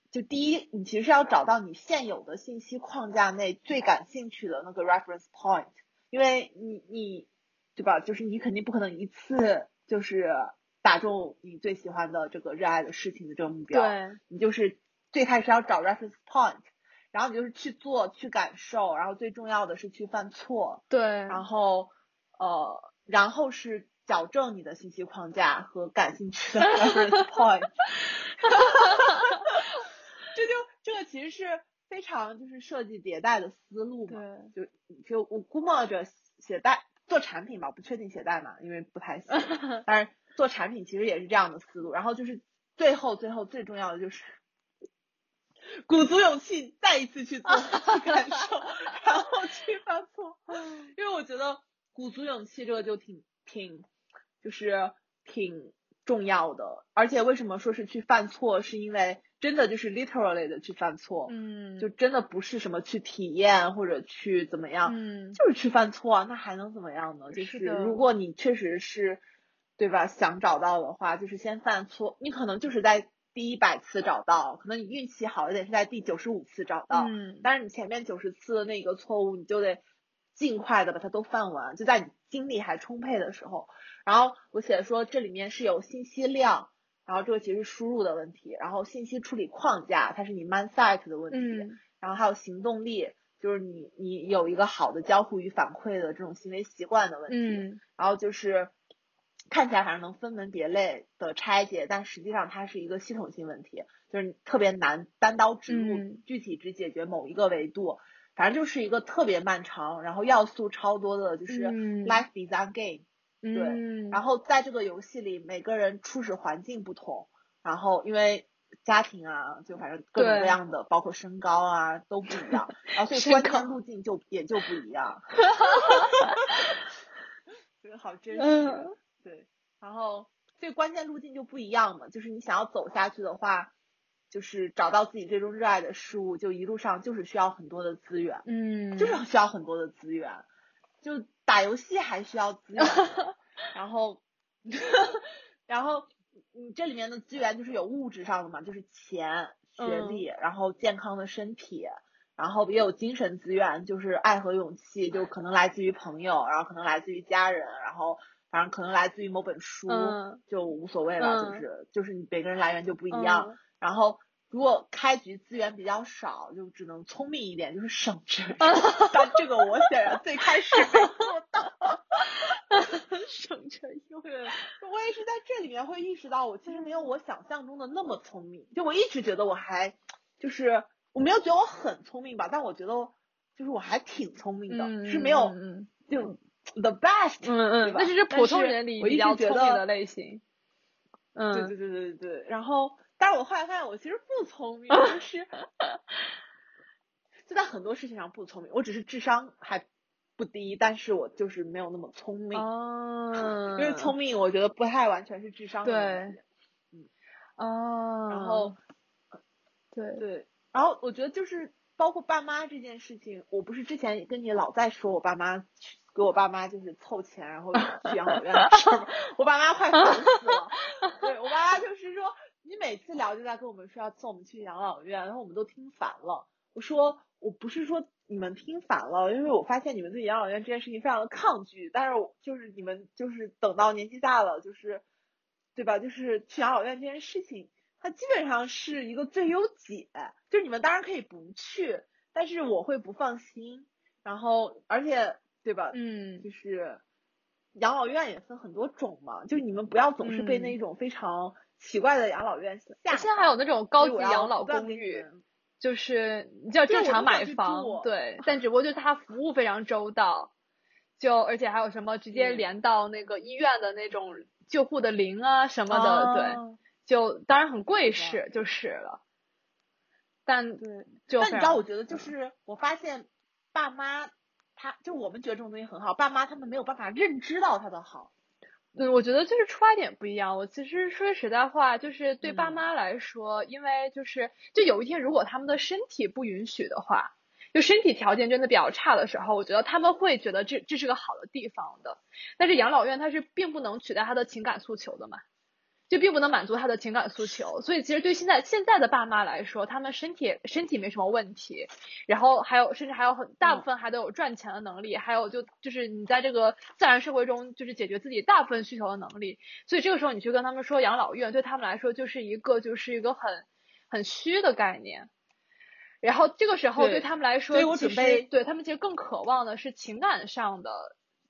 就第一，你其实是要找到你现有的信息框架内最感兴趣的那个 reference point，因为你你对吧？就是你肯定不可能一次就是打中你最喜欢的这个热爱的事情的这个目标。对，你就是最开始要找 reference point，然后你就是去做去感受，然后最重要的是去犯错，对，然后呃，然后是矫正你的信息框架和感兴趣的 reference point。这就这个其实是非常就是设计迭代的思路嘛，对，就就我估摸着写代做产品吧，我不确定写代码，因为不太行，但是做产品其实也是这样的思路，然后就是最后最后最重要的就是 鼓足勇气再一次去做 去感受，然后去犯错，因为我觉得鼓足勇气这个就挺挺就是挺重要的，而且为什么说是去犯错，是因为。真的就是 literally 的去犯错，嗯，就真的不是什么去体验或者去怎么样，嗯，就是去犯错，那还能怎么样呢？就是如果你确实是，对吧？想找到的话，就是先犯错，你可能就是在第一百次找到，可能你运气好一点是在第九十五次找到，嗯，但是你前面九十次的那个错误，你就得尽快的把它都犯完，就在你精力还充沛的时候。然后我写说这里面是有信息量。然后这个其实是输入的问题，然后信息处理框架它是你 mindset 的问题，嗯，然后还有行动力，就是你你有一个好的交互与反馈的这种行为习惯的问题，嗯，然后就是看起来反正能分门别类的拆解，但实际上它是一个系统性问题，就是特别难单刀直入，具体只解决某一个维度，反正就是一个特别漫长，然后要素超多的，就是 life design game。对，然后在这个游戏里，每个人初始环境不同，然后因为家庭啊，就反正各种各样的，包括身高啊都不一样，然后所以关键路径就也就不一样。哈哈哈哈哈！这个好真实。对，然后这个关键路径就不一样嘛，就是你想要走下去的话，就是找到自己最终热爱的事物，就一路上就是需要很多的资源，嗯，就是需要很多的资源，就。打游戏还需要资源，然后，然后你这里面的资源就是有物质上的嘛，就是钱、学历，然后健康的身体，然后也有精神资源，就是爱和勇气，就可能来自于朋友，然后可能来自于家人，然后反正可能来自于某本书，就无所谓了，就是就是你每个人来源就不一样，然后。如果开局资源比较少，就只能聪明一点，就是省着。但这个我显然最开始没做到，省着用。对，我也是在这里面会意识到，我其实没有我想象中的那么聪明。就我一直觉得我还，就是我没有觉得我很聪明吧，但我觉得就是我还挺聪明的，是没有就 the best，嗯嗯，那就是普通人里比较聪明的类型。嗯，对对对对对对，然后。但是我后来发现我其实不聪明，就是就在很多事情上不聪明。我只是智商还不低，但是我就是没有那么聪明。哦。因为聪明，我觉得不太完全是智商的问题。嗯。哦。然后。对对。然后我觉得就是包括爸妈这件事情，我不是之前跟你老在说我爸妈去给我爸妈就是凑钱，然后去养老院的事儿？我爸妈快烦死了。对我爸妈就是说。你每次聊就在跟我们说要送我们去养老院，然后我们都听烦了。我说我不是说你们听烦了，因为我发现你们对养老院这件事情非常的抗拒。但是就是你们就是等到年纪大了，就是对吧？就是去养老院这件事情，它基本上是一个最优解。就是你们当然可以不去，但是我会不放心。然后而且对吧？嗯，就是养老院也分很多种嘛，就是你们不要总是被那种非常。奇怪的养老院吓，现在还有那种高级养老公寓，就是你就要正常买房，对，但只不过就是它服务非常周到，就而且还有什么直接连到那个医院的那种救护的铃啊什么的，对，就当然很贵是就是了，但对，就但你知道，我觉得就是我发现爸妈他就我们觉得这种东西很好，爸妈他们没有办法认知到他的好。嗯，我觉得就是出发点不一样。我其实说句实在话，就是对爸妈来说，因为就是就有一天如果他们的身体不允许的话，就身体条件真的比较差的时候，我觉得他们会觉得这这是个好的地方的。但是养老院它是并不能取代他的情感诉求的嘛，就并不能满足他的情感诉求，所以其实对现在现在的爸妈来说，他们身体身体没什么问题，然后还有甚至还有很大部分还都有赚钱的能力，还有就就是你在这个自然社会中就是解决自己大部分需求的能力，所以这个时候你去跟他们说养老院，对他们来说就是一个就是一个很很虚的概念，然后这个时候对他们来说，所以我准备对他们其实更渴望的是情感上的，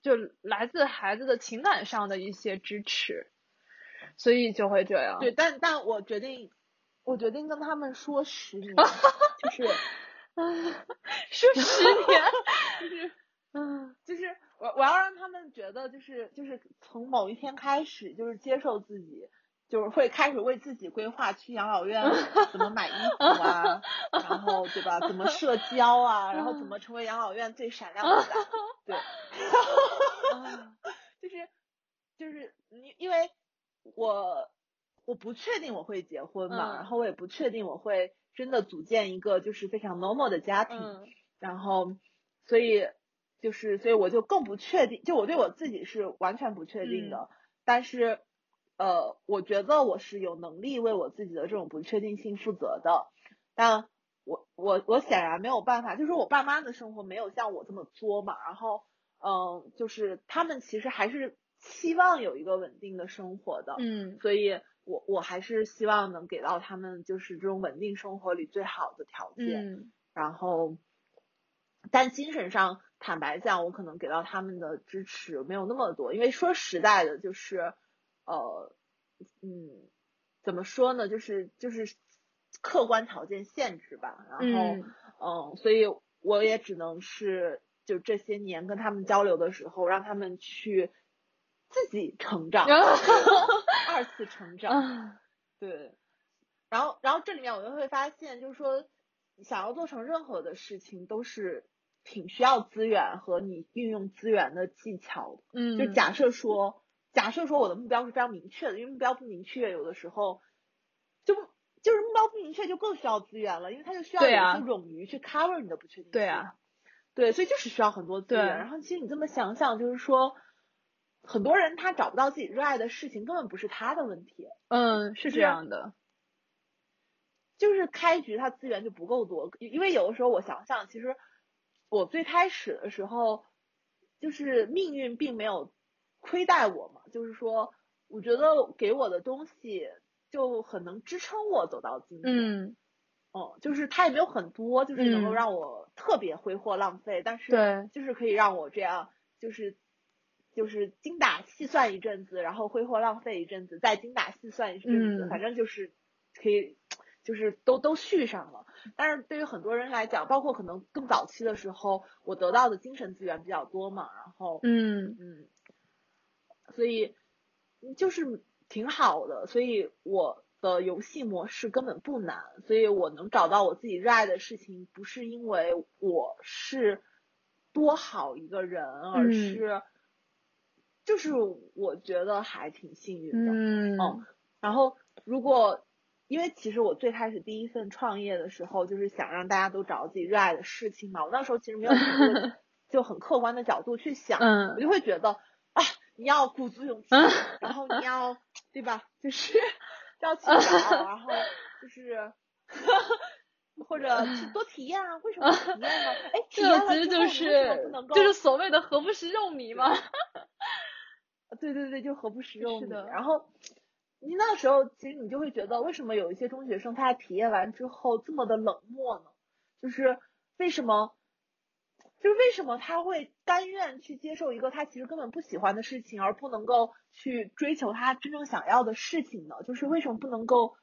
就来自孩子的情感上的一些支持。所以就会这样。对，但但我决定，我决定跟他们说十年，就是，说十年，就是，嗯，就是我我要让他们觉得，就是就是从某一天开始，就是接受自己，就是会开始为自己规划去养老院 怎么买衣服啊，然后对吧？怎么社交啊，然后怎么成为养老院最闪亮的仔，对，就是就是你因为。我我不确定我会结婚嘛，然后我也不确定我会真的组建一个就是非常 normal 的家庭，然后所以就是所以我就更不确定，就我对我自己是完全不确定的，但是呃，我觉得我是有能力为我自己的这种不确定性负责的，但我我我显然没有办法，就是我爸妈的生活没有像我这么作嘛，然后嗯，就是他们其实还是。期望有一个稳定的生活的，嗯，所以我我还是希望能给到他们就是这种稳定生活里最好的条件，嗯，然后，但精神上坦白讲，我可能给到他们的支持没有那么多，因为说实在的，就是呃，嗯，怎么说呢，就是就是客观条件限制吧，然后嗯，所以我也只能是就这些年跟他们交流的时候，让他们去。自己成长，二次成长，对，然后，然后这里面我就会发现，就是说，想要做成任何的事情，都是挺需要资源和你运用资源的技巧的。嗯，就假设说，假设说我的目标是非常明确的，因为目标不明确，有的时候就就是目标不明确就更需要资源了，因为它就需要有一些冗余去 cover 你的不确定性。对啊，对，所以就是需要很多资源。然后其实你这么想想，就是说。很多人他找不到自己热爱的事情，根本不是他的问题。嗯，是这样的，就是开局他资源就不够多。因为有的时候我想想，其实我最开始的时候，就是命运并没有亏待我嘛。就是说，我觉得给我的东西就很能支撑我走到今天。嗯，哦，就是他也没有很多，就是能够让我特别挥霍浪费，但是对，就是可以让我这样，就是。就是精打细算一阵子，然后挥霍浪费一阵子，再精打细算一阵子，反正就是可以，就是都都续上了。但是对于很多人来讲，包括可能更早期的时候，我得到的精神资源比较多嘛，然后嗯嗯，所以就是挺好的。所以我的游戏模式根本不难，所以我能找到我自己热爱的事情，不是因为我是多好一个人，而是。就是我觉得还挺幸运的，嗯，然后如果因为其实我最开始第一份创业的时候，就是想让大家都找到自己热爱的事情嘛，我那时候其实没有 就很客观的角度去想，我就会觉得啊，你要鼓足勇气，然后你要对吧，就是 要去找，然后就是 或者去多体验啊，为什么体验呢？哎，体验其实就是就是所谓的何不食肉糜嘛。对对对，就何不食肉糜。然后你那时候其实你就会觉得，为什么有一些中学生他体验完之后这么的冷漠呢？就是为什么？就是为什么他会甘愿去接受一个他其实根本不喜欢的事情，而不能够去追求他真正想要的事情呢？就是为什么不能够？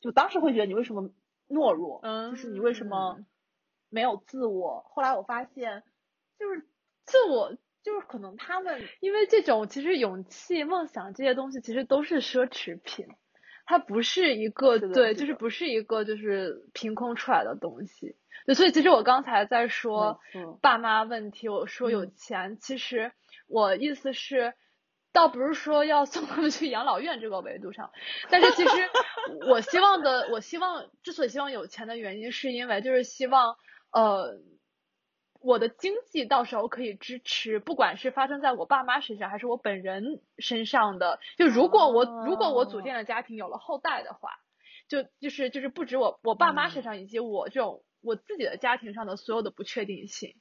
就当时会觉得你为什么懦弱？嗯，就是你为什么没有自我？后来我发现，就是自我。就是可能他们，因为这种其实勇气、梦想这些东西其实都是奢侈品，它不是一个对，就是不是一个就是凭空出来的东西。对，所以其实我刚才在说爸妈问题，我说有钱，其实我意思是，倒不是说要送他们去养老院这个维度上，但是其实我希望的，我希望之所以希望有钱的原因，是因为就是希望呃。我的经济到时候可以支持，不管是发生在我爸妈身上，还是我本人身上的。就如果我如果我组建了家庭有了后代的话，就就是就是不止我我爸妈身上，以及我这种我自己的家庭上的所有的不确定性。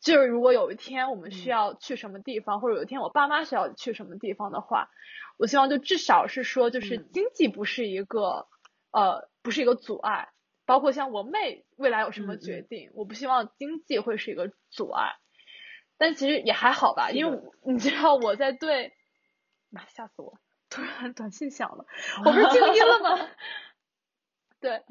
就是如果有一天我们需要去什么地方，或者有一天我爸妈需要去什么地方的话，我希望就至少是说，就是经济不是一个呃不是一个阻碍。包括像我妹未来有什么决定，我不希望经济会是一个阻碍，但其实也还好吧，因为 你知道我在对，妈吓死我，突然短信响了，我不是静音了吗？对，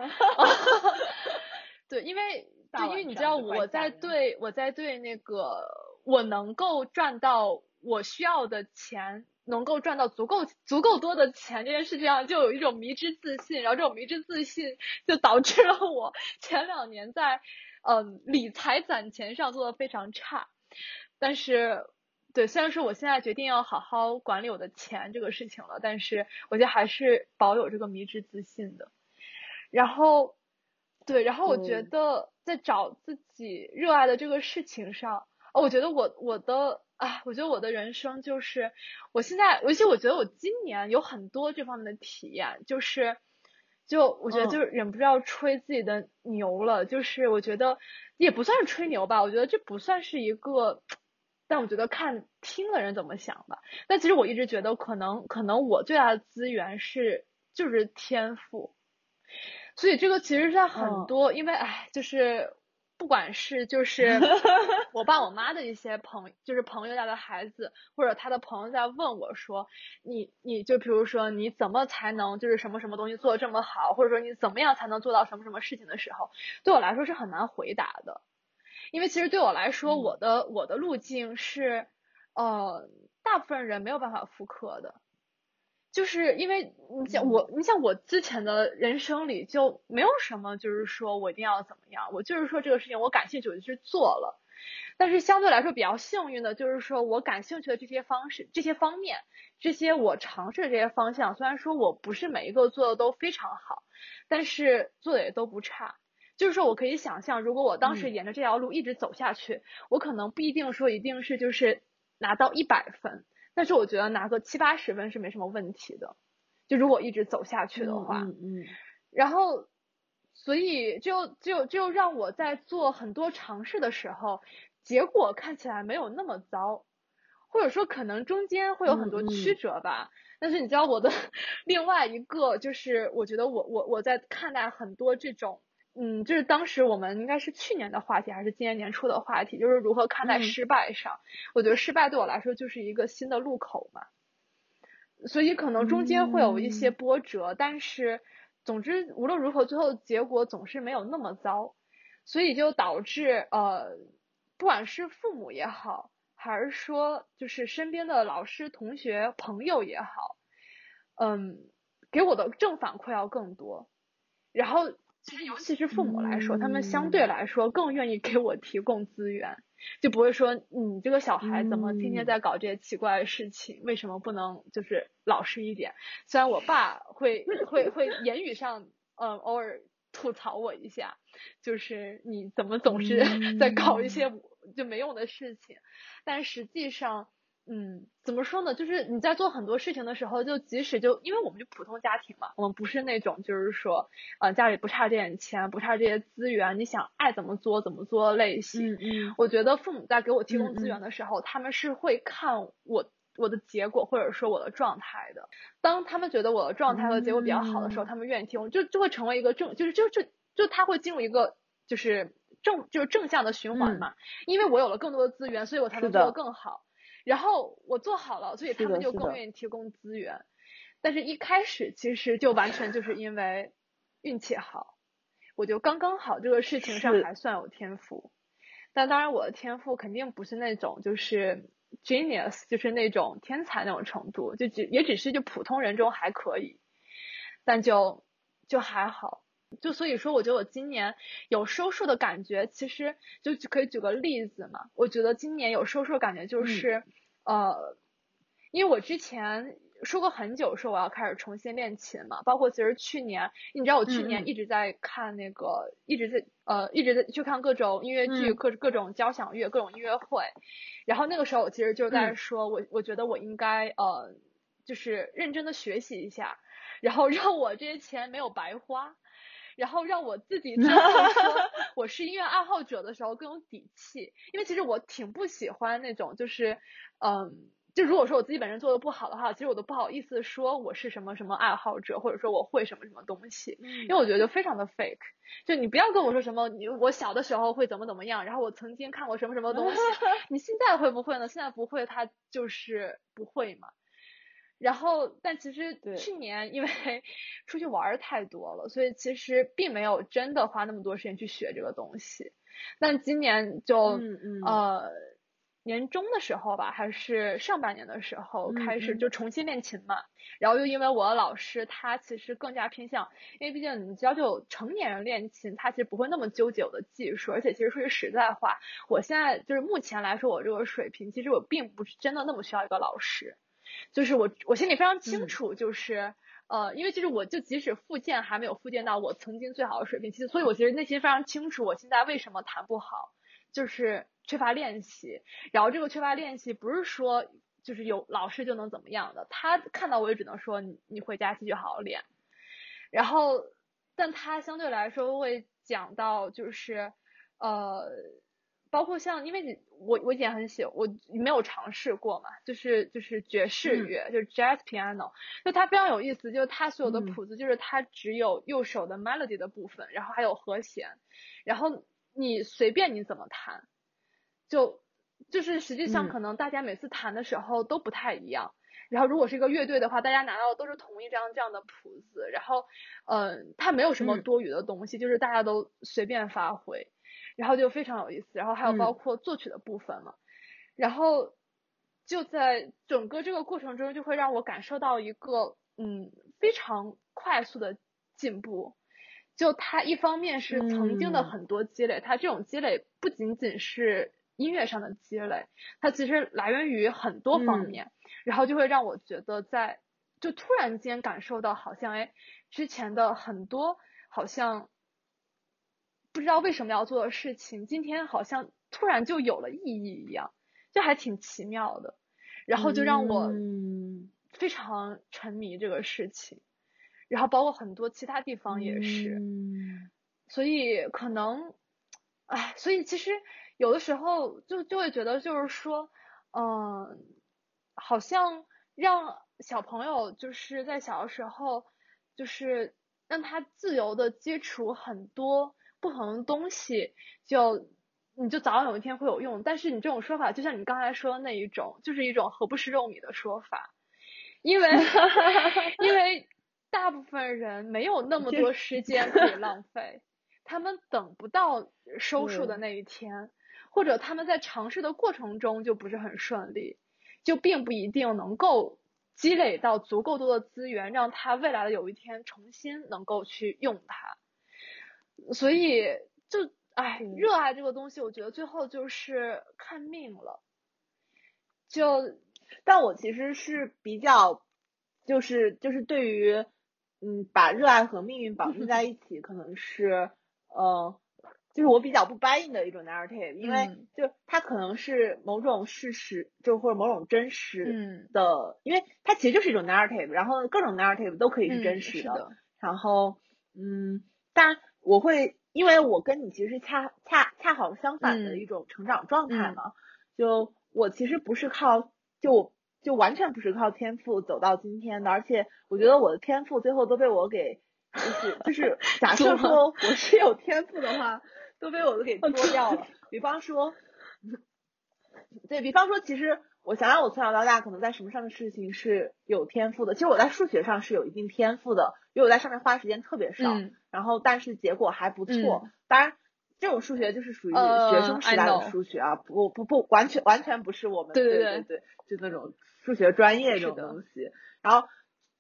对，因为对因为你知道我在对我在对那个我能够赚到我需要的钱。能够赚到足够足够多的钱这件事情上，就有一种迷之自信，然后这种迷之自信就导致了我 前两年在嗯理财攒钱上做的非常差。但是，对，虽然说我现在决定要好好管理我的钱这个事情了，但是我觉得还是保有这个迷之自信的。然后，对，然后我觉得在找自己热爱的这个事情上，哦，我觉得我我的。啊，我觉得我的人生就是，我现在，尤其我觉得我今年有很多这方面的体验，就是，就我觉得就是忍不住要吹自己的牛了，就是我觉得也不算是吹牛吧，我觉得这不算是一个，但我觉得看听的人怎么想吧。但其实我一直觉得，可能可能我最大的资源是就是天赋，所以这个其实在很多，因为哎，就是。不管是就是 我爸我妈的一些朋，就是朋友家的孩子，或者他的朋友在问我说，你你就比如说你怎么才能就是什么什么东西做的这么好，或者说你怎么样才能做到什么什么事情的时候，对我来说是很难回答的，因为其实对我来说，我的我的路径是，呃，大部分人没有办法复刻的。就是因为你像我，你像我之前的人生里就没有什么，就是说我一定要怎么样，我就是说这个事情我感兴趣我就去做了。但是相对来说比较幸运的就是说我感兴趣的这些方式、这些方面、这些我尝试的这些方向，虽然说我不是每一个做的都非常好，但是做的也都不差。就是说我可以想象，如果我当时沿着这条路一直走下去，我可能不一定说一定是就是拿到一百分。但是我觉得拿个七八十分是没什么问题的，就如果一直走下去的话，嗯，然后，所以就就就让我在做很多尝试的时候，结果看起来没有那么糟，或者说可能中间会有很多曲折吧。但是你知道我的 另外一个就是，我觉得我我我在看待很多这种。嗯，就是当时我们应该是去年的话题，还是今年年初的话题，就是如何看待失败上。我觉得失败对我来说就是一个新的路口嘛，所以可能中间会有一些波折，但是总之无论如何，最后结果总是没有那么糟，所以就导致呃，不管是父母也好，还是说就是身边的老师、同学、朋友也好，嗯，给我的正反馈要更多，然后。其实，尤其是父母来说，他们相对来说更愿意给我提供资源，就不会说你这个小孩怎么天天在搞这些奇怪的事情，为什么不能就是老实一点？虽然我爸会会会言语上嗯偶尔吐槽我一下，就是你怎么总是 在搞一些就没用的事情，但实际上。嗯，怎么说呢？就是你在做很多事情的时候，就即使就因为我们就普通家庭嘛，我们不是那种就是说，呃，家里不差这点钱，不差这些资源，你想爱怎么做怎么做类型。嗯嗯。我觉得父母在给我提供资源的时候，他们是会看我我的结果或者说我的状态的。当他们觉得我的状态和结果比较好的时候，他们愿意提供，就就会成为一个正，就是就就就他会进入一个就是正就是正向的循环嘛。因为我有了更多的资源，所以我才能做得更好。然后我做好了，所以他们就更愿意提供资源。但是一开始其实就完全就是因为运气好，我就刚刚好这个事情上还算有天赋。但当然我的天赋肯定不是那种就是 genius，就是那种天才那种程度，就只也只是就普通人中还可以。但就就还好，就所以说我觉得我今年有收束的感觉，其实就可以举个例子嘛。我觉得今年有收束感觉就是。呃，因为我之前说过很久说我要开始重新练琴嘛，包括其实去年，你知道我去嗯年一直在看那个，一直在呃一直在去看各种音乐剧、嗯各各种交响乐、各种音乐会，然后那个时候我其实就在嗯说，我我觉得我应该呃就是认真的学习一下，然后让我这些钱没有白花。然后让我自己知道说 我是音乐爱好者的时候更有底气，因为其实我挺不喜欢那种就是，嗯，就如果说我自己本身做的不好的话，其实我都不好意思说我是什么什么爱好者，或者说我会什么什么东西，因为我觉得就非常的 fake。就你不要跟我说什么你我小的时候会怎么怎么样，然后我曾经看过什么什么东西，你现在会不会呢？现在不会，他就是不会嘛。然后，但其实去年因为 出去玩儿太多了，所以其实并没有真的花那么多时间去学这个东西。但今年就、嗯嗯呃年中的时候吧，还是上半年的时候嗯开始嗯就重新练琴嘛。然后又因为我的老师他其实更加偏向，因为毕竟你知道，就成年人练琴，他其实不会那么纠结我的技术，而且其实说句实在话，我现在就是目前来说我这个水平，其实我并不是真的那么需要一个老师。就是我我心里非常清嗯楚，就是、呃，因为就是我就即使复健还没有复健到我曾经最好的水平，其实所以我其实内心非常清楚我现在为什么弹不好，就是缺乏练习。然后这个缺乏练习不是说就是有老师就能怎么样的，他看到我也只能说你你回家继续好好练。然后，但他相对来说会讲到就是呃。包括像，因为你我我以前很喜我没有尝试过嘛，就是就是爵士嗯乐，就是 jazz piano，就它非常有意思，就是它所有的嗯谱子，就是它只有右手的 melody 的部分，然后还有和弦，然后你随便你怎么弹，就就是实际上嗯可能大家每次弹的时候都不太一样。然后如果是一个乐队的话，大家拿到的都是同一张这样的谱子，然后，嗯、它没有什么嗯多余的东西，就是大家都随便发挥。然后就非常有意思，然后还有包嗯括作曲的部分嘛，然后就在整个这个过程中，就会让我感受到一个嗯非常快速的进步。就它一方面是曾经的嗯很多积累，它这种积累不仅仅是音乐上的积累，它其实来源于很多方嗯面，然后就会让我觉得在就突然间感受到好像哎之前的很多好像。不知道为什么要做的事情，今天好像突然就有了意义一样，就还挺奇妙的。然后就让我嗯非常沉迷这个事情，然后包括很多其他地方也是，嗯所以可能，哎，所以其实有的时候就就会觉得就是说，嗯，好像让小朋友就是在小的时候，就是让他自由的接触很多不同的东西，就你就早晚有一天会有用。但是你这种说法，就像你刚才说的那一种，就是一种何不食肉糜的说法，因为 因为大部分人没有那么多时间可以浪费，他们等不到收束的那一天，或者他们在尝试的过程中就不是很顺利，就并不一定能够积累到足够多的资源，让他未来的有一天重新能够去用它。所以就哎，嗯热爱这个东西，我觉得最后就是看命了。就但我其实是比较，就是就是对于，嗯，把热爱和命运绑定在 一起，可能是，呃，就是我比较不 buy in 的一种 narrative，因为嗯。就它可能是某种事实，就或者某种真实嗯。的，因为它其实就是一种 narrative，然后各种 narrative 都可以是真嗯实是的。然后，嗯，当然我会，因为我跟你其实恰恰恰好相反的嗯一种成长状态嗯嘛。就我其实不是靠，就就完全不是靠天赋走到今天的，而且我觉得我的天赋最后都被我给，就是就是 假设说我是有天赋的话，都被我给做掉了。比方说，对比方说，其实我想想，我从小到大可能在什么上的事情是有天赋的。其实我在数学上是有一定天赋的，因为我在上面花的时间特别少，嗯然后但是结果还不错。嗯当然，这种数学就是属于呃学生时代的数学啊，不不不，完全完全不是我们对对对对，就那种数学专业这种东西。然后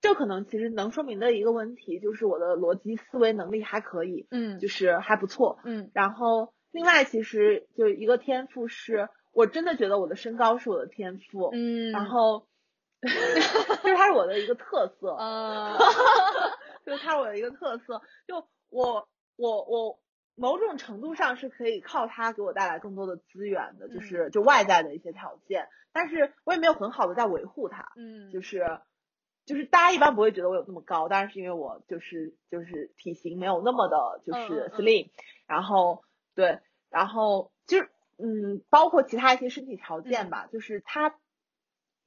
这可能其实能说明的一个问题就是我的逻辑思维能力还可以，嗯就是还不错。嗯然后另外其实就一个天赋是，我真的觉得我的身高是我的天赋。嗯，然后 就是它是我的一个特色，啊，就是它是我的一个特色。就我我我某种程度上是可以靠它给我带来更多的资源的，就是就外在的一些条件，但是我也没有很好的在维护它，嗯，就是就是大家一般不会觉得我有那么高，当然是因为我就是就是体型没有那么的就是嗯嗯。嗯 slim，、然后对，然后就是嗯，包括其他一些身体条件吧，就是它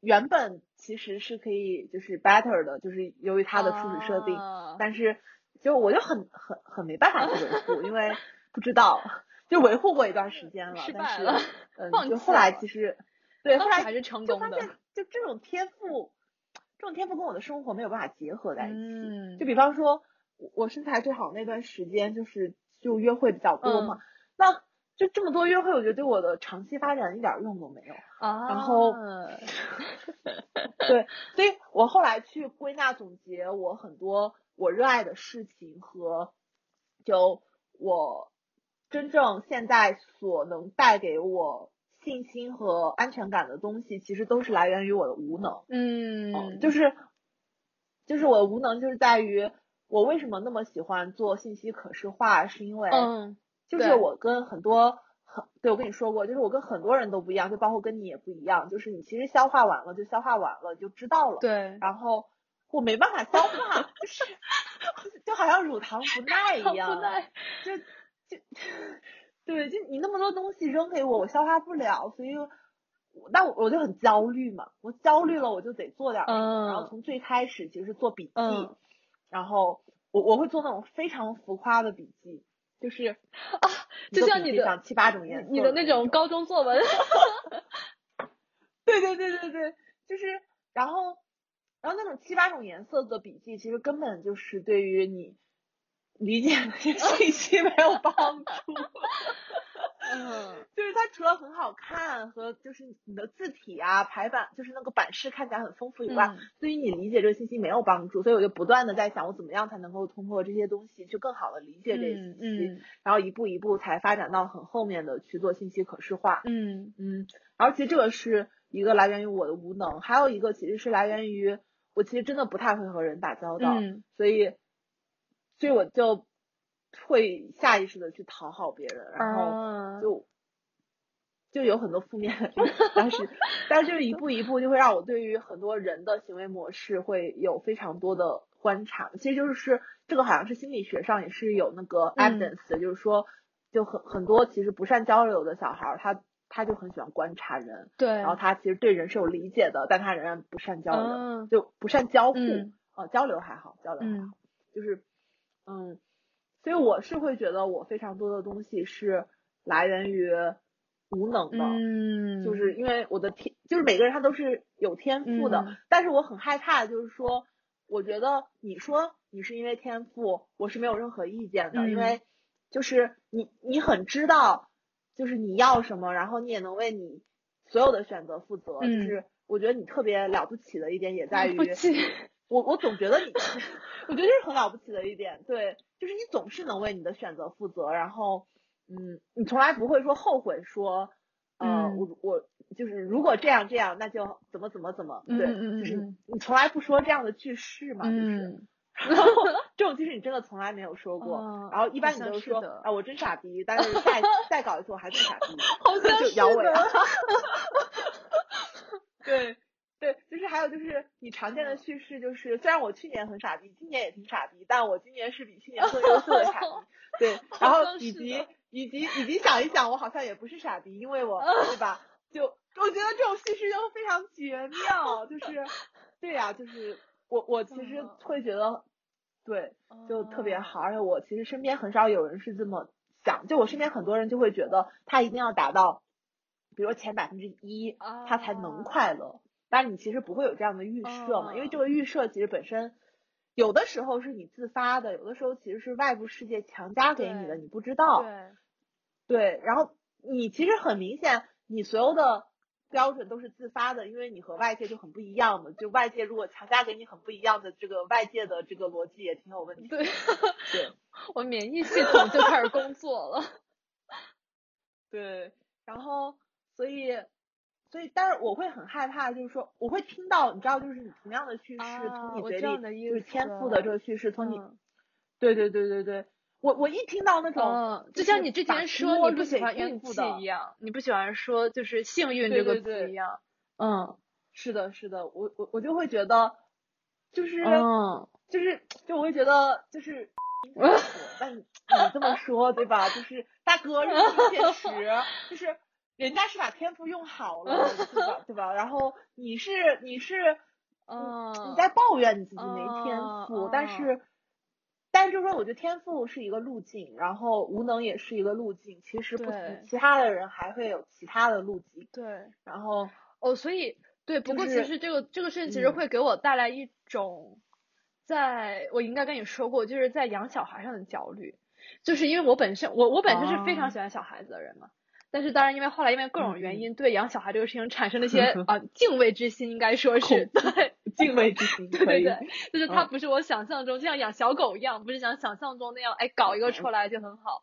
原本其实是可以就是 better 的，就是由于它的初始设定，啊但是就我就很很很没办法去维护，因为不知道就维护过一段时间了，但是失败了嗯，就后来其实对后来还是成功的就发现就这种天赋，这种天赋跟我的生活没有办法结合在一起。嗯就比方说，我我身材最好那段时间，就是就约会比较多嘛，嗯那就这么多约会，我觉得对我的长期发展一点用都没有。啊，然后 对，所以我后来去归纳总结我很多我热爱的事情和就我真正现在所能带给我信心和安全感的东西，其实都是来源于我的无能。嗯，就是就是我的无能，就是在于我为什么那么喜欢做信息可视化，是因为嗯，就是我跟很多很对我跟你说过，就是我跟很多人都不一样，就包括跟你也不一样，就是你其实消化完了就消化完了就知道了，对，然后我没办法消化，就是 就好像乳糖不耐一样，不耐就就对，就你那么多东西扔给我，我消化不了，所以我。那我我就很焦虑嘛，我焦虑了，我就得做点什么。然后嗯从最开始其实是做笔记，嗯然后我我会做那种非常浮夸的笔记，就是啊，就像你的七八种颜色你的那种种高中作文，对对对对对，就是然后然后那种七八种颜色的笔记，其实根本就是对于你理解那些信息没有帮助。嗯 就是它除了很好看和就是你的字体啊排版，就是那个版式看起来很丰富以外，嗯对于你理解这个信息没有帮助。所以我就不断的在想，我怎么样才能够通过这些东西去更好的理解这些信息，嗯然后一步一步才发展到很后面的去做信息可视化。嗯嗯，然后其实这个是一个来源于我的无能，还有一个其实是来源于我其实真的不太会和人打交道，嗯所以所以我就会下意识的去讨好别人，然后啊就。就有很多负面的，但是但是就是一步一步就会让我对于很多人的行为模式会有非常多的观察。其实就是这个好像是心理学上也是有那个嗯 evidence 的，就是说就很很多其实不善交流的小孩儿，他他就很喜欢观察人，对，然后他其实对人是有理解的，但他仍然不善交流，嗯就不善交互。嗯啊，交流还好，交流还好，嗯就是嗯，所以我是会觉得我非常多的东西是来源于无能的，嗯，就是因为我的天，就是每个人他都是有天赋的，嗯。但是我很害怕，就是说，我觉得你说你是因为天赋，我是没有任何意见的，嗯。因为就是你你很知道，就是你要什么，然后你也能为你所有的选择负责，嗯。就是我觉得你特别了不起的一点也在于我我总觉得你，我觉得这是很了不起的一点，对，就是你总是能为你的选择负责，然后，嗯，你从来不会说后悔说，呃，嗯。我我就是如果这样这样，那就怎么怎么怎么，对，嗯嗯嗯就是嗯。你从来不说这样的句式嘛，就是，嗯。然后这种句式你真的从来没有说过，哦然后一般你都说啊我真傻逼，但是下一 再搞一次我还是傻逼，好像就是摇尾。对对，就是还有就是你常见的嗯叙事，就是虽然我去年很傻逼，今年也挺傻逼，但我今年是比去年更优秀的傻逼。对，然后以及以及以及想一想，我好像也不是傻逼，因为我 对吧？就我觉得这种叙事就非常绝妙，就是对呀、就是我我其实嗯会觉得对，就特别哦好，而且我其实身边很少有人是这么想，就我身边很多人就会觉得他一定要达到，比如说前百分之一，他才能啊快乐。但你其实不会有这样的预设嘛，因为哦这个预设其实本身有的时候是你自发的，有的时候其实是外部世界强加给你的，你不知道。对，对，然后你其实很明显，你所有的标准都是自发的，因为你和外界就很不一样嘛。就外界如果强加给你很不一样的这个外界的这个逻辑，也挺有问题的。对，对 我免疫系统就开始工作了。对，然后所以所以，但是我会很害怕，就是说，我会听到，你知道，就是你同样的叙事啊从你嘴里，就是你的意思天赋的这个叙事从你，嗯对对对对对，我我一听到那种，嗯，就就像你之前说你不喜欢运气一样，你不喜欢说就是幸运这个词一样。嗯是的，是的，我我我就会觉得，就是、嗯就是就我会觉得就是，但你你这么说对吧？就是大哥认清现实，就是人家是把天赋用好了，对吧？对吧？然后你是你是 嗯，你在抱怨你自己没天赋，嗯但是，但是就是说，我觉得天赋是一个路径，然后无能也是一个路径。其实不对其他的人还会有其他的路径，对然后哦，所以对，不过其实这个这个事情其实嗯会给我带来一种，在我应该跟你说过，就是在养小孩上的焦虑，就是因为我本身我我本身是非常哦喜欢小孩子的人嘛。但是当然，因为后来因为各种嗯原因，对养小孩这个事情产生了一些 啊、敬畏之心，应该说是对敬畏之心。对对对，就是它嗯不是我想象中，就像养小狗一样，不是像想象中那样，哎，搞一个出来就很好。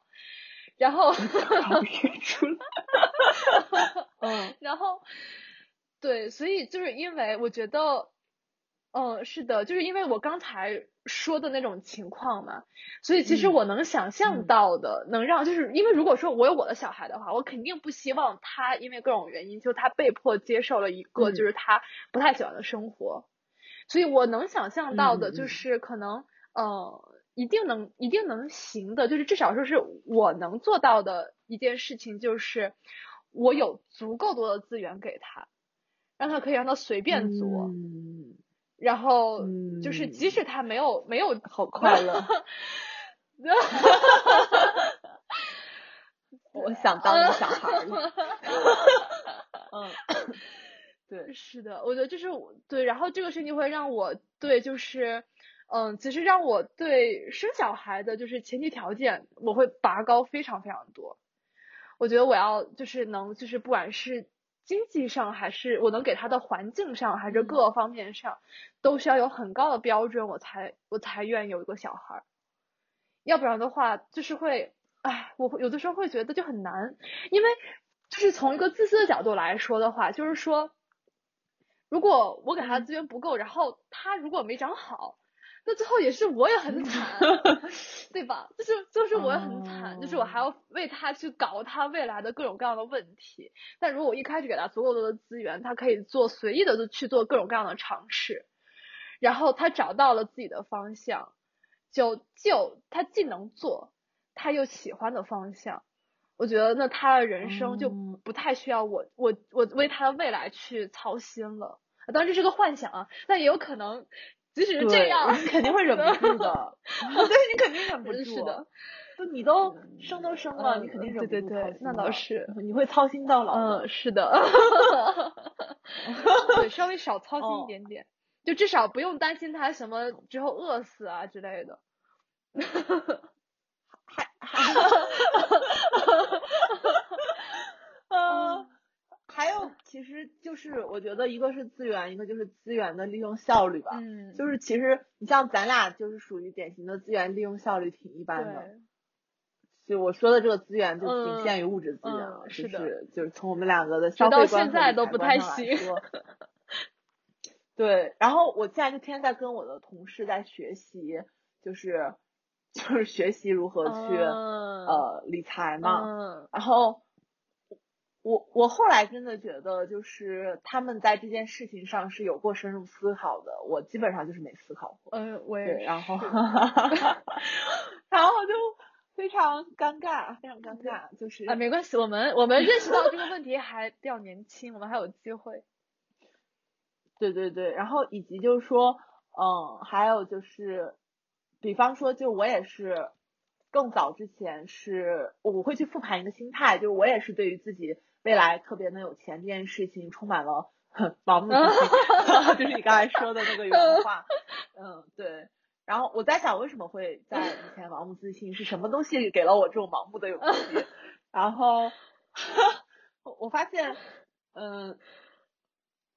然后，嗯然后，对，所以就是因为我觉得，嗯，是的，就是因为我刚才说的那种情况嘛，所以其实嗯我能想象嗯。到的，能让就是因为如果说我有我的小孩的话，我肯定不希望他因为各种原因，就他被迫接受了一个嗯。就是他不太喜欢的生活，所以我能想象到的就是可能，呃。一定能一定能行的，就是至少说是我能做到的一件事情，就是我有足够多的资源给他，让他可以让他随便做，嗯，然后就是嗯即使他没有没有好 快乐。我想当个小孩了。嗯，对，是的，我觉得就是对，然后这个事情会让我对就是。嗯，其实让我对生小孩的就是前提条件，我会拔高非常非常多。我觉得我要就是能就是不管是经济上还是我能给他的环境上，还是各个方面上，都需要有很高的标准，我才我才愿意有一个小孩儿。要不然的话，就是会，哎，我会有的时候会觉得就很难，因为就是从一个自私的角度来说的话，就是说，如果我给他资源不够，然后他如果没长好。那最后也是我也很惨，对吧？就是就是我也很惨，就是我还要为他去搞他未来的各种各样的问题。但如果我一开始给他足够多的资源，他可以做随意的去做各种各样的尝试，然后他找到了自己的方向，就就他既能做，他又喜欢的方向，我觉得那他的人生就不太需要我我我为他的未来去操心了。当然这是个幻想啊，但也有可能。即使是这样，你肯定会忍不住的。对，你肯定忍不住。是的，就你都生都生了，嗯、你肯定忍不住对对对，那倒是，你会操心到老。嗯，是的。对，稍微少操心一点点，哦、就至少不用担心他什么之后饿死啊之类的。还还。呃。还有，其实就是我觉得一个是资源，一个就是资源的利用效率吧。嗯，就是其实你像咱俩就是属于典型的资源利用效率挺一般的。就我说的这个资源就仅限于物质资源了，嗯、是的，就是从我们两个的消费观现在都不太行。对，然后我现在就天天在跟我的同事在学习，就是就是学习如何去、嗯、呃理财嘛，嗯、然后。我我后来真的觉得，就是他们在这件事情上是有过深入思考的，我基本上就是没思考过。嗯，我也对，然后 然后就非常尴尬，非常尴尬，就是啊，没关系，我们我们认识到这个问题还比较年轻，我们还有机会。对对对，然后以及就是说，嗯，还有就是，比方说，就我也是。更早之前是我会去复盘一个心态，就是我也是对于自己未来特别能有钱这件事情充满了盲目自信，就是你刚才说的那个原话。嗯，对。然后我在想，为什么会在以前盲目自信？是什么东西给了我这种盲目的勇气？然后我发现，嗯，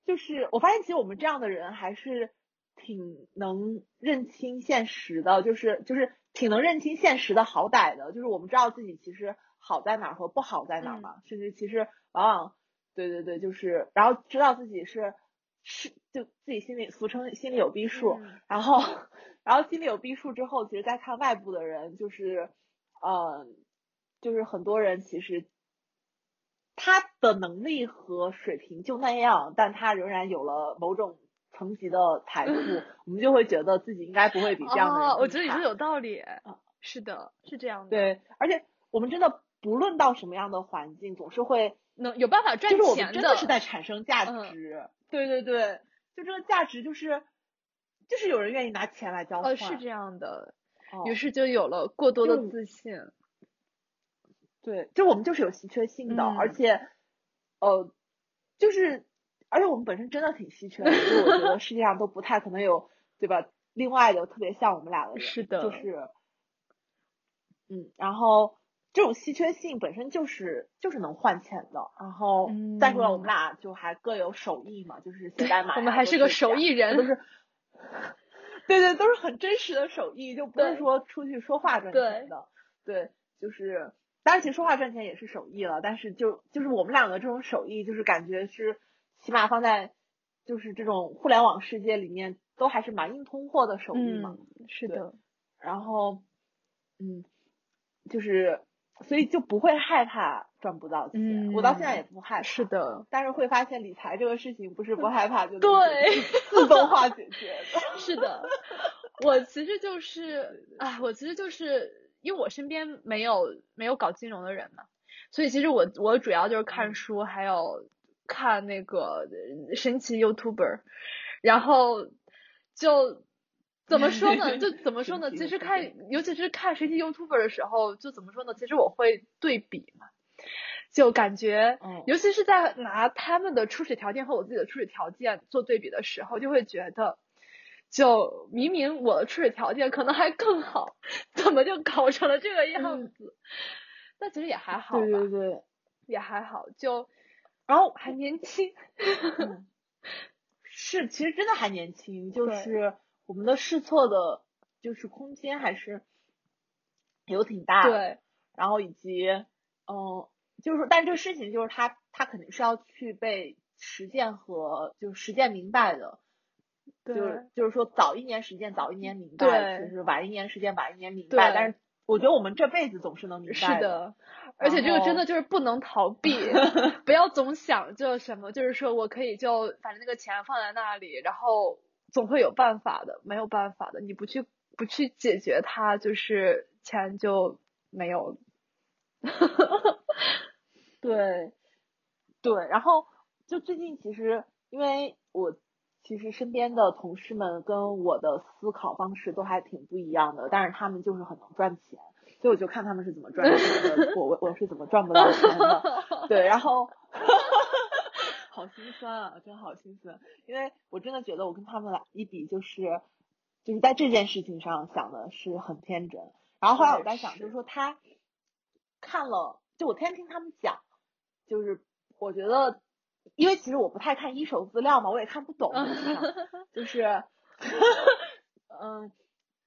就是我发现其实我们这样的人还是挺能认清现实的，就是就是。挺能认清现实的好歹的，就是我们知道自己其实好在哪儿和不好在哪儿嘛，嗯、甚至其实往往对对对，就是然后知道自己是是就自己心里俗称心里有逼数，嗯然后然后心里有逼数之后，其实再看外部的人，就是呃，就是很多人其实他的能力和水平就那样，但他仍然有了某种层级的财富，我们就会觉得自己应该不会比这样的人哦，我觉得你说有道理啊。是的，是这样的。，对，而且我们真的不论到什么样的环境，总是会能有办法赚就是我钱们真的是在产生价嗯值。对对对，就这个价值就是就是有人愿意拿钱来交换。呃，是这样的。哦于是就有了过多的自信。对，就我们就是有稀缺性的，而嗯且呃，就是而且我们本身真的挺稀缺的，就我觉得世界上都不太可能有对吧？另外的特别像我们俩的人，是的就是嗯，然后。这种稀缺性本身就是就是能换钱的，然后再说了，我们嗯俩就还各有手艺嘛，就是写代码，我们还是个手艺人都是，对对，都是很真实的手艺，就不是说出去说话赚钱的，对，就是，当然其实说话赚钱也是手艺了，但是就就是我们两个这种手艺，就是感觉是起码放在就是这种互联网世界里面，都还是蛮硬通货的手艺嘛，嗯，是的。然后，嗯，就是所以就不会害怕赚不到钱，我到现在也不害怕，是的，但是会发现理财这个事情不是不害怕就能对自动化解决的。是的，我其实就是，啊，我其实就是因为我身边没有没有搞金融的人嘛，所以其实我我主要就是看嗯书，还有看那个呃神奇 YouTuber，然后就 怎么说呢？就 怎么说呢？其实看，尤其是看神奇 YouTuber 的时候，就怎么说呢？其实我会对比嘛，就感觉，嗯尤其是在拿他们的初始条件和我自己的初始条件做对比的时候，就会觉得，就明明我的初始条件可能还更好，怎么就搞成了这个样嗯子？但其实也还好吧，对对对，也还好，就然后还年轻。嗯，是，其实真的还年轻，就是我们的试错的，就是空间还是有挺大的。对，然后以及，嗯，就是说，但这个事情就是他他肯定是要去被实践和就是实践明白的。就是就是说，早一年实践，早一年明白；对就是晚一年实践，晚一年明对白。但是我觉得我们这辈子总是能明白是的。的，而且这个真的就是不能逃避，不要总想着什么，就是说我可以就反正那个钱放在那里，然后总会有办法的，没有办法的，你不去不去解决它，就是钱就没有了。对，对，然后就最近其实，因为我其实身边的同事们跟我的思考方式都还挺不一样的，但是他们就是很能赚钱，所以我就看他们是怎么赚钱的，我我我是怎么赚不到钱的，对，然后好心酸啊，真好心酸，因为我真的觉得我跟他们俩一比，就是就是在这件事情上想的是很天真，然后后来我在想，就是说他看了，就我天天听他们讲。就是我觉得，因为其实我不太看一手资料嘛，我也看不懂，就是，嗯，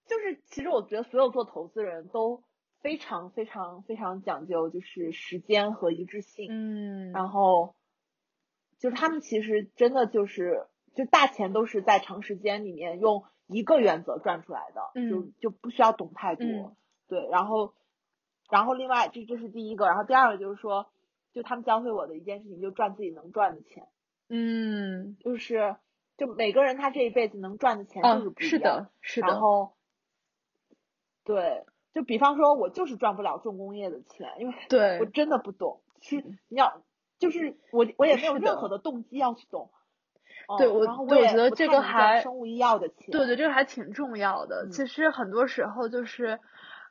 就是其实我觉得所有做投资人都非常非常非常讲究，就是时间和一致性，嗯。然后就是他们其实真的就是就大钱都是在长时间里面用一个原则赚出来的，就嗯就不需要懂太多，嗯对，然后然后另外这这是第一个，然后第二个就是说。就他们教会我的一件事情，就赚自己能赚的钱。嗯，就是就每个人他这一辈子能赚的钱就是哦，不一样。是的，是的。然后，对，就比方说，我就是赚不了重工业的钱，因为对我真的不懂。其实你要，就是我我也没有任何的动机要去懂。哦对我我觉得这个还生物医药的钱。对对，这个还挺重要的。嗯其实很多时候就是，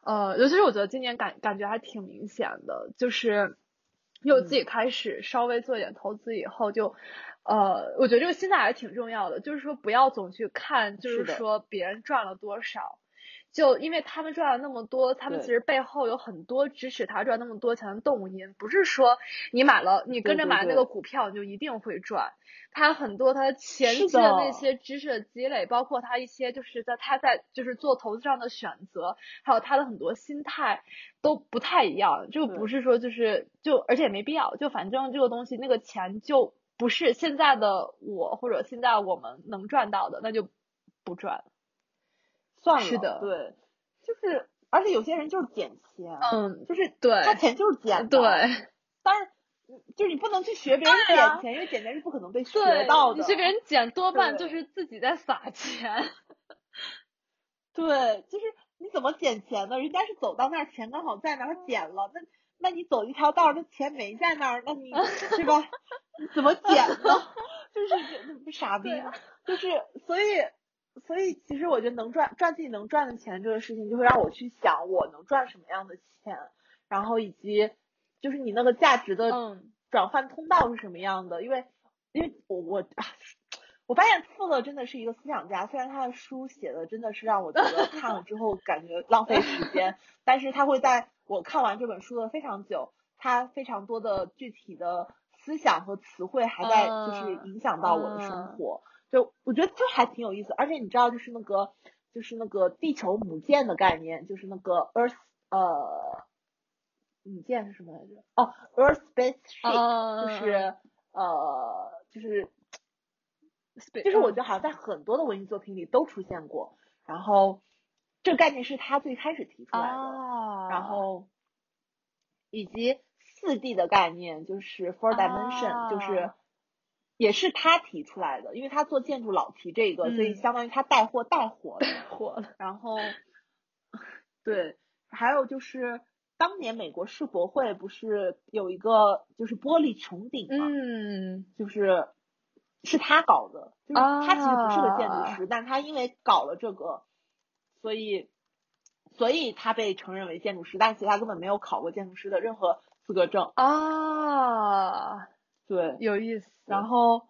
呃，尤其是我觉得今年感感觉还挺明显的，就是因为我自嗯己开始稍微做一点投资以后，就，呃，我觉得这个心态还是挺重要的，就是说不要总去看，就是说别人赚了多少，就因为他们赚了那么多，他们其实背后有很多支持他赚那么多钱的动因，不是说你买了你跟着买那个股票你就一定会赚，他很多他前期的那些知识的积累，包括他一些就是在他在就是做投资上的选择，还有他的很多心态都不太一样，就对。不是说就是就而且也没必要，就反正这个东西那个钱就不是现在的我或者现在我们能赚到的，那就不赚。算了，是的对，就是而且有些人就是捡钱，嗯，就是对他钱就是捡的，对。但是嗯就是你不能去学别人捡钱，因为捡钱是不可能被学，到的。你去别人捡，多半就是自己在撒钱。对，就是你怎么捡钱呢？人家是走到那儿，钱刚好在那儿他捡了，那那你走一条道，那钱没在那儿，那你 是吧？你怎么捡呢？就是这不傻逼？就是所以所以其实我觉得能赚赚自己能赚的钱这个事情，就会让我去想我能赚什么样的钱，然后以及就是你那个价值的嗯转换通道是什么样的？因为因为我我啊，我发现富勒真的是一个思想家，虽然他的书写的真的是让我觉得看了之后感觉浪费时间，但是他会在我看完这本书的非常久，他非常多的具体的思想和词汇还在就是嗯影响到我的生活，就我觉得就还挺有意思。而且你知道，就是那个就是那个地球母舰的概念，就是那个 Earth 呃母舰是什么来着？哦，Earth Space Ship，、嗯就是呃就是，space- 就是我觉得好像在很多的文艺作品里都出现过，然后这个概念是他最开始提出来的，啊，然后以及四 D 的概念就是 four dimension，、就是啊也是他提出来的，因为他做建筑老提这个，所以嗯相当于他带货带火的。火了，然后，对，还有就是当年美国世博会不是有一个就是玻璃穹顶嘛，嗯就是是他搞的，就是他其实不是个建筑啊师，但他因为搞了这个，所以所以他被承认为建筑师，但其实他根本没有考过建筑师的任何资格证。啊，对，有意思，然后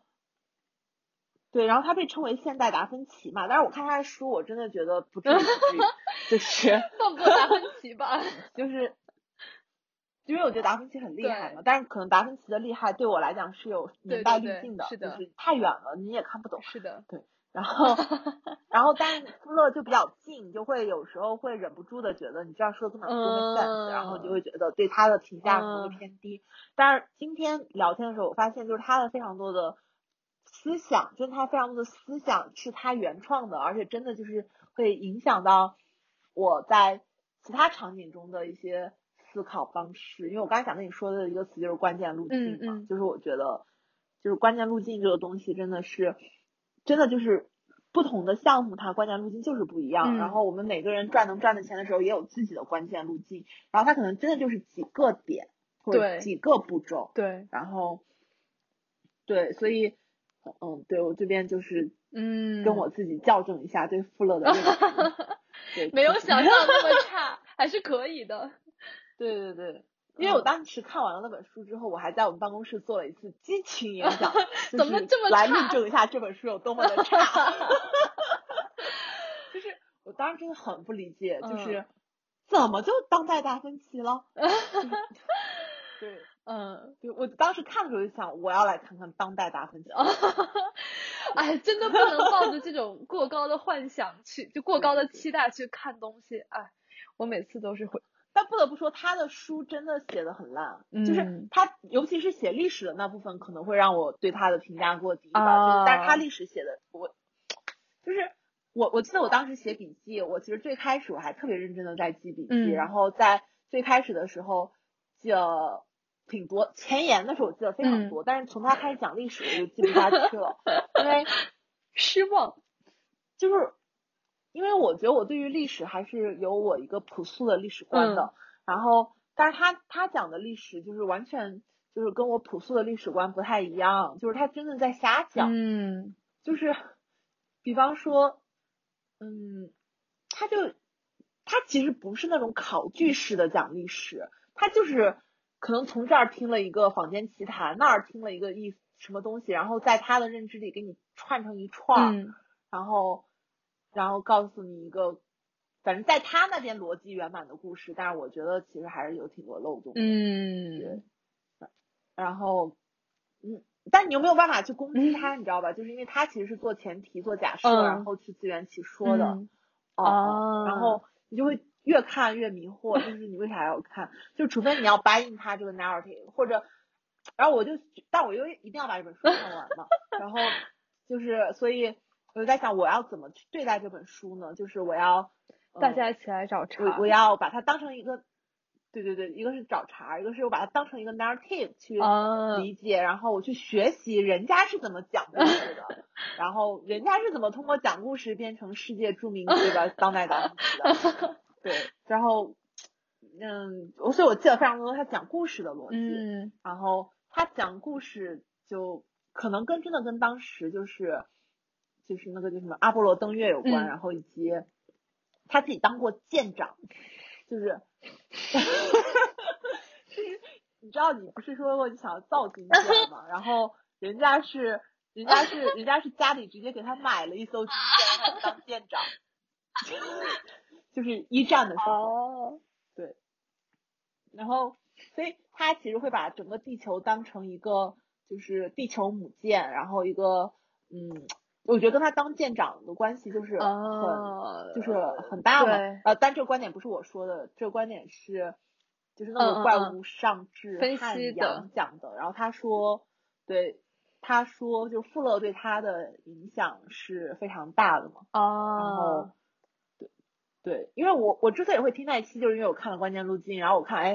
对，然后他被称为现代达芬奇嘛，但是我看他的书，我真的觉得不至于，就是放不过达芬奇吧？就是。因为我觉得达芬奇很厉害嘛，但是可能达芬奇的厉害对我来讲是有年代对对滤镜的，是的就是太远了，你也看不懂。是的，然后，然后但是富勒就比较近，就会有时候会忍不住的觉得，你这样说这么多没 sense，、然后就会觉得对他的评价可能偏低。但是今天聊天的时候，我发现就是他的非常多的思想，就是他非常多的思想是他原创的，而且真的就是会影响到我在其他场景中的一些思考方式。因为我刚才想跟你说的一个词就是关键路径嘛，就是我觉得就是关键路径这个东西真的是。真的就是不同的项目，它关键路径就是不一样。嗯然后我们每个人赚能赚的钱的时候，也有自己的关键路径。然后它可能真的就是几个点或者对几个步骤。对，然后，对，所以，嗯，对我这边就是嗯，跟我自己校正一下对富勒的 认识。对，没有想象那么差，还是可以的。对 对对。因为我嗯当时看完了那本书之后，我还在我们办公室做了一次激情演讲，就怎么是这么来论证一下这本书有多么的 差。就是我当时真的很不理解，就是嗯怎么就当代达芬奇了？就是对嗯，对，我当时看的时候就想，我要来看看当代达芬奇。哎，真的不能抱着这种过高的幻想去，就过高的期待去看东西。哎，我每次都是会，但不得不说，他的书真的写的很烂，就是嗯他尤其是写历史的那部分，可能会让我对他的评价过低吧。啊就是，但是他历史写的，我就是我我记得我当时写笔记，我其实最开始我还特别认真的在记笔记，嗯然后在最开始的时候记了挺多，前言的时候我记得非常多，但是从他开始讲历史我就记不下去了，因为失望。就是因为我觉得我对于历史还是有我一个朴素的历史观的，然后但是他他讲的历史就是完全就是跟我朴素的历史观不太一样，就是他真的在瞎讲，嗯。就是比方说，嗯，他就他其实不是那种考据式的讲历史，他就是可能从这儿听了一个坊间奇谈，那儿听了一个意什么东西，然后在他的认知里给你串成一串儿，嗯然后然后告诉你一个反正在他那边逻辑圆满的故事，但是我觉得其实还是有挺多漏洞的。嗯，对。然后，嗯，但你又没有办法去攻击他，你知道吧？就是因为他其实是做前提、做假设，然后去自圆其说的。哦。然后你就会越看越迷惑，就是你为啥要看？就除非你要 buy in 他这个 narrative，或者，然后我就，但我又一定要把这本书看完嘛。然后就是，所以我就在想，我要怎么去对待这本书呢？就是我要大家一起来找茬，我我要把它当成一个。对对对，一个是找茬，一个是我把它当成一个 narrative 去理解，然后我去学习人家是怎么讲故事的，然后人家是怎么通过讲故事变成世界著名这个 当代导演的，对，然后嗯，我所以我记得非常多他讲故事的逻辑，然后他讲故事就可能跟真的跟当时就是就是那个叫什么阿波罗登月有关，然后以及他自己当过舰长。就是，你知道，你不是说过你想要造军舰吗？然后人家是，人家是，人家是家里直接给他买了一艘军舰，让他当舰长，就是一战的时候，对。然后，所以他其实会把整个地球当成一个，就是地球母舰，然后一个，嗯。我觉得跟他当舰长的关系就是很，就是很大嘛。呃，但这个观点不是我说的，这个观点是，就是那个怪物上至汉阳讲的。然后他说，对，他说就富勒对他的影响是非常大的嘛。哦。然后，对对，因为我我之所以会听那一期，就是因为我看了关键路径，然后我看哎，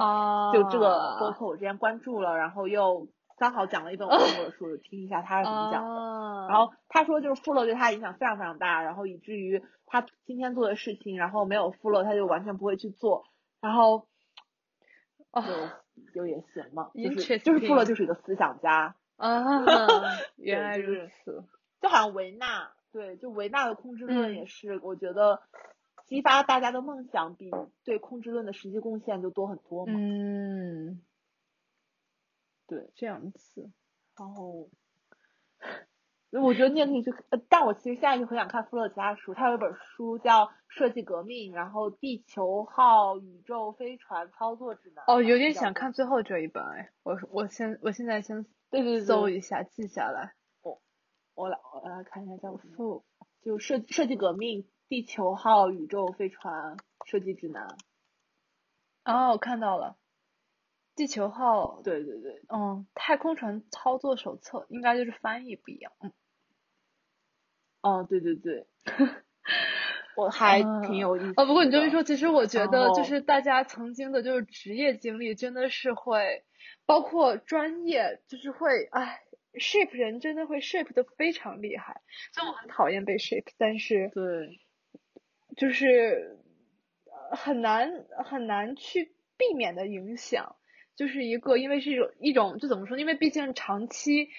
就这个播客我之前关注了，然后又。刚好讲了一本我看过的书，听一下他是怎么讲的。然后他说，就是富勒对他影响非常非常大，然后以至于他今天做的事情，然后没有富勒，他就完全不会去做。然后，就就也行嘛，就是就是富勒就是一个思想家啊，原来如此。就好像维纳，对，就维纳的控制论也是，我觉得激发大家的梦想比对控制论的实际贡献就多很多嘛。嗯。对，这样子，然后，我觉得你也可以去，但我其实现在就很想看富勒其他书，他有一本书叫《设计革命》，然后《地球号宇宙飞船操作指南》。哦，有点想看最后这一本哎，我我先我现在先对对搜一下记下来。我我来我来看一下叫富，就设设计革命地球号宇宙飞船设计指南。哦，我看到了。地球号，对对对，嗯，太空船操作手册应该就是翻译不一样，嗯，哦，对对对，我还挺有意思。哦，不过你这么一说，其实我觉得就是大家曾经的就是职业经历真的是会，包括专业，就是会，哎，shape 人真的会 shape 的非常厉害。虽然我很讨厌被 shape，但是对，就是很难很难去避免的影响。就是一个，因为是一种一种，就怎么说？因为毕竟长期，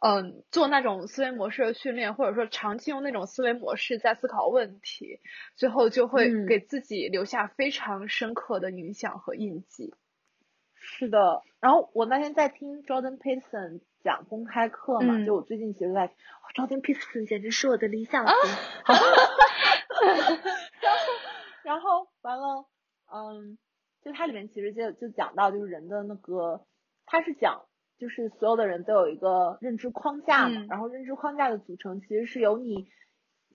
嗯，做那种思维模式的训练，或者说长期用那种思维模式在思考问题，最后就会给自己留下非常深刻的影响和印记。是的。然后我那天在听 Jordan Peterson 讲公开课嘛，就我最近其实在，Jordan Peterson 简直是我的理想型。然后，然后完了，嗯。就它里面其实就就讲到，就是人的那个，它是讲，就是所有的人都有一个认知框架嘛，然后认知框架的组成其实是由你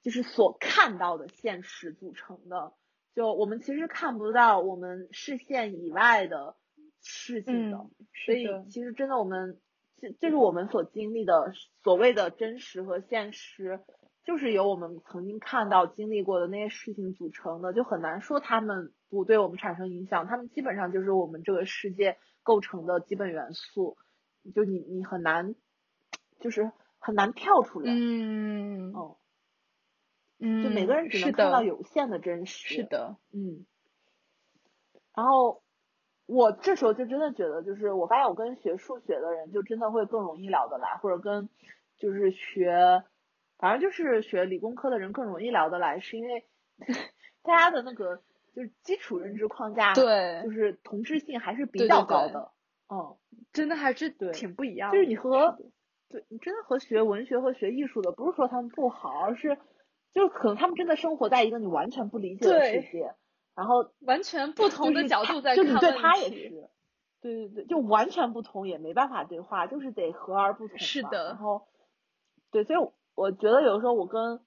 就是所看到的现实组成的。就我们其实看不到我们视线以外的事情的，所以其实真的我们这这是我们所经历的所谓的真实和现实，就是由我们曾经看到经历过的那些事情组成的，就很难说他们。不对我们产生影响，他们基本上就是我们这个世界构成的基本元素，就你你很难，就是很难跳出来。嗯。哦。嗯。就每个人只能看到有限的真实。是的。嗯。然后我这时候就真的觉得，就是我发现我跟学数学的人就真的会更容易聊得来，或者跟就是学，反正就是学理工科的人更容易聊得来，是因为 大家的那个。就是基础认知框架，对，就是同质性还是比较高的，哦，真的还是挺不一样。就是你和，对你真的和学文学和学艺术的，不是说他们不好，而是就是可能他们真的生活在一个你完全不理解的世界，然后完全不同的角度在看问题，就你对他也是，对对对，就完全不同也没办法对话，就是得和而不同。是的，然后，对，所以我觉得有时候我跟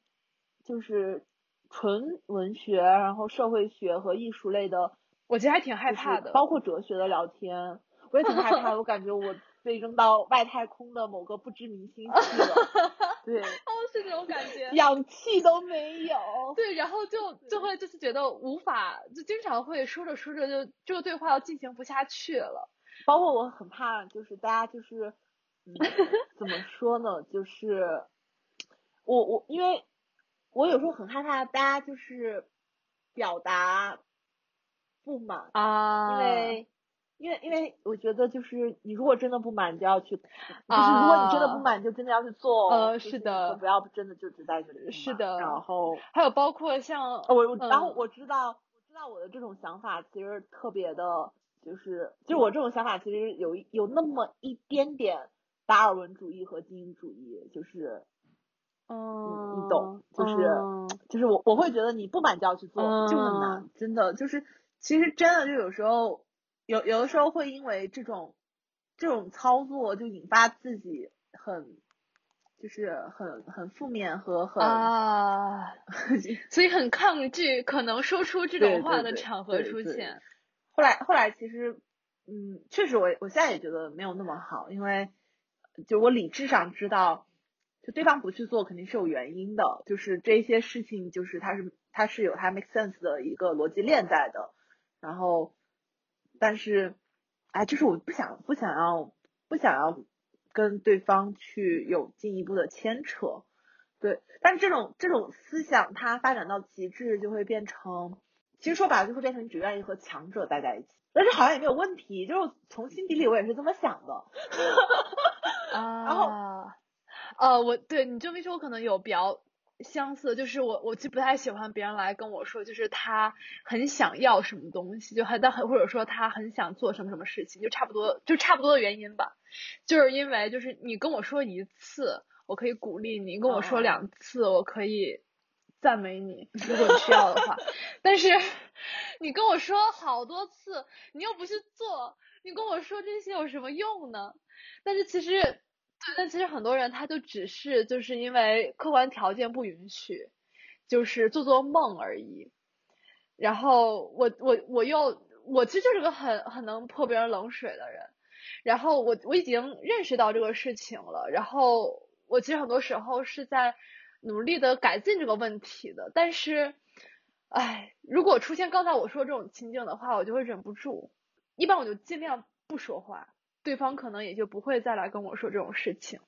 就是纯文学，然后社会学和艺术类的，我其实还挺害怕的，包括哲学的聊天，我也挺害怕，我感觉我。被扔到外太空的某个不知名星系了，对，哦，是这种感觉，氧气都没有，对，然后就就会就是觉得无法，就经常会说着说着就这个对话要进行不下去了。包括我很怕，就是大家就是，怎么说呢？就是我我因为我有时候很害怕大家就是表达不满啊，因为。因为因为我觉得就是你如果真的不满你就要去，就是如果你真的不满就真的要去做，呃是的，不要真的就只在这里。是的，然后还有包括像我我然后我知道我知道我的这种想法其实特别的，就是就是我这种想法其实有有那么一点点达尔文主义和精英主义，就是嗯你懂，就是就是我我会觉得你不满就要去做就很难，真的就是其实真的就有时候。有有的时候会因为这种这种操作就引发自己很就是很很负面和很啊，所以很抗拒可能说出这种话的场合出现。后来后来其实嗯，确实我我现在也觉得没有那么好，因为就我理智上知道，就对方不去做肯定是有原因的，就是这些事情就是它是它是有它 make sense 的一个逻辑链在的，然后。但是，哎，就是我不想不想要不想要跟对方去有进一步的牵扯，对。但是这种这种思想它发展到极致就会变成，其实说白了就会变成你只愿意和强者待在一起。但是好像也没有问题，就是从心底里我也是这么想的。啊。然后，呃，我对你这么一说，我可能有比较。相似就是我，我其实不太喜欢别人来跟我说，就是他很想要什么东西，就很但很或者说他很想做什么什么事情，就差不多就差不多的原因吧。就是因为就是你跟我说一次，我可以鼓励你；跟我说两次，我可以赞美你，如果你需要的话。但是你跟我说好多次，你又不去做，你跟我说这些有什么用呢？但是其实。但其实很多人他就只是就是因为客观条件不允许，就是做做梦而已。然后我我我又我其实就是个很很能泼别人冷水的人。然后我我已经认识到这个事情了。然后我其实很多时候是在努力的改进这个问题的。但是，哎，如果出现刚才我说这种情景的话，我就会忍不住。一般我就尽量不说话。对方可能也就不会再来跟我说这种事情，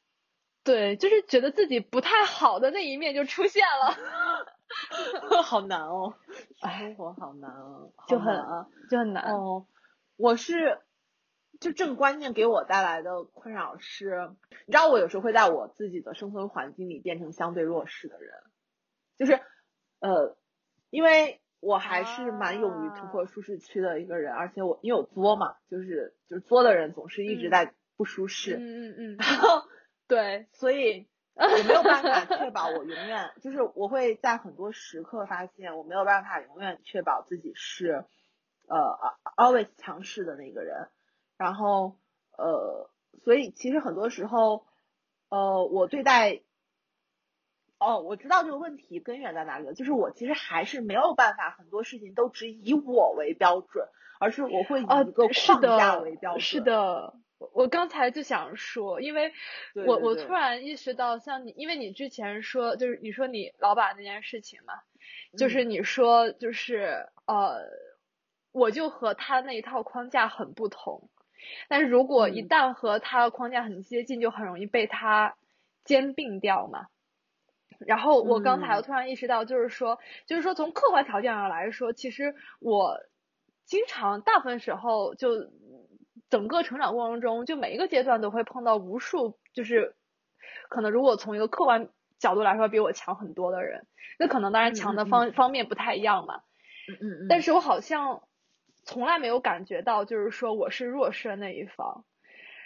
对，就是觉得自己不太好的那一面就出现了，好难哦，生活好难哦，就很就很难哦。我是就这个观念给我带来的困扰是，你知道我有时候会在我自己的生存环境里变成相对弱势的人，就是呃，因为。我还是蛮勇于突破舒适区的一个人，而且我因为我作嘛，就是就是作的人总是一直在不舒适，嗯嗯嗯，然后。对，所以 我没有办法确保我永远就是我会在很多时刻发现我没有办法永远确保自己是呃 always 强势的那个人，然后呃，所以其实很多时候呃我对待。哦，我知道这个问题根源在哪里了，就是我其实还是没有办法，很多事情都只以我为标准，而是我会以一个框架为标准。是的，我刚才就想说，因为我我突然意识到，像你，因为你之前说，就是你说你老板那件事情嘛，就是你说就是呃，我就和他那一套框架很不同，但是如果一旦和他的框架很接近，就很容易被他兼并掉嘛。然后我刚才我突然意识到，就是说，就是说从客观条件上来说，其实我经常大部分时候就整个成长过程中，就每一个阶段都会碰到无数，就是可能如果从一个客观角度来说，比我强很多的人，那可能当然强的方方面不太一样嘛。嗯嗯嗯。但是我好像从来没有感觉到，就是说我是弱势的那一方。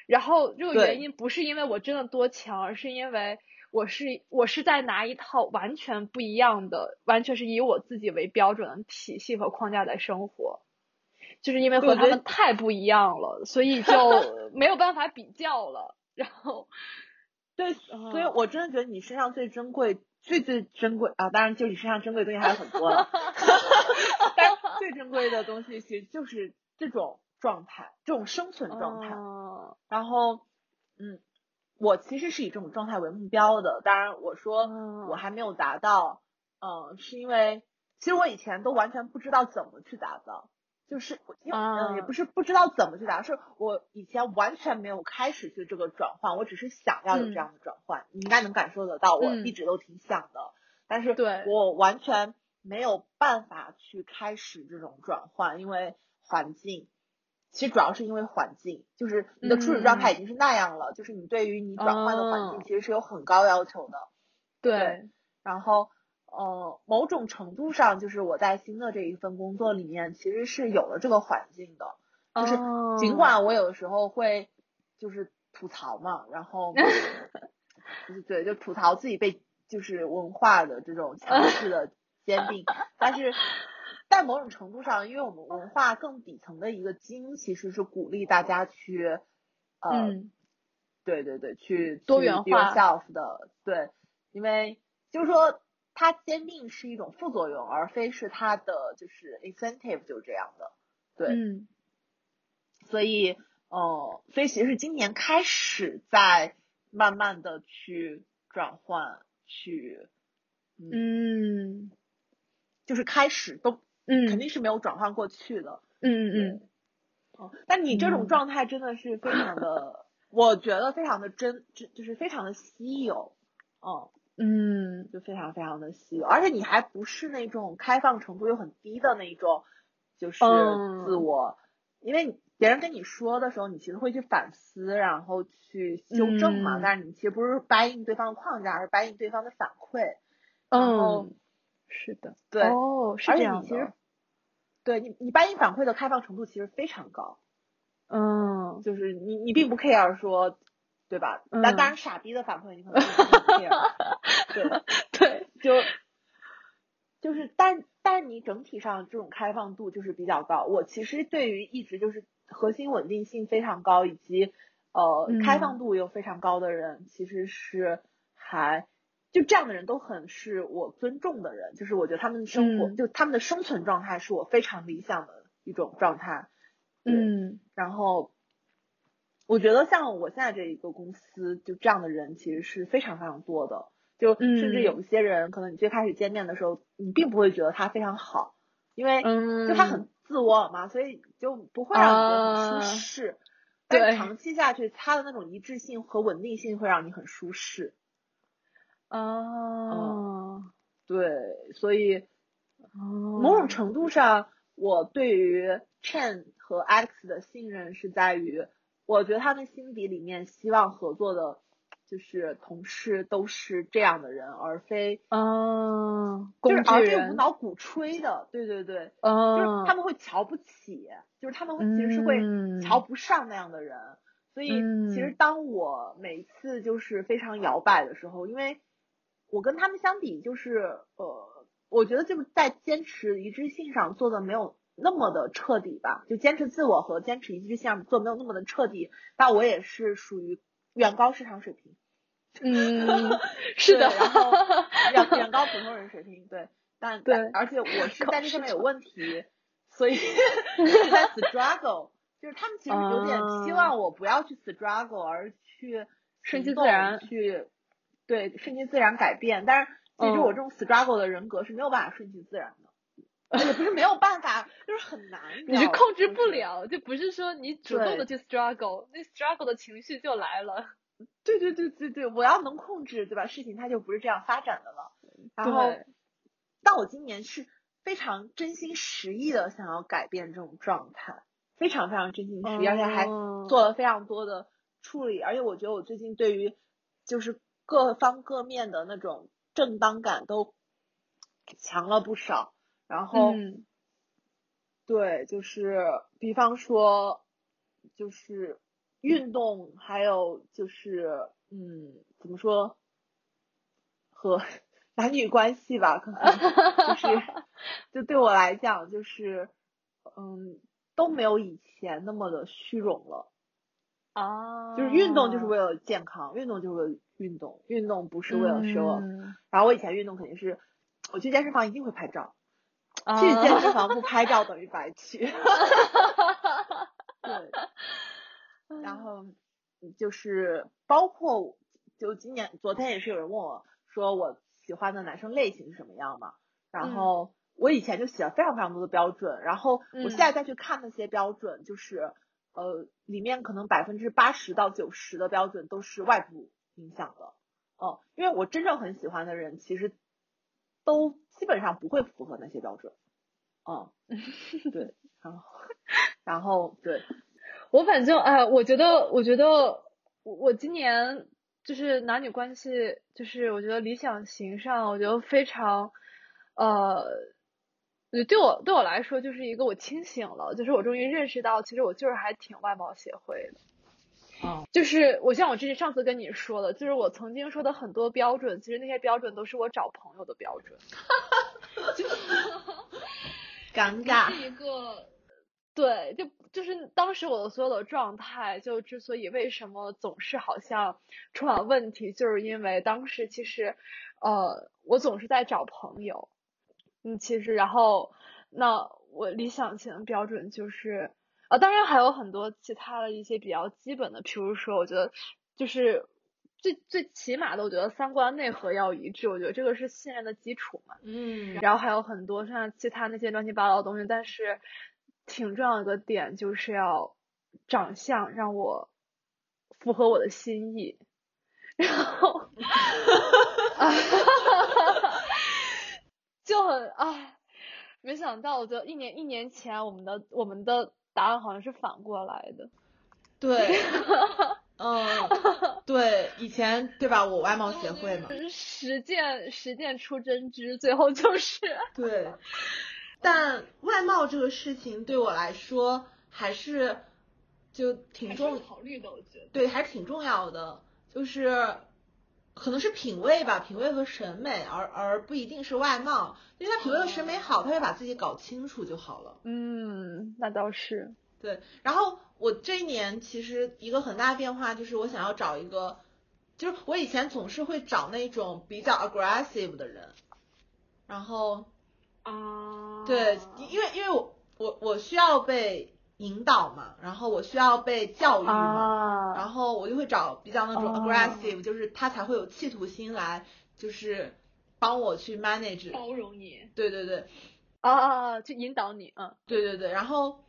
然后这个原因不是因为我真的多强，而是因为。我是我是在拿一套完全不一样的，完全是以我自己为标准的体系和框架在生活，就是因为和他们太不一样了，所以就 没有办法比较了。然后，对，所以我真的觉得你身上最珍贵、最最珍贵啊，当然就你身上珍贵的东西还有很多了，但最珍贵的东西其实就是这种状态，这种生存状态。然后，嗯。我其实是以这种状态为目标的，当然我说我还没有达到，嗯，是因为其实我以前都完全不知道怎么去达到，就是因为嗯也不是不知道怎么去达，是我以前完全没有开始去这个转换，我只是想要有这样的转换，你应该能感受得到，我一直都挺想的，但是我完全没有办法去开始这种转换，因为环境。其实主要是因为环境，就是你的初始状态已经是那样了，就是你对于你转换的环境其实是有很高要求的。对。然后，呃，某种程度上，就是我在新的这一份工作里面，其实是有了这个环境的。就是尽管我有的时候会就是吐槽嘛，然后，就是对，就吐槽自己被就是文化的这种强势的 坚定，但是。在某种程度上，因为我们文化更底层的一个基因其实是鼓励大家去，呃，对对对，去多元化。self 的，对，因为就是说它兼并是一种副作用，而非是它的就是 incentive 就是这样的，对，嗯，所以，呃，所以其实是今年开始在慢慢的去转换，去，嗯，就是开始都。嗯，肯定是没有转换过去的。嗯嗯嗯。哦，但你这种状态真的是非常的，我觉得非常的真，就就是非常的稀有。哦，嗯，就非常非常的稀有，而且你还不是那种开放程度又很低的那种，就是自我，因为别人跟你说的时候，你其实会去反思，然后去修正嘛。但是你其实不是掰硬对方的框架，而是掰硬对方的反馈。嗯。是的，对，哦，是这样的。对你，你把你反馈的开放程度其实非常高。嗯，就是你，你并不 care 说，对吧？但当然，傻逼的反馈你可能不 care。对 对，就就是，但但你整体上这种开放度就是比较高。我其实对于一直就是核心稳定性非常高，以及呃开放度又非常高的人，其实是还。就这样的人都很是我尊重的人，就是我觉得他们的生活，就他们的生存状态是我非常理想的一种状态。嗯，然后我觉得像我现在这一个公司，就这样的人其实是非常非常多的。就甚至有一些人，可能你最开始见面的时候，你并不会觉得他非常好，因为就他很自我嘛，所以就不会让你觉得很舒适。但长期下去，他的那种一致性和稳定性会让你很舒适。哦，对，所以某种程度上，我对于 Chen 和 Alex 的信任是在于，我觉得他们心底里面希望合作的，就是同事都是这样的人，而非嗯，就是而非无脑鼓吹的，对对对，嗯就是他们会瞧不起，就是他们会其实是会瞧不上那样的人，所以其实当我每次就是非常摇摆的时候，因为我跟他们相比，就是呃，我觉得就是在坚持一致性上做的没有那么的彻底吧，就坚持自我和坚持一致性上做没有那么的彻底。但我也是属于远高市场水平，嗯，是的，然后 远远高普通人水平，对，但对，而且我是在这上面有问题，所以 在 struggle，就是他们其实有点希望我不要去 struggle，而去顺其自然去。对，顺其自然改变，但是其实我这种 struggle 的人格是没有办法顺其自然的，也不是没有办法，就是很难。你是控制不了，就不是说你主动的去 struggle，那 struggle 的情绪就来了。对对对对对，我要能控制，对吧？事情它就不是这样发展的了。然后，但我今年是非常真心实意的想要改变这种状态，非常非常真心实意，而且还做了非常多的处理。而且我觉得我最近对于就是。各方各面的那种正当感都强了不少，然后，对，就是比方说，就是运动，还有就是，嗯，怎么说，和男女关系吧，可能 就是就对我来讲，就是嗯都没有以前那么的虚荣了。啊，就是运动就是为了健康，运动就是为了运动，运动不是为了 show。嗯然后我以前运动肯定是，我去健身房一定会拍照，啊。去健身房不拍照等于白去。对，然后就是包括就今年昨天也是有人问我说我喜欢的男生类型是什么样嘛，然后我以前就写了非常非常多的标准，然后我现在再去看那些标准，就是呃里面可能百分之八十到九十的标准都是外部影响的，哦、因为我真正很喜欢的人其实都基本上不会符合那些标准，嗯，对，然后然后对。我反正哎，我觉得，我觉得我我今年就是男女关系，就是我觉得理想型上，我觉得非常，呃，对我对我来说就是一个我清醒了，就是我终于认识到，其实我就是还挺外貌协会的。嗯，就是我像我之前上次跟你说的，就是我曾经说的很多标准，其实那些标准都是我找朋友的标准。尴尬是一个，对，就就是当时我的所有的状态，就之所以为什么总是好像充满问题，就是因为当时其实，呃，我总是在找朋友，嗯，其实然后那我理想型标准就是，啊，当然还有很多其他的一些比较基本的，譬如说，我觉得就是。最最起码的，我觉得三观内核要一致，我觉得这个是信任的基础嘛。嗯然后还有很多像其他那些乱七八糟的东西，但是挺重要的一个点就是要长相让我符合我的心意，然后 就很唉，没想到我觉得一年一年前我们的我们的答案好像是反过来的，对，嗯，对，以前对吧？我外貌协会嘛，实践实践出真知，最后就是对。但外貌这个事情对我来说还是就挺重，考虑的，我觉得。对，还是挺重要的，就是可能是品味吧，品味和审美，而而不一定是外貌。因为他品味和审美好，他会把自己搞清楚就好了。嗯，那倒是。对，然后我这一年其实一个很大的变化就是我想要找一个，就是我以前总是会找那种比较 aggressive 的人，然后啊对，因为因为我我我需要被引导嘛，然后我需要被教育嘛，啊，然后我就会找比较那种哦。aggressive，、就是他才会有企图心来，就是帮我去 manage。包容你。对对对。啊啊啊，去引导你，嗯，对对对，然后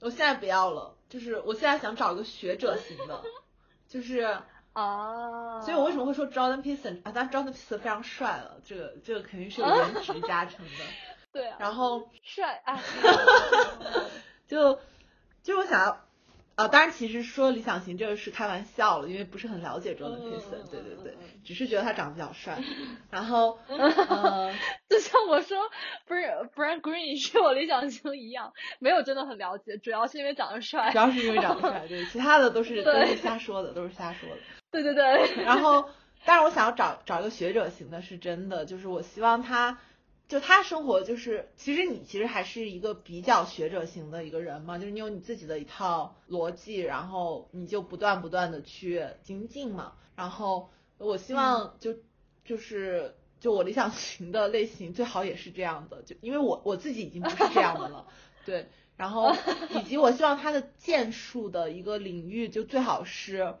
我现在不要了，就是我现在想找一个学者型的，就是，啊，所以我为什么会说 Jordan Peterson 啊？但 Jordan Peterson 非常帅了，这个这个肯定是有颜值加成的。对啊，然后帅哎，就就我想要，啊，当然其实说理想型这个是开玩笑了，因为不是很了解 Jordan 嗯 Peterson，对对对，只是觉得他长得比较帅。然后 呃，就像我说，不是 Brian Green 是我理想型一样，没有真的很了解，主要是因为长得帅主。要是因为长得帅，对，其他的都是 都是瞎说的，都是瞎说的。对对对，然后，但是我想要找找一个学者型的，是真的，就是我希望他，就他生活就是，其实你其实还是一个比较学者型的一个人嘛，就是你有你自己的一套逻辑，然后你就不断不断的去精进嘛。然后我希望就、就是就我理想型的类型最好也是这样的，就因为我我自己已经不是这样的了，对。然后以及我希望他的建树的一个领域就最好是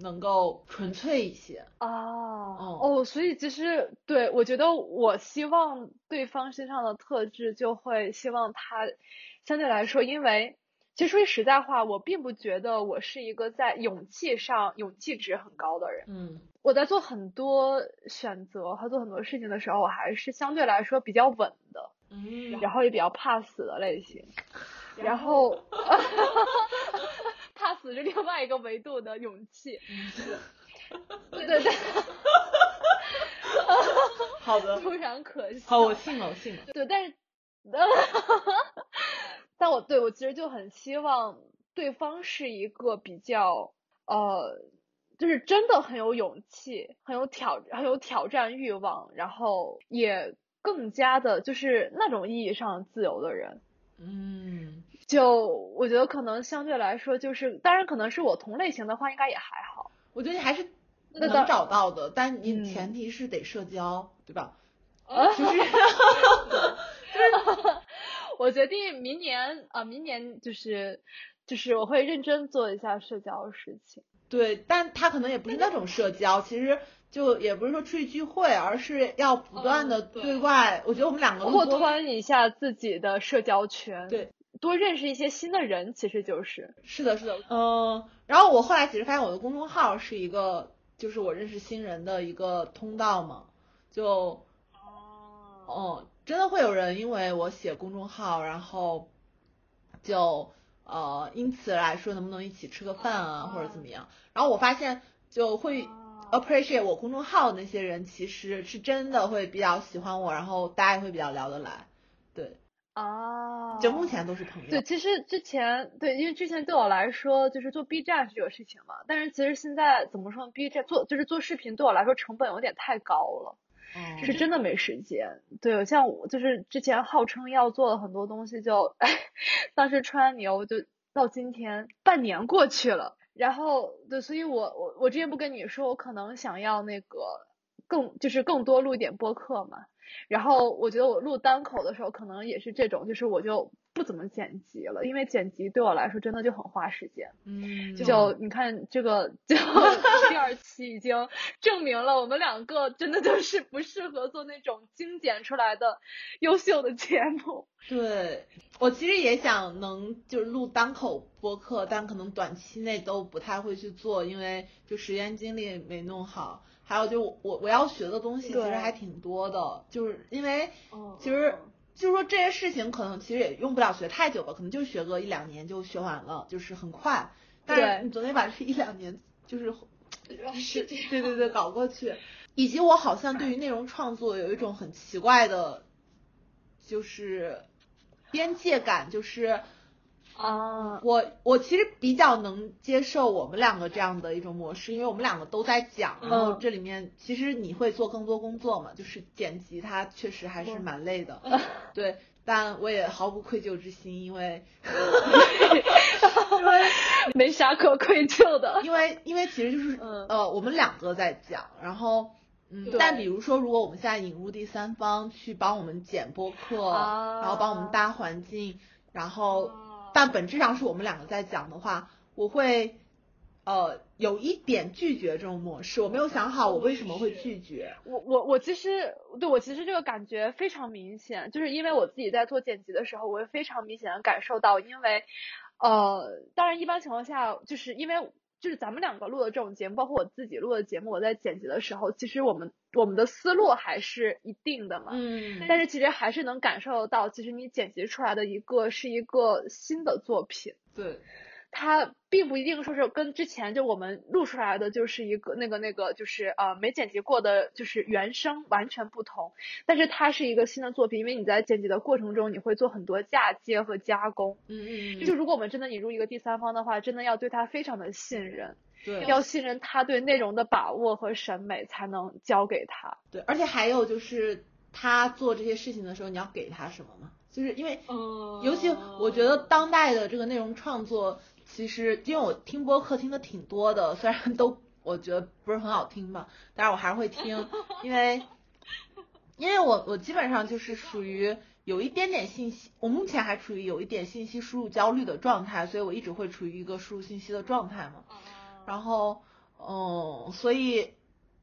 能够纯粹一些。啊，哦哦，所以其实对我觉得，我希望对方身上的特质，就会希望他相对来说，因为其实说句实在话，我并不觉得我是一个在勇气上勇气值很高的人。嗯我在做很多选择和做很多事情的时候，我还是相对来说比较稳的，嗯然后也比较怕死的类型。然后，怕死是另外一个维度的勇气。对对对，好的，突然可惜。好，我信了，我信了。对，但是，但我对我其实就很希望对方是一个比较呃，就是真的很有勇气，很有挑很有挑战欲望，然后也更加的就是那种意义上自由的人。嗯，就我觉得可能相对来说，就是当然可能是我同类型的话，应该也还好。我觉得你还是能找到的，但你嗯前提是得社交，对吧？啊就是 我决定明年啊、明年就是就是我会认真做一下社交事情。对，但他可能也不是那种社交，其实就也不是说出去聚会，而是要不断的嗯对对外。我觉得我们两个录扩宽一下自己的社交圈，对，多认识一些新的人，其实就是，是的，是的，嗯，然后我后来其实发现我的公众号是一个，就是我认识新人的一个通道嘛，就，哦，真的会有人因为我写公众号，然后就呃因此来说能不能一起吃个饭啊，或者怎么样，然后我发现就会 appreciate 我公众号的那些人，其实是真的会比较喜欢我，然后大家也会比较聊得来，对，啊就目前都是朋友，对，其实之前对，因为之前对我来说就是做 B 站是这个事情嘛，但是其实现在怎么说呢？B 站做就是做视频对我来说成本有点太高了，嗯是真的没时间。对，像我就是之前号称要做的很多东西就，当时川牛就到今天半年过去了，然后对，所以我我我之前不跟你说，我可能想要那个更就是更多录一点播客嘛。然后我觉得我录单口的时候，可能也是这种，就是我就不怎么剪辑了，因为剪辑对我来说真的就很花时间。嗯，就你看这个，就 第二期已经证明了我们两个真的就是不适合做那种精简出来的优秀的节目。对我其实也想能就是录单口播客，但可能短期内都不太会去做，因为就时间精力没弄好。还有就我我要学的东西其实还挺多的，就是因为嗯其实就是说这些事情可能其实也用不了学太久吧，可能就学个一两年就学完了，就是很快。但是你总得把这一两年就是是对对对搞过去。以及我好像对于内容创作有一种很奇怪的，就是边界感，就是啊，我我其实比较能接受我们两个这样的一种模式，因为我们两个都在讲，然后嗯。这里面其实你会做更多工作嘛，就是剪辑它确实还是嗯。蛮累的，对，但我也毫无愧疚之心，因为 因为没啥可愧疚的。因为因为其实就是嗯。呃我们两个在讲，然后。嗯，但比如说，如果我们现在引入第三方去帮我们剪播客，啊。然后帮我们搭环境，然后啊但本质上是我们两个在讲的话，我会呃有一点拒绝这种模式，我没有想好我为什么会拒绝。我我我其实对我其实这个感觉非常明显，就是因为我自己在做剪辑的时候，我会非常明显的感受到，因为呃，当然一般情况下，就是因为就是咱们两个录的这种节目，包括我自己录的节目，我在剪辑的时候，其实我们我们的思路还是一定的嘛。嗯但是其实还是能感受到，其实你剪辑出来的一个是一个新的作品。对，它并不一定说是跟之前就我们录出来的就是一个那个那个就是呃没剪辑过的就是原声完全不同，但是它是一个新的作品，因为你在剪辑的过程中你会做很多嫁接和加工。嗯嗯就如果我们真的引入一个第三方的话，真的要对他非常的信任，对要信任他对内容的把握和审美，才能交给他。对，而且还有就是他做这些事情的时候，你要给他什么吗？就是因为嗯尤其我觉得当代的这个内容创作，其实因为我听播客听的挺多的，虽然都我觉得不是很好听吧，但是我还是会听，因为 因为我我基本上就是属于有一点点信息，我目前还处于有一点信息输入焦虑的状态，所以我一直会处于一个输入信息的状态嘛。然后，嗯，所以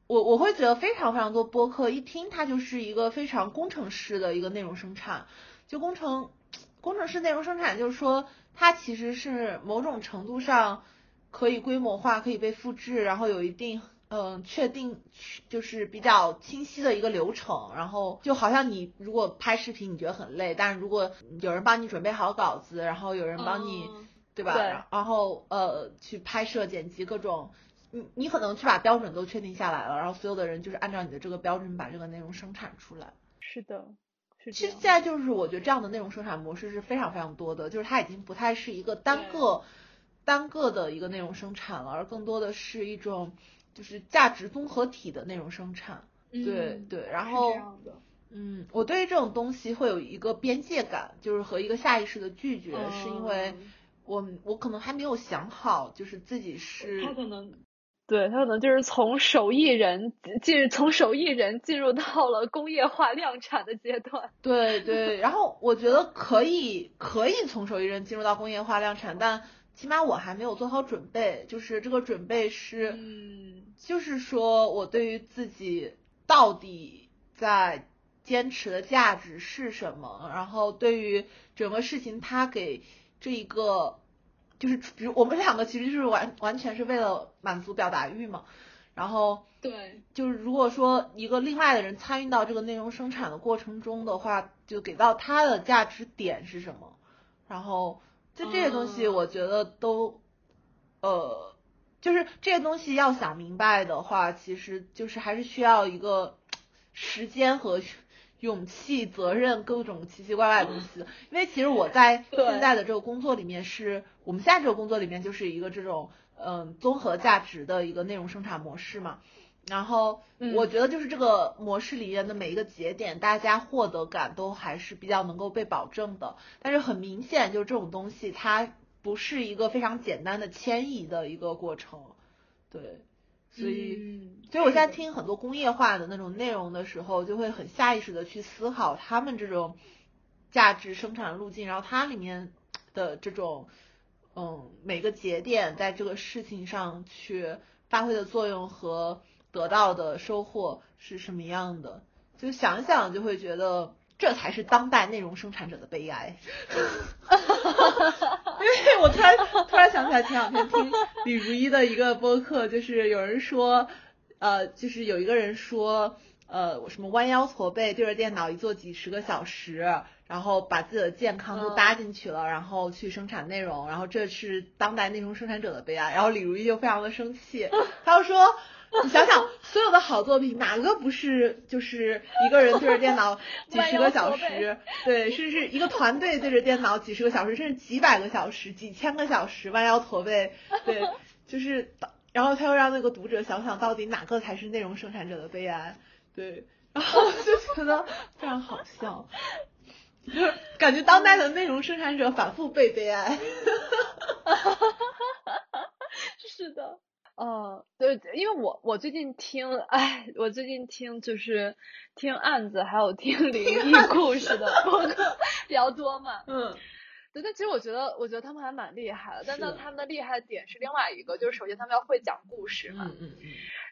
我我会觉得非常非常多播客一听它就是一个非常工程师的一个内容生产，就工程工程师内容生产就是说它其实是某种程度上可以规模化，可以被复制，然后有一定嗯确定就是比较清晰的一个流程，然后就好像你如果拍视频你觉得很累，但是如果有人帮你准备好稿子，然后有人帮你。嗯对吧？对然后呃，去拍摄、剪辑各种，你你可能去把标准都确定下来了，然后所有的人就是按照你的这个标准把这个内容生产出来。是的，是其实现。在就是我觉得这样的内容生产模式是非常非常多的，就是它已经不太是一个单个单个的一个内容生产了，而更多的是一种就是价值综合体的内容生产。对对，然后嗯，我对于这种东西会有一个边界感，就是和一个下意识的拒绝，是因为我我可能还没有想好，就是自己是他可能对他可能就是从手艺人进从手艺人进入到了工业化量产的阶段。对对，然后我觉得可以可以从手艺人进入到工业化量产，但起码我还没有做好准备，就是这个准备是，嗯，就是说我对于自己。到底在坚持的价值是什么？然后对于整个事情，他给这一个，就是比如我们两个其实就是完完全是为了满足表达欲嘛。然后对，就是如果说一个另外的人参与到这个内容生产的过程中的话，就给到他的价值点是什么？然后就这些东西，我觉得都，呃。就是这些东西要想明白的话，其实就是还是需要一个时间和勇气、责任各种奇奇怪怪的东西。因为其实我在现在的这个工作里面，是我们现在这个工作里面就是一个这种嗯综合价值的一个内容生产模式嘛。然后我觉得就是这个模式里面的每一个节点，大家获得感都还是比较能够被保证的。但是很明显，就是这种东西它。不是一个非常简单的迁移的一个过程，对，所以，所以我现在听很多工业化的那种内容的时候，就会很下意识的去思考他们这种价值生产路径，然后它里面的这种，嗯，每个节点在这个事情上去发挥的作用和得到的收获是什么样的，就想想就会觉得。这才是当代内容生产者的悲哀，因为我突然突然想起来前两天听李如一的一个播客，就是有人说，呃，就是有一个人说，呃，我什么弯腰驼背对着电脑一坐几十个小时，然后把自己的健康都搭进去了，然后去生产内容，然后这是当代内容生产者的悲哀，然后李如一就非常的生气，他就说。你想想，所有的好作品，哪个不是就是一个人对着电脑 几十个小时，对，甚至一个团队对着电脑几十个小时，甚至几百个小时、几千个小时弯腰驼背，对，就是，然后他又让那个读者想想到底哪个才是内容生产者的悲哀，对，然后就觉得非常好笑，就是感觉当代的内容生产者反复被悲哀，是的。哦，对，因为我我最近听，哎，我最近听就是听案子，还有听灵异故事的播客比较多嘛。嗯，对，但其实我觉得，我觉得他们还蛮厉害的。但那他们的厉害点是另外一个，就是首先他们要会讲故事嘛。嗯嗯嗯。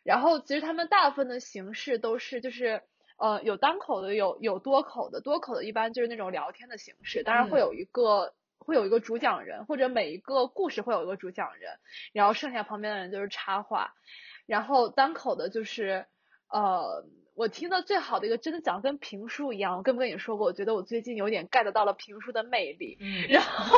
然后其实他们大部分的形式都是就是呃有单口的，有有多口的，多口的一般就是那种聊天的形式，当然会有一个。会有一个主讲人，或者每一个故事会有一个主讲人，然后剩下旁边的人就是插话，然后单口的就是，呃，我听到最好的一个真的讲跟评书一样，我跟不跟你说过？我觉得我最近有点 get 到了评书的魅力，嗯，然后，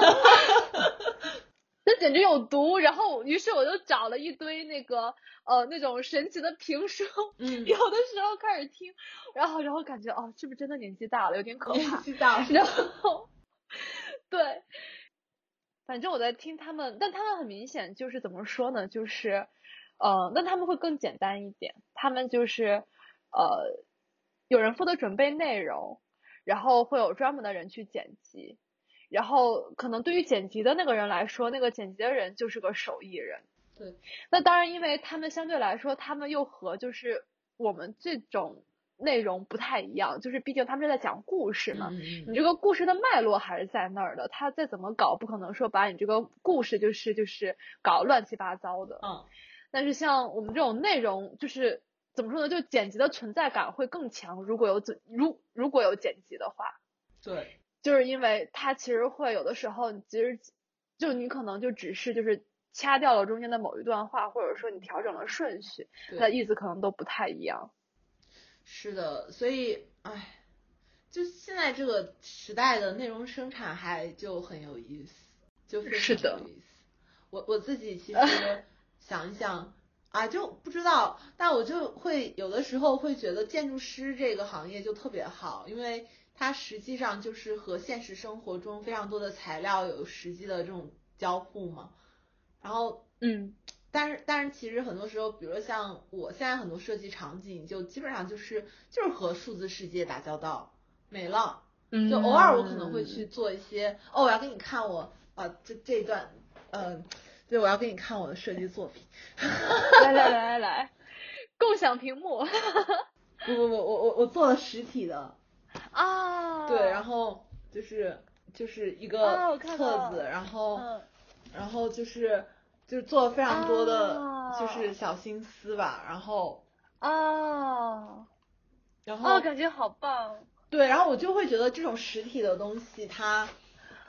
这简直有毒，然后于是我就找了一堆那个呃那种神奇的评书，嗯，有的时候开始听，然后然后感觉哦，是不是真的年纪大了，有点可怕，年纪大了，然后。对，反正我在听他们，但他们很明显就是怎么说呢？就是，呃，那他们会更简单一点。他们就是，呃，有人负责准备内容，然后会有专门的人去剪辑，然后可能对于剪辑的那个人来说，那个剪辑的人就是个手艺人。对。那当然，因为他们相对来说，他们又和就是我们这种。内容不太一样，就是毕竟他们是在讲故事嘛，你这个故事的脉络还是在那儿的，他再怎么搞，不可能说把你这个故事就是就是搞乱七八糟的。嗯。但是像我们这种内容，就是怎么说呢？就剪辑的存在感会更强，如果有剪如如果有剪辑的话。对。就是因为它其实会有的时候，其实就你可能就只是就是掐掉了中间的某一段话，或者说你调整了顺序，它的意思可能都不太一样。是的，所以，唉，就现在这个时代的内容生产还就很有意思，就非常有意思。我我自己其实 想一想啊，就不知道，但我就会有的时候会觉得建筑师这个行业就特别好，因为它实际上就是和现实生活中非常多的材料有实际的这种交互嘛。然后嗯，但是但是其实很多时候，比如说像我现在很多设计场景，就基本上就是就是和数字世界打交道，没了。嗯就偶尔我可能会去做一些，哦，我要给你看我啊这这一段，嗯、对，我要给你看我的设计作品。来来来来来，共享屏幕不不不，我我我做了实体的，啊，对，然后就是就是一个册子，然后嗯然后就是就是做了非常多的啊就是小心思吧，然后哦。然后哦，感觉好棒，对，然后我就会觉得这种实体的东西它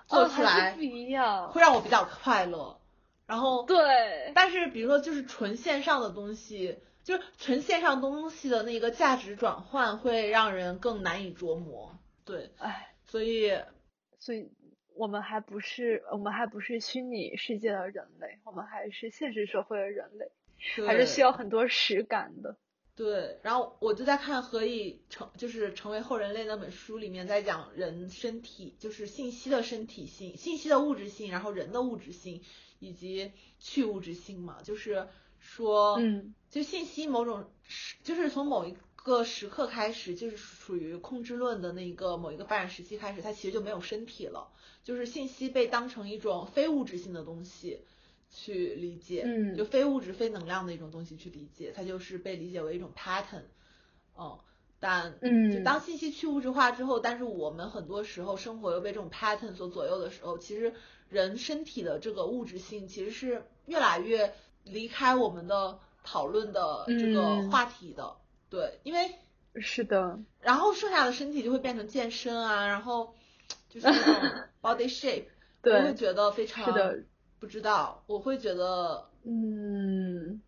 做出来不一样，会让我比较快乐，然后对，但是比如说就是纯线上的东西，就是纯线上东西的那个价值转换会让人更难以琢磨，对，哎，所以所以我们还不是我们还不是虚拟世界的人类，我们还是现实社会的人类，还是需要很多实感的。对，然后我就在看《何以成就是成为后人类》那本书里面，在讲人身体就是信息的身体性、信息的物质性，然后人的物质性以及去物质性嘛，就是说，嗯，就信息某种时，就是从某一个时刻开始，就是属于控制论的那个某一个发展时期开始，它其实就没有身体了，就是信息被当成一种非物质性的东西。去理解，嗯就非物质、非能量的一种东西去理解，它就是被理解为一种 pattern，嗯，但嗯就当信息去物质化之后，但是我们很多时候生活又被这种 pattern 所左右的时候，其实人身体的这个物质性其实是越来越离开我们的讨论的这个嗯话题的，对，因为是的，然后剩下的身体就会变成健身啊，然后就是那种 body shape，我会觉得非常是的，不知道，我会觉得，嗯，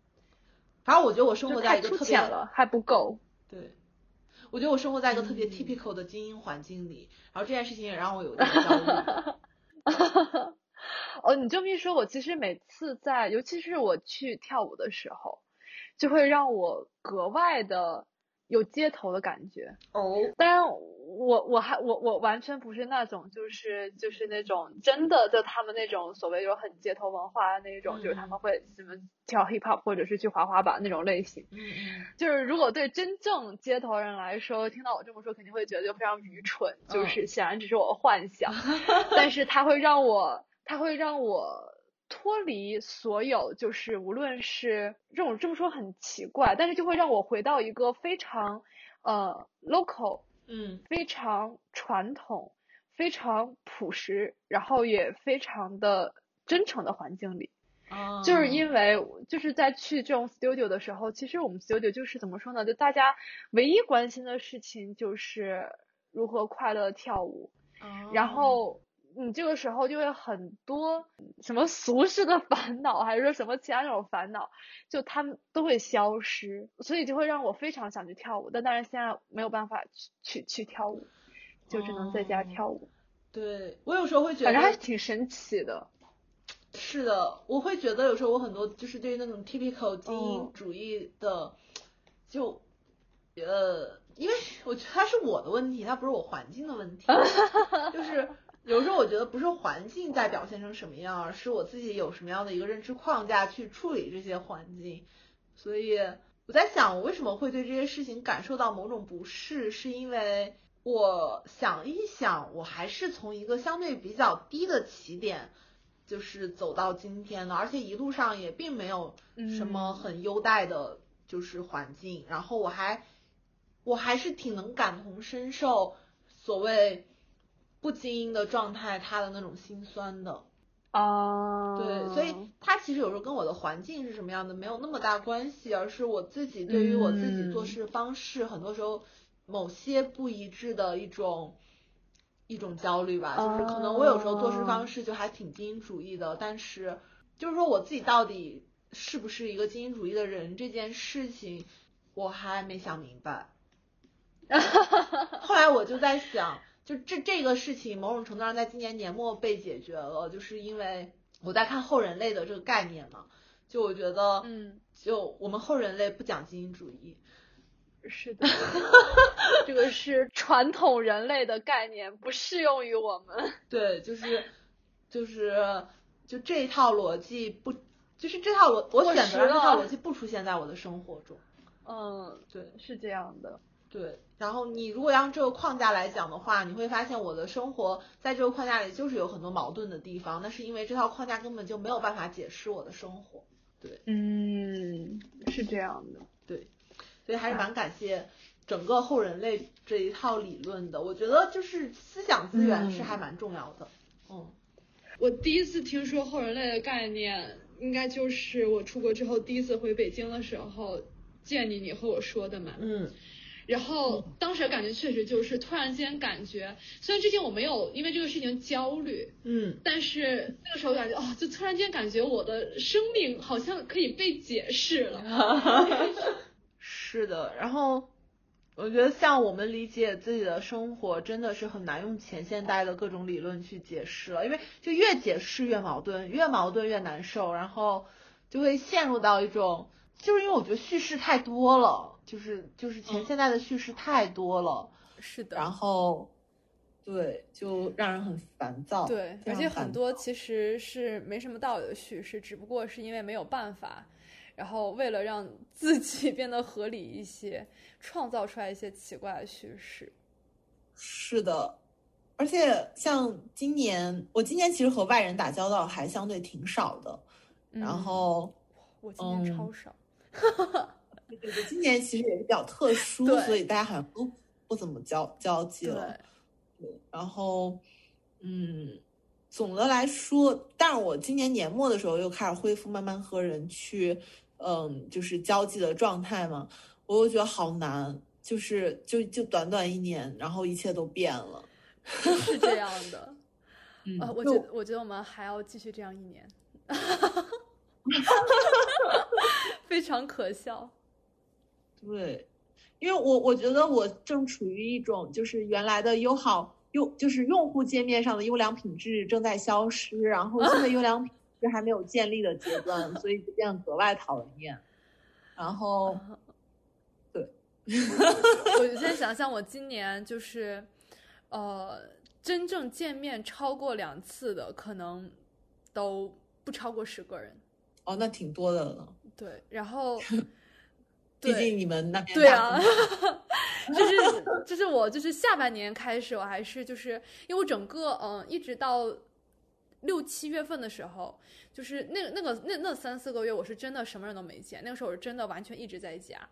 反正我觉得我生活在一个特别了，还不够。对，我觉得我生活在一个特别嗯 typical 的精英环境里，然后这件事情也让我有点焦虑。哦，你这么一说，我其实每次在，尤其是我去跳舞的时候，就会让我格外的有街头的感觉。哦，当然，我我还我我完全不是那种就是就是那种真的就他们那种所谓有很街头文化的那种，就是他嗯们会什么跳 hip hop 或者是去滑滑板那种类型。嗯嗯，就是如果对真正街头人来说，听到我这么说，肯定会觉得就非常愚蠢，就嗯是显然只是我的幻想。但是它会让我，它会让我脱离所有，就是无论是这种这么说很奇怪，但是就会让我回到一个非常呃 local、嗯非常传统、非常朴实，然后也非常的真诚的环境里。啊，就是因为就是在去这种 studio 的时候，其实我们 studio 就是怎么说呢？就大家唯一关心的事情就是如何快乐地跳舞，哦然后你这个时候就会很多什么俗世的烦恼，还是说什么其他那种烦恼，就他们都会消失，所以就会让我非常想去跳舞，但当然现在没有办法去去去跳舞，就只能在家哦跳舞，对我有时候会觉得反正还得挺神奇的。是的，我会觉得有时候我很多就是对于那种 typical 精英嗯。主义的，就呃，因为我觉得它是我的问题，它不是我环境的问题，就是有时候我觉得不是环境在表现成什么样，而是我自己有什么样的一个认知框架去处理这些环境，所以我在想，我为什么会对这些事情感受到某种不适，是因为我想一想，我还是从一个相对比较低的起点。就是走到今天的，而且一路上也并没有什么嗯很优待的，就是环境。然后我还，我还是挺能感同身受所谓不精英的状态，他的那种心酸的。啊，对，所以他其实有时候跟我的环境是什么样的没有那么大关系，而是我自己对于我自己做嗯事方式，很多时候某些不一致的一种一种焦虑吧。就是可能我有时候做事方哦式就还挺精英主义的，但是就是说我自己到底是不是一个精英主义的人这件事情，我还没想明白。后来我就在想，就这这个事情，某种程度上在今年年末被解决了，就是因为我在看后人类的这个概念嘛，就我觉得，嗯，就我们后人类不讲精英主义，是的，这个是传统人类的概念，不适用于我们。对，就是就是就这一套逻辑不就是这套逻我选择让这套逻辑不出现在我的生活中。嗯，对，是这样的。对，然后你如果要用这个框架来讲的话，你会发现我的生活在这个框架里就是有很多矛盾的地方，那是因为这套框架根本就没有办法解释我的生活。对嗯，是这样的。对所以还是蛮感谢整个后人类这一套理论的。我觉得就是思想资源是还蛮重要的。嗯我第一次听说后人类的概念，应该就是我出国之后第一次回北京的时候见你，你和我说的嘛。嗯然后当时感觉确实就是突然间感觉，虽然之前我没有因为这个事情焦虑，嗯但是那个时候感觉哦，就突然间感觉我的生命好像可以被解释了。是的，然后我觉得像我们理解自己的生活，真的是很难用前现代的各种理论去解释了，因为就越解释越矛盾，越矛盾越难受，然后就会陷入到一种，就是因为我觉得叙事太多了，就是就是前现代的叙事太多了，是的，然后对，就让人很烦躁。对，而且很多其实是没什么道理的叙事，只不过是因为没有办法，然后为了让 自己变得合理一些，创造出来一些奇怪的叙事。是的，而且像今年，我今年其实和外人打交道还相对挺少的，然嗯后我今天嗯超少，对对对，今年其实也是比较特殊，所以大家好像都不怎么交交际，了。对，然后嗯，总的来说，但是我今年年末的时候又开始恢复慢慢和人去，嗯，就是交际的状态嘛，我又觉得好难，就是就就短短一年，然后一切都变了。是这样的。嗯，呃，我觉得，我觉得我们还要继续这样一年，非常可笑。对，因为我我觉得我正处于一种就是原来的优好用就是用户界面上的优良品质正在消失，然后新的优良品质还没有建立的阶段，所以就变得格外讨人厌。然后对 我现在想象，我今年就是，呃，真正见面超过两次的，可能都不超过十个人。哦，那挺多的了，对，然后，毕对竟你们那边对啊就是就是我就是下半年开始，我还是就是因为我整个嗯、一直到六七月份的时候，就是那个那个那那三四个月，我是真的什么人都没见，那个时候我是真的完全一直在家。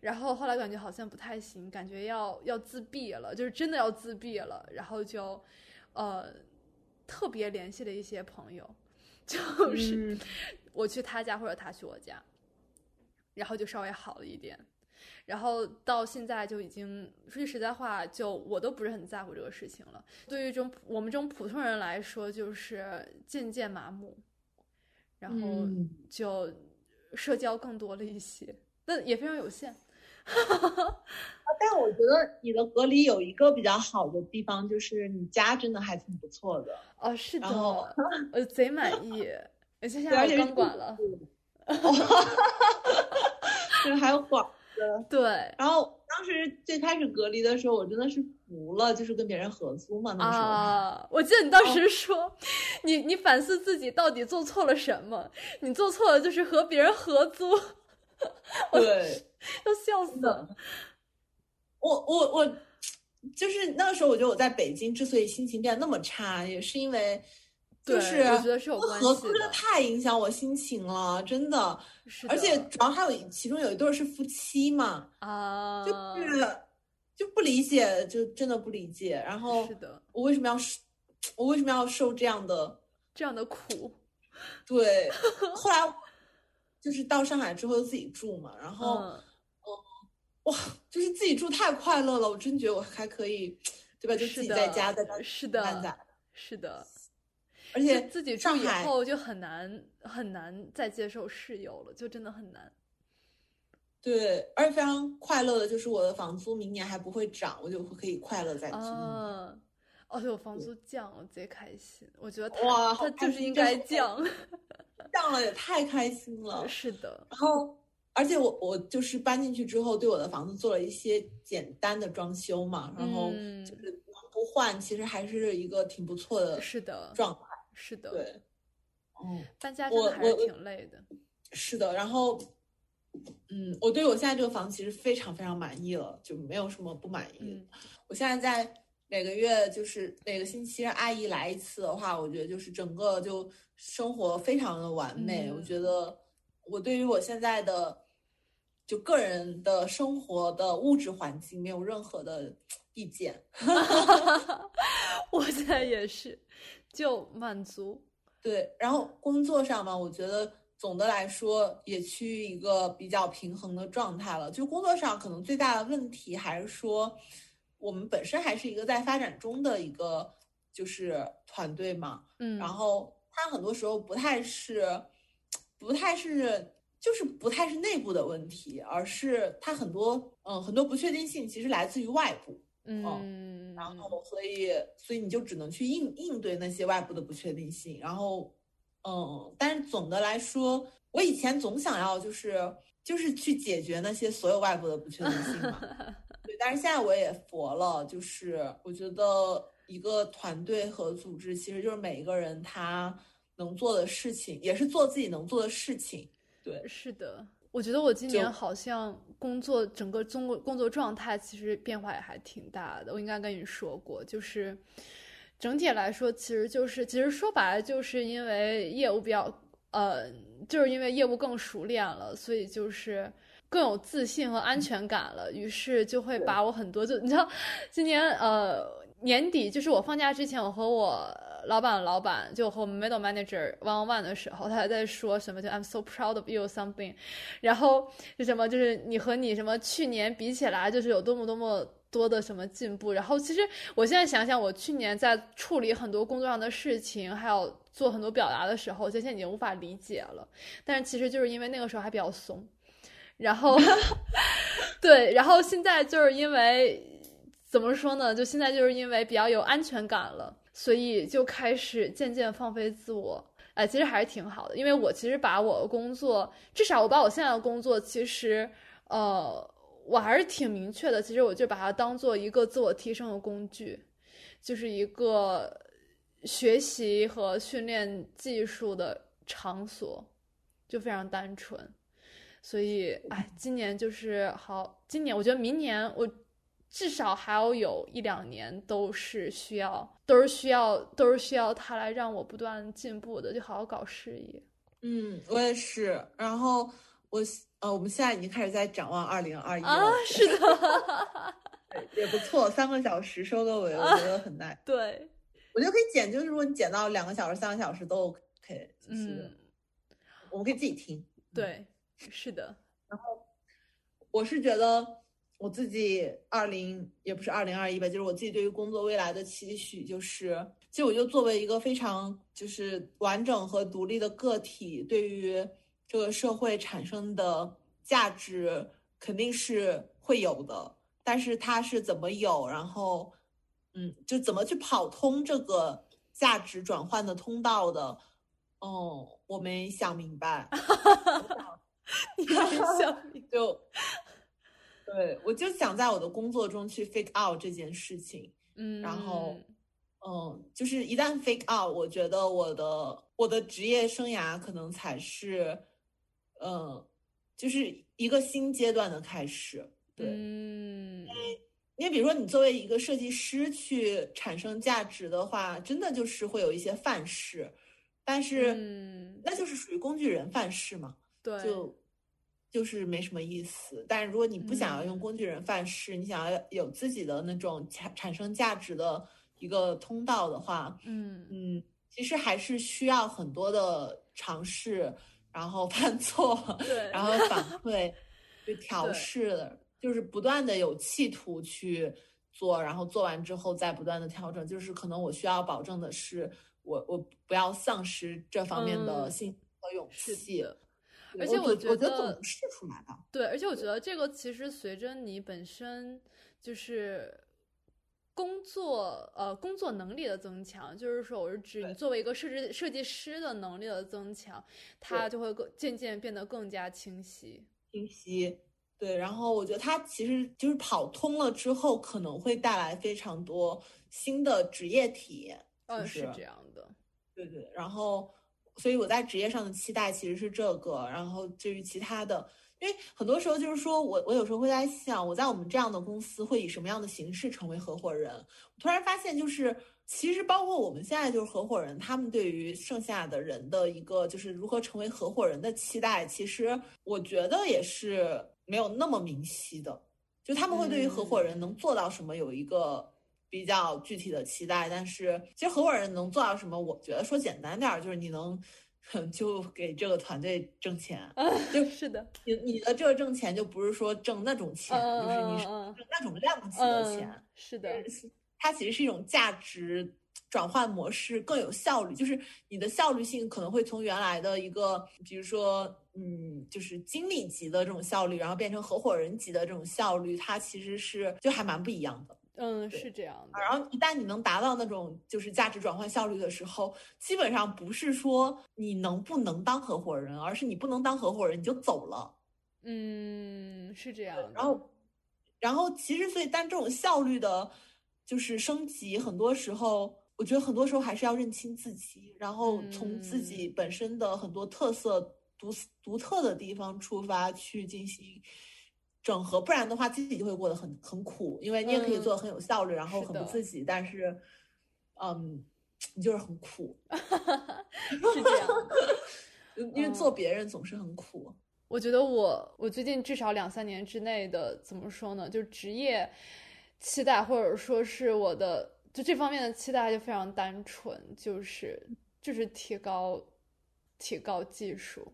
然后后来感觉好像不太行，感觉要要自闭了，就是真的要自闭了，然后就呃特别联系了一些朋友，就是、嗯我去他家或者他去我家，然后就稍微好了一点。然后到现在就已经说句实在话，就我都不是很在乎这个事情了。对于这种我们这种普通人来说，就是渐渐麻木，然后嗯就社交更多了一些，但也非常有限。但我觉得你的隔离有一个比较好的地方，就是你家真的还挺不错的。哦，是的然后，我贼满意。而且现对，而且是在我钢管了，就是 还有管对，然后当时最开始隔离的时候，我真的是服了，就是跟别人合租嘛，那时候。啊，我记得你当时说，你你反思自己到底做错了什么？你做错了就是和别人合租，对，要笑死了。我我我，就是那个时候，我觉得我在北京之所以心情变得那么差，也是因为，就是我觉得是有关合系的租真的太影响我心情了，真的。是的，而且主要还有其中有一对儿是夫妻嘛，啊，就是就不理解，就真的不理解。然后是的，我为什么要受，我为什么要受这样的？这样的苦，对，后来就是到上海之后就自己住嘛，然后。嗯，哇，就是自己住太快乐了，我真觉得我还可以，对吧？就自己在家在家是的，是的，而且自己住海后就很难很难再接受室友了，就真的很难。对，而且非常快乐的就是我的房租明年还不会涨，我就可以快乐再租。啊，而且我房租降了，贼开心。我觉得它哇好它就是应该降。降了也太开心了。是的，然后，而且我我就是搬进去之后，对我的房子做了一些简单的装修嘛，然后嗯就是不换，其实还是一个挺不错的是的，状态。是的，对，嗯，搬家真的还是挺累的。是的，然后，嗯，我对我现在这个房其实非常非常满意了，就没有什么不满意的。我现在在每个月就是每个星期让阿姨来一次的话，我觉得就是整个就生活非常的完美。我觉得我对于我现在的就个人的生活的物质环境没有任何的意见。我现在也是，就满足。对，然后工作上嘛，我觉得。总的来说，也趋于一个比较平衡的状态了。就工作上，可能最大的问题还是说，我们本身还是一个在发展中的一个就是团队嘛。嗯。然后它很多时候不太是，不太是，就是不太是内部的问题，而是它很多嗯很多不确定性其实来自于外部。嗯。然后，所以所以你就只能去应应对那些外部的不确定性，然后。嗯，但是总的来说，我以前总想要就是就是去解决那些所有外部的不确定性嘛。对，但是现在我也佛了，就是我觉得一个团队和组织其实就是每一个人他能做的事情，也是做自己能做的事情。对，是的，我觉得我今年好像工作整个中国工作状态其实变化也还挺大的。我应该跟你说过，就是。整体来说，其实就是，其实说白了，就是因为业务比较，呃，就是因为业务更熟练了，所以就是更有自信和安全感了。于是就会把我很多，就你知道，今年呃年底，就是我放假之前，我和我老板老板，就和我们 middle manager one on one 的时候，他还在说什么，就 I'm so proud of you something，然后就什么，就是你和你什么去年比起来，就是有多么多么。多的什么进步？然后其实我现在想想，我去年在处理很多工作上的事情，还有做很多表达的时候，现在已经无法理解了。但是其实就是因为那个时候还比较怂，然后 对，然后现在就是因为怎么说呢？就现在就是因为比较有安全感了，所以就开始渐渐放飞自我。哎，其实还是挺好的，因为我其实把我的工作，至少我把我现在的工作，其实呃。我还是挺明确的，其实我就把它当做一个自我提升的工具，就是一个学习和训练技术的场所，就非常单纯。所以，哎，今年就是好，今年我觉得明年我至少还要有一两年都是需要，都是需要，都是需要它来让我不断进步的，就好好搞事业。嗯，我也是。然后我。呃，我们现在已经开始在展望二零二一了。啊，是的，也不错，三个小时收个尾，我觉得很耐。对，我觉得可以剪，就是如果你剪到两个小时、三个小时都 OK，就是我们可以自己听。对，是的。然后我是觉得我自己二零也不是二零二一吧，就是我自己对于工作未来的期许，就是其实我就作为一个非常就是完整和独立的个体，对于。这个社会产生的价值肯定是会有的，但是它是怎么有，然后，嗯，就怎么去跑通这个价值转换的通道的，哦，我没想明白。你没想明 就，对我就想在我的工作中去 fake out 这件事情，嗯，然后，嗯，就是一旦 fake out，我觉得我的我的职业生涯可能才是。嗯，就是一个新阶段的开始，对，嗯，因为因为比如说你作为一个设计师去产生价值的话，真的就是会有一些范式，但是那就是属于工具人范式嘛，对，就就是没什么意思。但是如果你不想要用工具人范式，你想要有自己的那种产产生价值的一个通道的话，嗯嗯，其实还是需要很多的尝试。然后犯错，对，然后反 馈，去调试，就是不断的有企图去做，然后做完之后再不断的调整。就是可能我需要保证的是，我我不要丧失这方面的信心和勇气。而且我觉得总能试出来的。对，而且我觉得这个其实随着你本身就是。工作呃，工作能力的增强，就是说，我是指你作为一个设计设计师的能力的增强，它就会更渐渐变得更加清晰。清晰，对。然后我觉得它其实就是跑通了之后，可能会带来非常多新的职业体验。嗯，是这样的。对对。然后所以我在职业上的期待其实是这个。然后至于其他的，因为很多时候就是说我我有时候会在想，我在我们这样的公司会以什么样的形式成为合伙人？我突然发现就是。其实，包括我们现在就是合伙人，他们对于剩下的人的一个就是如何成为合伙人的期待，其实我觉得也是没有那么明晰的。就他们会对于合伙人能做到什么有一个比较具体的期待，但是其实合伙人能做到什么，我觉得说简单点儿，就是你能 就给这个团队挣钱，就是的，你你的这个挣钱就不是说挣那种钱，就是你是挣那种量级的钱，是的。它其实是一种价值转换模式，更有效率。就是你的效率性可能会从原来的一个，比如说，嗯，就是经理级的这种效率，然后变成合伙人级的这种效率，它其实是就还蛮不一样的。嗯，是这样的。然后一旦你能达到那种就是价值转换效率的时候，基本上不是说你能不能当合伙人，而是你不能当合伙人你就走了。嗯，是这样的。然后，然后其实所以，但这种效率的。就是升级，很多时候，我觉得很多时候还是要认清自己，然后从自己本身的很多特色、独独特的地方出发去进行整合，不然的话，自己就会过得很很苦。因为你也可以做的很有效率，然后很不自己，但是，嗯，你就是很苦。是这样，因为做别人总是很苦。我觉得我我最近至少两三年之内的怎么说呢？就职业。期待或者说是我的就这方面的期待就非常单纯，就是就是提高提高技术。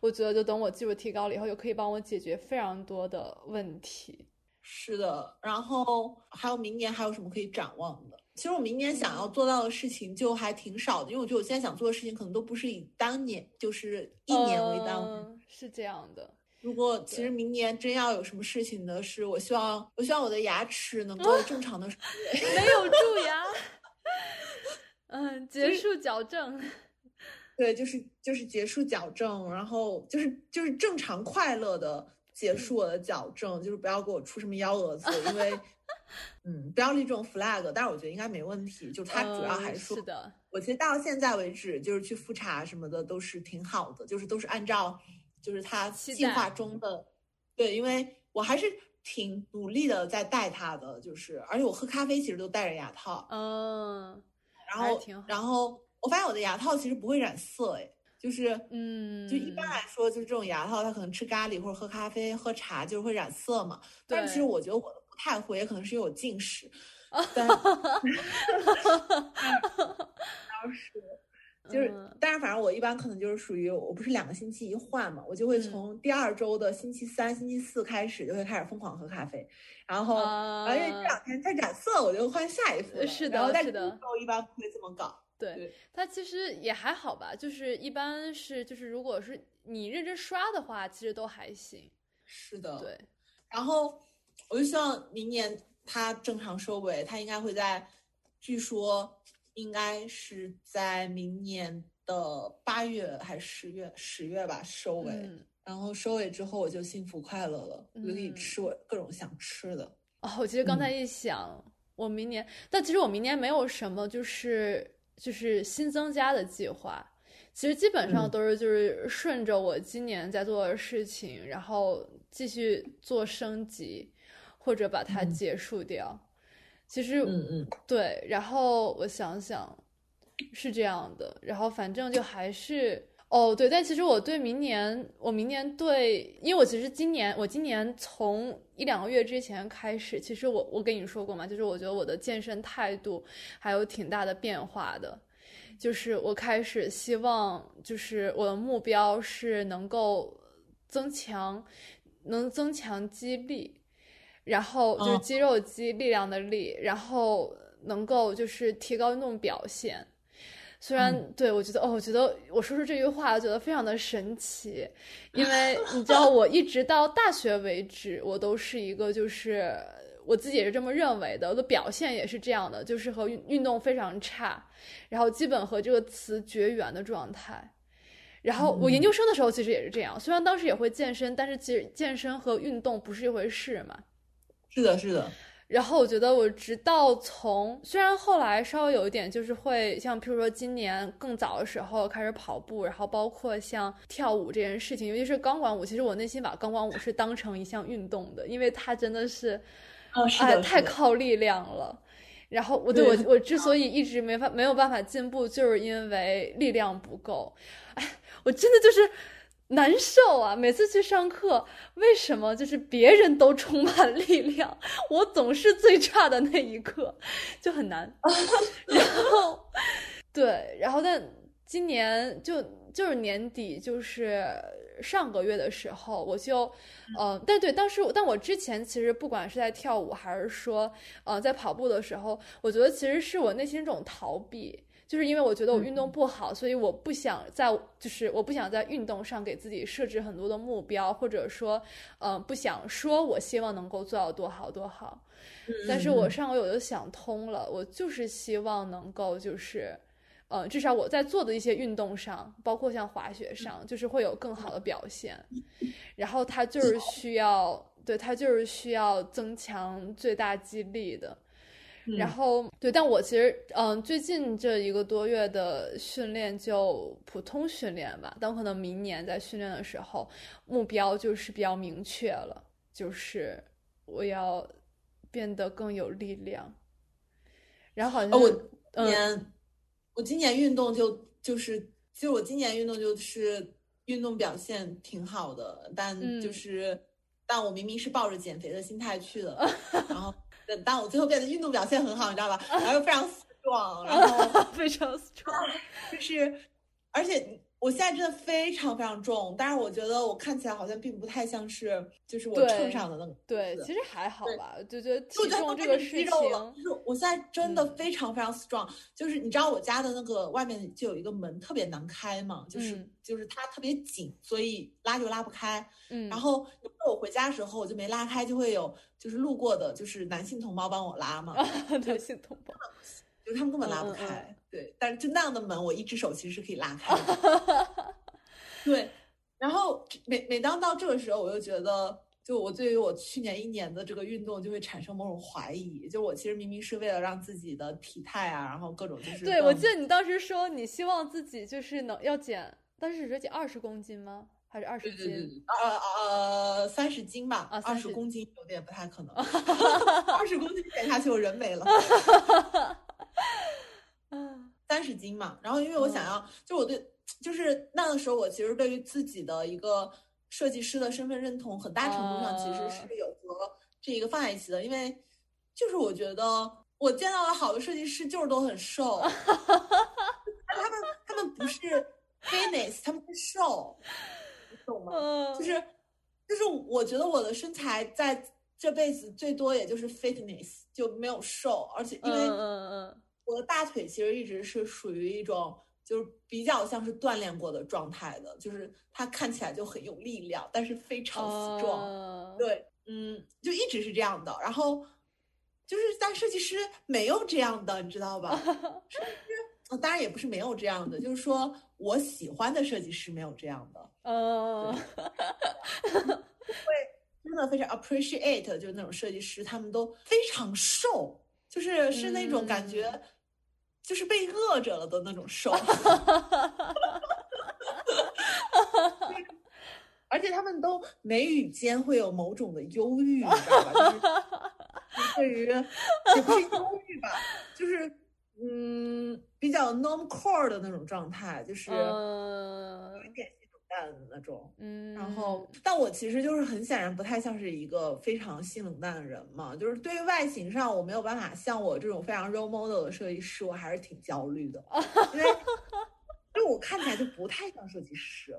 我觉得就等我技术提高了以后，就可以帮我解决非常多的问题。是的，然后还有明年还有什么可以展望的？其实我明年想要做到的事情就还挺少的，因为我觉得我现在想做的事情可能都不是以当年就是一年为单位，是这样的。如果其实明年真要有什么事情的是，我希望我希望我的牙齿能够正常的 没有蛀牙，嗯，结束矫正，对，就是就是结束矫正，然后就是就是正常快乐的结束我的矫正，就是不要给我出什么幺蛾子，因为 嗯，不要立这种 flag，但是我觉得应该没问题，就他主要还是是的，我其实到现在为止就是去复查什么的都是挺好的，就是都是按照。就是他计划中的，对，因为我还是挺努力的在带他的，就是而且我喝咖啡其实都戴着牙套，嗯，然后然后我发现我的牙套其实不会染色，哎，就是嗯，就一般来说，就是这种牙套它可能吃咖喱或者喝咖啡喝茶就是会染色嘛，但其实我觉得我的不太会，也可能是因为我近视，但是。就是，但是反正我一般可能就是属于，我不是两个星期一换嘛，我就会从第二周的星期三、星期四开始就会开始疯狂喝咖啡，然后，然后因为这两天在染色，我就换下一副。是的，是的。我一般不会这么搞。对，它其实也还好吧，就是一般是就是如果是你认真刷的话，其实都还行。是的。对。然后我就希望明年它正常收尾，它应该会在，据说。应该是在明年的八月还是十月？十月吧，收尾。然后收尾之后，我就幸福快乐了，我就可以吃我各种想吃的。哦，我其实刚才一想，我明年，但其实我明年没有什么，就是就是新增加的计划。其实基本上都是就是顺着我今年在做的事情，然后继续做升级，或者把它结束掉。其实，嗯嗯，对，然后我想想，是这样的，然后反正就还是，哦，对，但其实我对明年，我明年对，因为我其实今年，我今年从一两个月之前开始，其实我我跟你说过嘛，就是我觉得我的健身态度还有挺大的变化的，就是我开始希望，就是我的目标是能够增强，能增强肌力。然后就是肌肉肌力量的力，然后能够就是提高运动表现。虽然对我觉得哦，我觉得我说出这句话，我觉得非常的神奇，因为 你知道，我一直到大学为止，我都是一个就是我自己也是这么认为的，我的表现也是这样的，就是和运运动非常差，然后基本和这个词绝缘的状态。然后我研究生的时候其实也是这样，虽然当时也会健身，但是其实健身和运动不是一回事嘛。是的，是的。然后我觉得我直到从虽然后来稍微有一点就是会像譬如说今年更早的时候开始跑步，然后包括像跳舞这件事情，尤其是钢管舞，其实我内心把钢管舞是当成一项运动的，因为它真的是，哦，是哎，太靠力量了。然后我对对我我之所以一直没法没有办法进步，就是因为力量不够。哎，我真的就是难受啊！每次去上课，为什么就是别人都充满力量，我总是最差的那一个，就很难。然后，对，然后但今年就就是年底，就是上个月的时候，我就，呃，但对，当时我但我之前其实不管是在跳舞还是说，呃，在跑步的时候，我觉得其实是我内心这种逃避。就是因为我觉得我运动不好，所以我不想在，就是我不想在运动上给自己设置很多的目标，或者说，嗯、不想说我希望能够做到多好多好。但是我上个月我就想通了，我就是希望能够就是，呃，至少我在做的一些运动上，包括像滑雪上，就是会有更好的表现。然后它就是需要，对，它就是需要增强最大肌力的。然后对，但我其实嗯，最近这一个多月的训练就普通训练吧，但可能明年在训练的时候，目标就是比较明确了，就是我要变得更有力量。然后好像哦，我是今嗯。年、我今年运动就就是，其实我今年运动就是运动表现挺好的，但就嗯。是，但我明明是抱着减肥的心态去的，然后等但我最后变得运动表现很好，你知道吧？然后又非常 strong，，然后 非常 strong。就是，而且我现在真的非常非常重，但是我觉得我看起来好像并不太像是就是我秤上的那个对，其实还好吧，就觉得体重这个事情，就是我现在真的嗯非常非常 strong，、就是你知道我家的那个外面就有一个门特别难开嘛，就是、嗯就是它特别紧，所以拉就拉不开。嗯，然后有时候我回家的时候我就没拉开，就会有就是路过的就是男性同胞帮我拉嘛，男性同胞，就是他们根本拉不开。对，但是就那样的门，我一只手其实是可以拉开的。对，然后每每当到这个时候，我就觉得，就我对于我去年一年的这个运动就会产生某种怀疑。就我其实明明是为了让自己的体态啊，然后各种就是对，我记得你当时说你希望自己就是能要减，当时是减二十公斤吗？还是二十对对对斤？，呃呃三十斤吧，啊二十30公斤有点不太可能，二十公斤减下去我人没了。啊，三十斤嘛，然后因为我嗯。想要，就我对，就是那个时候我其实对于自己的一个设计师的身份认同，很大程度上其实啊是有和这一个放在一起的，因为就是我觉得我见到的好的设计师就是都很瘦，他们他们不是 fitness，他们是瘦，你懂吗？嗯，就是就是我觉得我的身材在这辈子最多也就是 fitness，就没有瘦，而且因为。我的大腿其实一直是属于一种就是比较像是锻炼过的状态的，就是它看起来就很有力量，但是非常嗯，strong。哦对，嗯，就一直是这样的。然后就是但设计师没有这样的，你知道吧？设计师，呃当然也不是没有这样的，就是说我喜欢的设计师没有这样的。嗯，真的非常 appreciate，就是那种设计师，他们都非常瘦，就是是那种感觉，嗯就是被饿着了的那种瘦。而且他们都眉宇间会有某种的忧郁，你知道吧？就是 对于也不是忧郁吧，就是嗯比较 norm core 的那种状态，就是有点淡的那种。嗯，然后，但我其实就是很显然不太像是一个非常性冷淡的人嘛，就是对于外形上我没有办法像我这种非常 role model 的设计师，我还是挺焦虑的，因为因为我看起来就不太像设计师，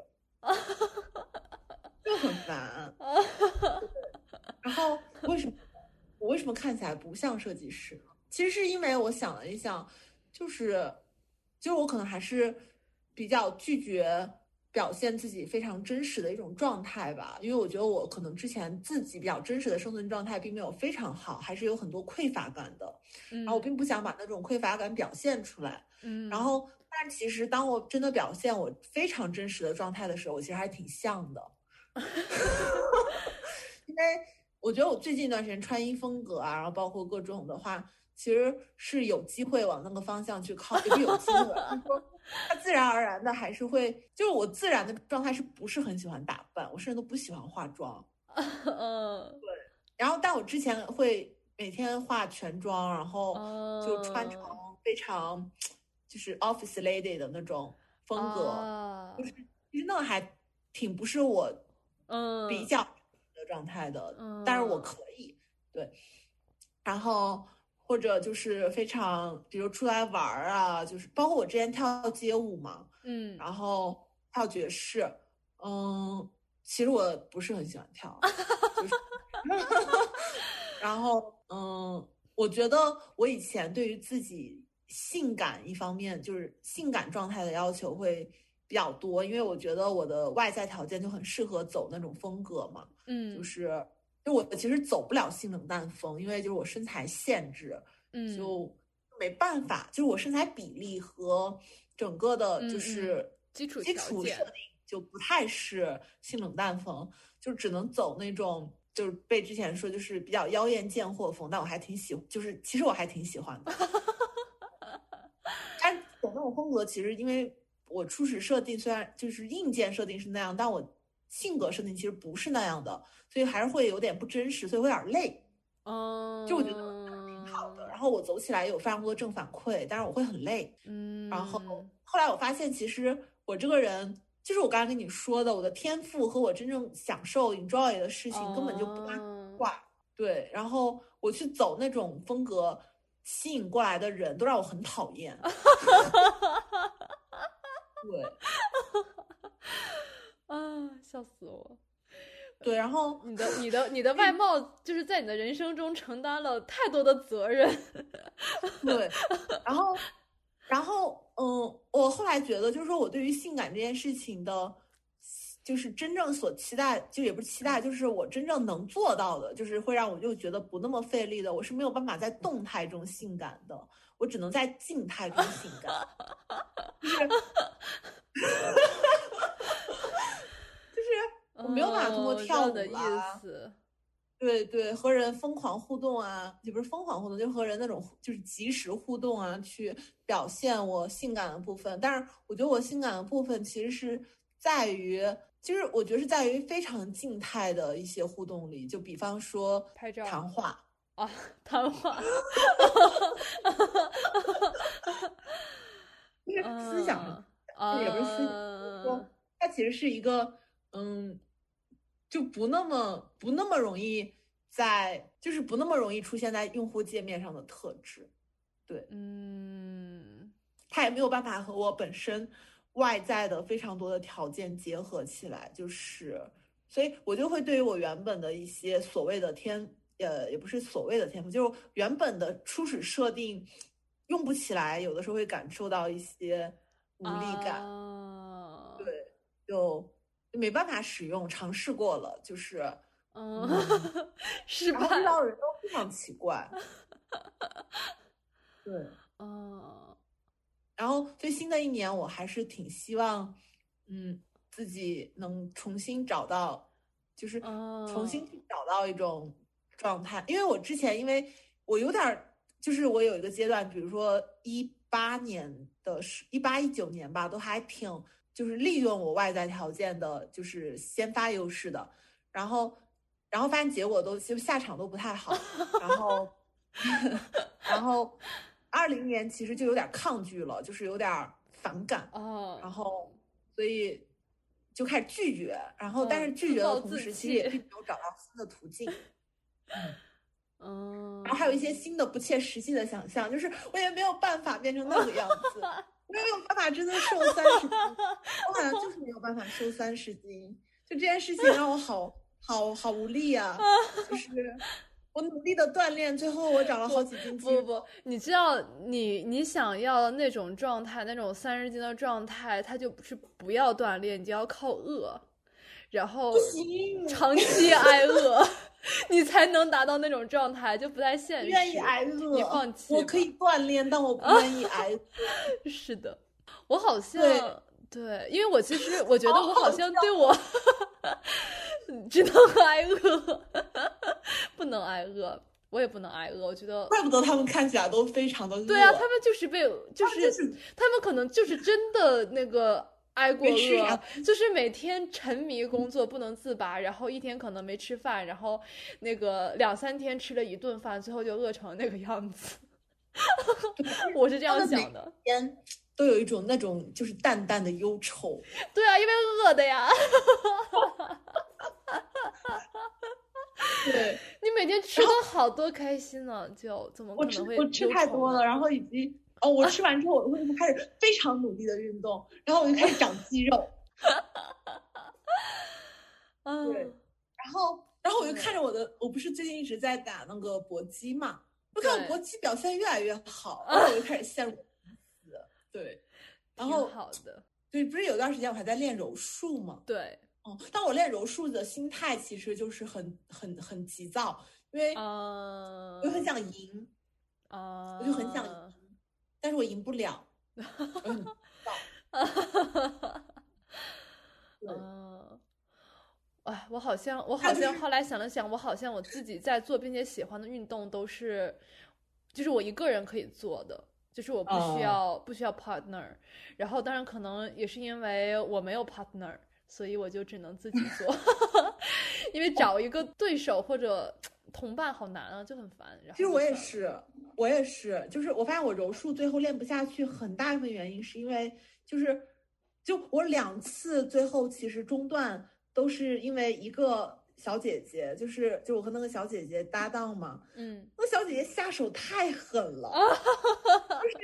就很烦。然后为什么我为什么看起来不像设计师呢？其实是因为我想了一想，就是就是我可能还是比较拒绝表现自己非常真实的一种状态吧，因为我觉得我可能之前自己比较真实的生存状态并没有非常好，还是有很多匮乏感的，然然后我并不想把那种匮乏感表现出来。嗯，然后，但其实当我真的表现我非常真实的状态的时候，我其实还挺像的，因为我我觉得我最近一段时间穿衣风格啊，然后包括各种的话，其实是有机会往那个方向去靠，也是有机会，它自然而然的还是会，就是我自然的状态是不是很喜欢打扮，我甚至都不喜欢化妆。嗯，对。然后，但我之前会每天化全妆，然后就穿成非常就是 office lady 的那种风格，就是其实那个还挺不是我嗯比较的状态的，但是我可以对。然后或者就是非常，比如出来玩儿啊，就是包括我之前跳街舞嘛，嗯，然后跳爵士，嗯。其实我不是很喜欢跳，就是，然后嗯，我觉得我以前对于自己性感一方面，就是性感状态的要求会比较多，因为我觉得我的外在条件就很适合走那种风格嘛，嗯，就是就我其实走不了性冷淡风，因为就是我身材限制，嗯，就没办法，就是我身材比例和整个的就是基础基础设定。就不太是性冷淡风，就只能走那种，就是被之前说就是比较妖艳贱货风，但我还挺喜，就是其实我还挺喜欢的。但走那种风格，其实因为我初始设定虽然就是硬件设定是那样，但我性格设定其实不是那样的，所以还是会有点不真实，所以会有点累。嗯，就我觉得挺好的，然后我走起来有非常多的正反馈，但是我会很累。嗯，然后后来我发现，其实我这个人。就是我刚才跟你说的，我的天赋和我真正享受 enjoy 的事情根本就不搭挂。对，然后我去走那种风格，吸引过来的人都让我很讨厌。对，啊，笑死我。对，然后你的你的你的外貌就是在你的人生中承担了太多的责任。对，然后。然后，嗯，我后来觉得，就是说我对于性感这件事情的，就是真正所期待，就也不是期待，就是我真正能做到的，就是会让我就觉得不那么费力的，我是没有办法在动态中性感的，我只能在静态中性感，就是，就是我没有办法通过跳舞啊。对对，和人疯狂互动啊，也不是疯狂互动，就和人那种就是及时互动啊，去表现我性感的部分。但是我觉得我性感的部分其实是在于，其实我觉得是在于非常静态的一些互动里，就比方说拍照、谈话啊，谈话，就是思想，也不是思想，说它其实是一个嗯。就不那么不那么容易在，就是不那么容易出现在用户界面上的特质，对，嗯，它也没有办法和我本身外在的非常多的条件结合起来，就是，所以我就会对于我原本的一些所谓的天，呃，也不是所谓的天赋，就是原本的初始设定用不起来，有的时候会感受到一些无力感，对，就。没办法使用，尝试过了，就是，嗯，是吧？遇到人都非常奇怪，对，嗯，然后最新的一年，我还是挺希望，嗯，自己能重新找到，就是重新去找到一种状态，因为我之前，因为我有点，就是我有一个阶段，比如说一八年的是一八一九年吧，都还挺。就是利用我外在条件的，就是先发优势的，然后，然后发现结果都就下场都不太好，然后，然后，二零年其实就有点抗拒了，就是有点反感，哦，然后，所以就开始拒绝，然后但是拒绝的同时，其实也并没有找到新的途径，嗯，然后还有一些新的不切实际的想象，就是我也没有办法变成那个样子。没有办法真的瘦 三十斤，我好像就是没有办法瘦三十斤，就这件事情让我好好好无力啊！就是我努力的锻炼，最后我长了好几斤不。不不，你知道，你你想要的那种状态，那种三十斤的状态，它就不是不要锻炼，你就要靠饿，然后长期挨饿。你才能达到那种状态，就不太现实。愿意挨饿，你放弃。我可以锻炼，但我不愿意挨饿。是的，我好像对，因为我其实我觉得我好像对我 只能挨饿，不能挨饿，我也不能挨饿。我觉得，怪不得他们看起来都非常的饿。对啊，他们就是被，就是他们可能就是真的那个挨过饿，就是每天沉迷工作不能自拔，然后一天可能没吃饭，然后那个两三天吃了一顿饭，最后就饿成那个样子。我是这样想的。天都有一种那种就是淡淡的忧愁。对啊，因为饿的呀。对，你每天吃的好多开心呢，就怎么可能会？我吃太多了，然后以及哦，我吃完之后，我会开始非常努力的运动，然后我就开始长肌肉。嗯，对，然后然后我就看着我的，我不是最近一直在打那个搏击嘛，我看我搏击表现越来越好，然后我就开始羡慕。对，然后好的，对，不是有段时间我还在练柔术嘛？对，哦，但我练柔术的心态其实就是很很很急躁，因为我就很想赢，啊，我就很想赢，但是我赢不了 嗯，哎，我好像我好像后来想了想，我好像我自己在做并且喜欢的运动都是，就是我一个人可以做的。就是我不需要不需要 partner，然后当然可能也是因为我没有 partner，所以我就只能自己做，因为找一个对手或者同伴好难啊，就很烦。其实我也是，我也是，就是我发现我柔术最后练不下去，很大一部分原因是因为就是就我两次最后其实中断都是因为一个。小姐姐就是就我和那个小姐姐搭档嘛，嗯，那小姐姐下手太狠了，就是，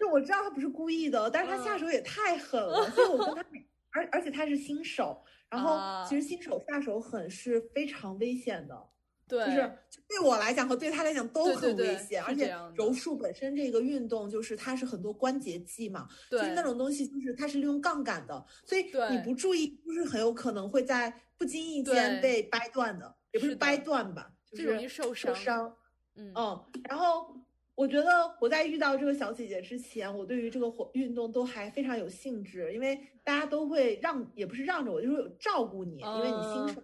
就我知道她不是故意的，但是她下手也太狠了，所以我跟她，而而且她是新手，然后其实新手下手狠是非常危险的，对，就是对我来讲和对他来讲都很危险，而且柔术本身这个运动就是它是很多关节技嘛，对，那种东西就是它是利用杠杆的，所以你不注意就是很有可能会在。不经意间被掰断的，也不是掰断吧，就是容易受伤。嗯嗯，然后我觉得我在遇到这个小姐姐之前，我对于这个活运动都还非常有兴致，因为大家都会让，也不是让着我，就是照顾你，因为你新手，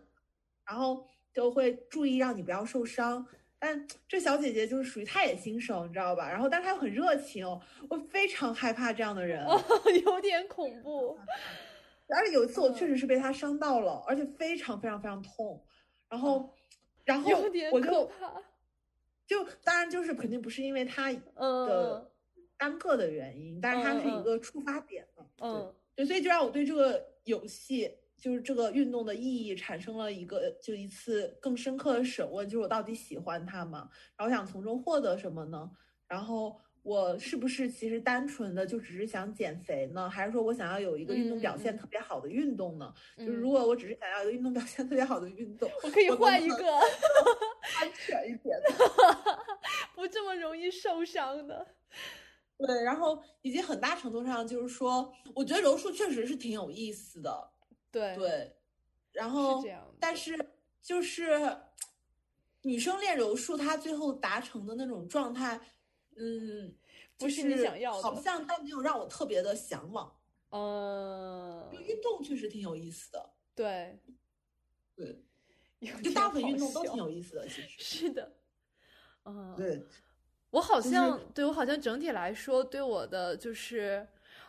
然后就会注意让你不要受伤。但这小姐姐就是属于她也新手，你知道吧？然后但她又很热情，我非常害怕这样的人，有点恐怖。而且有一次我确实是被她伤到了，而且非常非常非常痛，然后，然后我就，就当然就是肯定不是因为她的单个的原因，但是它是一个触发点嘛，嗯，对，所以就让我对这个游戏就是这个运动的意义产生了一个就一次更深刻的审问，就是我到底喜欢它吗？然后想从中获得什么呢？然后。我是不是其实单纯的就只是想减肥呢？还是说我想要有一个运动表现特别好的运动呢？就是如果我只是想要一个运动表现特别好的运动，我可以换一个 安全一点的，不这么容易受伤的。对，然后以及很大程度上就是说，我觉得柔术确实是挺有意思的。对对，然后但是就是女生练柔术，她最后达成的那种状态。嗯，不是你想要的，好像但没有让我特别的向往。嗯，运动确实挺有意思的。对，对，就大部分运动都挺有意思的，其实是的。嗯，对，我好像对我好像整体来说，对我的就是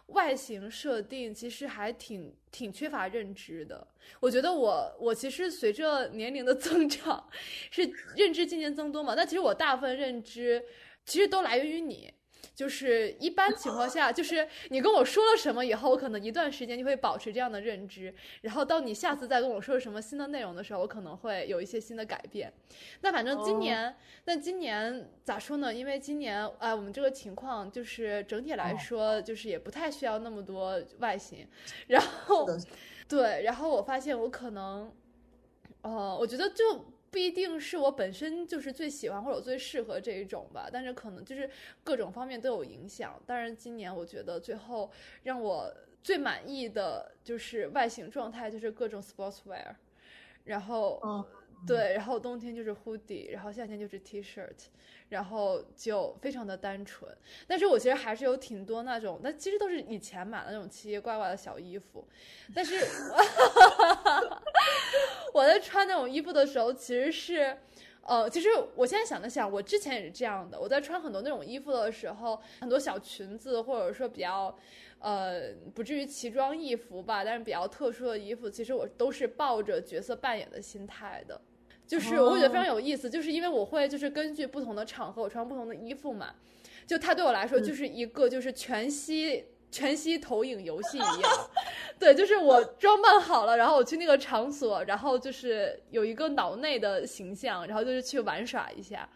外形设定其实还挺挺缺乏认知的。我觉得我我其实随着年龄的增长，是认知渐渐增多嘛。但其实我大部分认知。其实都来源于你，就是一般情况下，就是你跟我说了什么以后，我可能一段时间就会保持这样的认知，然后到你下次再跟我说什么新的内容的时候，我可能会有一些新的改变。那反正今年，那今年咋说呢？因为今年，哎，我们这个情况就是整体来说，就是也不太需要那么多外形，然后，对，然后我发现我可能，呃，我觉得就。不一定是我本身就是最喜欢或者最适合这一种吧，但是可能就是各种方面都有影响。但是，今年我觉得最后让我最满意的就是外形状态，就是各种 sportswear，然后对，然后冬天就是 hoodie，然后夏天就是 T-shirt，然后就非常的单纯。但是我其实还是有挺多那种，但其实都是以前买的那种奇奇怪怪的小衣服，但是。我在穿那种衣服的时候，其实是。呃，其实我现在想了想，我之前也是这样的。我在穿很多那种衣服的时候，很多小裙子，或者说比较，呃，不至于奇装异服吧，但是比较特殊的衣服，其实我都是抱着角色扮演的心态的。就是我会觉得非常有意思，就是因为我会就是根据不同的场合，我穿不同的衣服嘛。就它对我来说就是一个就是全息。全息投影游戏一样，对，就是我装扮好了，然后我去那个场所，然后就是有一个脑内的形象，然后就是去玩耍一下。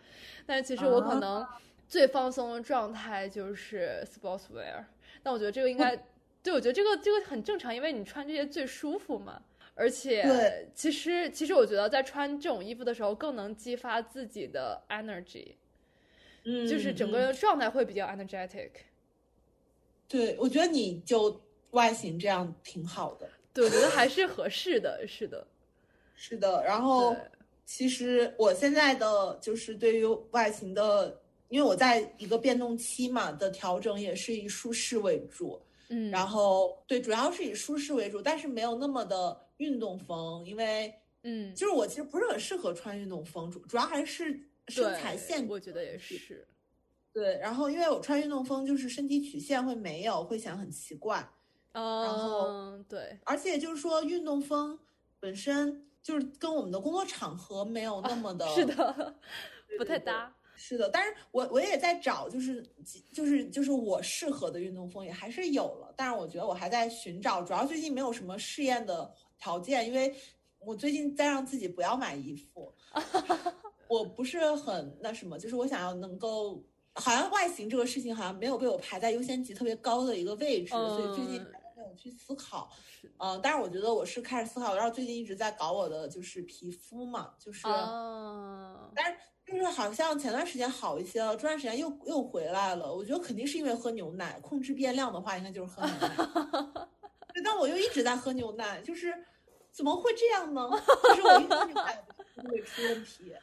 但是其实我可能最放松的状态就是 sportswear，但我觉得这个应该，对，我觉得这个这个很正常，因为你穿这些最舒服嘛。而且，其实其实我觉得在穿这种衣服的时候，更能激发自己的 energy，嗯，就是整个人状态会比较 energetic。对，我觉得你就外形这样挺好的。对，我觉得还是合适的，是的，是的。然后，其实我现在的就是对于外形的，因为我在一个变动期嘛的调整，也是以舒适为主。嗯，然后对，主要是以舒适为主，但是没有那么的运动风，因为嗯，就是我其实不是很适合穿运动风，主主要还是身材线，我觉得也是。对，然后因为我穿运动风，就是身体曲线会没有，会显得很奇怪。嗯，然后对，而且就是说运动风本身就是跟我们的工作场合没有那么的，是的，不太搭。是的，但是我我也在找，就是就是就是我适合的运动风也还是有了，但是我觉得我还在寻找，主要最近没有什么试验的条件，因为我最近在让自己不要买衣服，我不是很那什么，就是我想要能够。好像外形这个事情好像没有被我排在优先级特别高的一个位置，所以最近没有去思考。嗯，但是我觉得我是开始思考，然后最近一直在搞我的就是皮肤嘛，就是，但是就是好像前段时间好一些了，这段时间又又回来了。我觉得肯定是因为喝牛奶，控制变量的话，应该就是喝牛奶。对，但我又一直在喝牛奶，就是怎么会这样呢？就是我一喝牛奶就会出问题。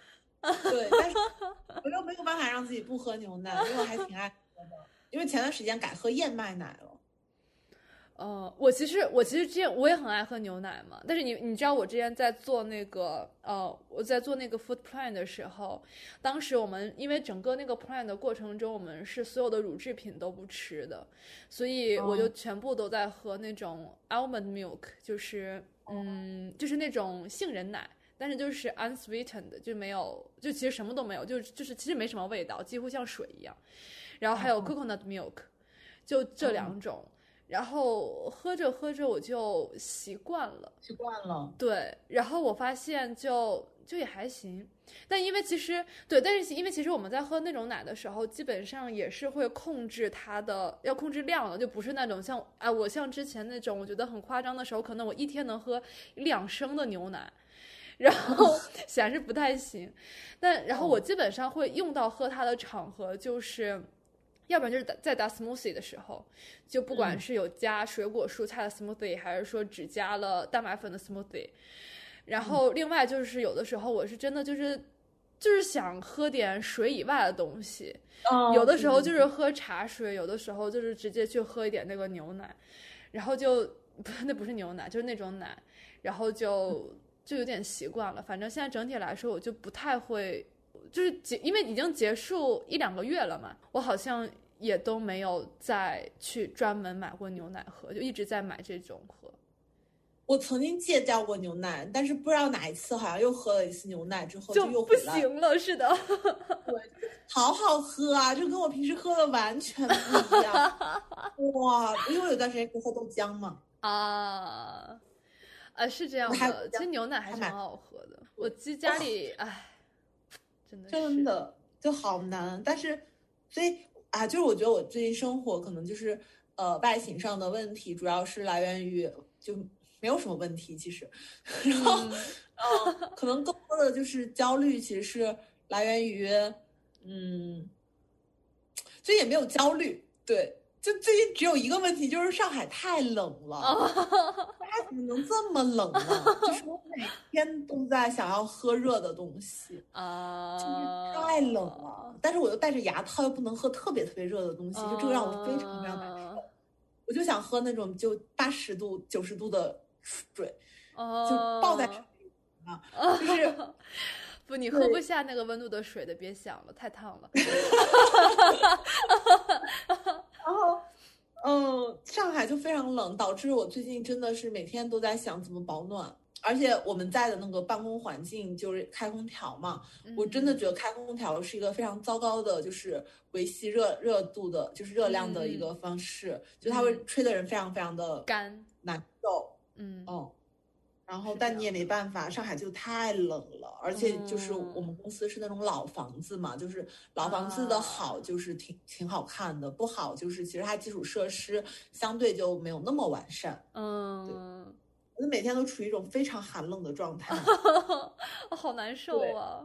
对，但是 我又没有办法让自己不喝牛奶，因为我还挺爱喝的。因为前段时间改喝燕麦奶了。呃，我其实我其实之前我也很爱喝牛奶嘛，但是你你知道我之前在做那个呃我在做那个 food plan 的时候，当时我们因为整个那个 plan 的过程中，我们是所有的乳制品都不吃的，所以我就全部都在喝那种 almond milk，就是嗯就是那种杏仁奶。但是就是 unsweetened，就没有，就其实什么都没有，就就是其实没什么味道，几乎像水一样。然后还有 coconut milk，就这两种。然后喝着喝着我就习惯了，习惯了。对，然后我发现就就也还行。但因为其实对，但是因为其实我们在喝那种奶的时候，基本上也是会控制它的，要控制量的，就不是那种像哎，我像之前那种我觉得很夸张的时候，可能我一天能喝两升的牛奶。然后 显然是不太行，但然后我基本上会用到喝它的场合，就是要不然就是在打 smoothie 的时候，就不管是有加水果蔬菜的 smoothie，还是说只加了蛋白粉的 smoothie。然后另外就是有的时候我是真的就是就是想喝点水以外的东西，有的时候就是喝茶水，有的时候就是直接去喝一点那个牛奶，然后就 不那不是牛奶，就是那种奶，然后就。就有点习惯了，反正现在整体来说，我就不太会，就是结，因为已经结束一两个月了嘛，我好像也都没有再去专门买过牛奶喝，就一直在买这种喝。我曾经戒掉过牛奶，但是不知道哪一次好像又喝了一次牛奶之后就又不行了，是的。对，好好喝啊，就跟我平时喝的完全不一样。哇，因为我有段时间喝豆浆嘛。啊。啊，是这样的，其实牛奶还是蛮好喝的。我其实家里，唉，真的真的就好难。但是，所以啊，就是我觉得我最近生活可能就是呃外形上的问题，主要是来源于就没有什么问题其实，然后呃可能更多的就是焦虑，其实是来源于嗯，所以也没有焦虑，对。就最近只有一个问题，就是上海太冷了，它怎么能这么冷呢？就是我每天都在想要喝热的东西 啊，就是太冷了。但是我又戴着牙套，又不能喝特别特别热的东西，就这个让我非常非常难受。我就想喝那种就八十度、九十度的水，就抱在啊，就是不，你喝不下那个温度的水的，别想了，太烫了。然后，嗯，上海就非常冷，导致我最近真的是每天都在想怎么保暖。而且我们在的那个办公环境就是开空调嘛，我真的觉得开空调是一个非常糟糕的，就是维系热热度的，就是热量的一个方式，就它会吹的人非常非常的干。难受。嗯。哦，然后但你也没办法，上海就太冷了，而且就是我们公司是那种老房子嘛，就是老房子的好就是挺挺好看的，不好就是其实它基础设施相对就没有那么完善。嗯。我每天都处于一种非常寒冷的状态，好难受啊，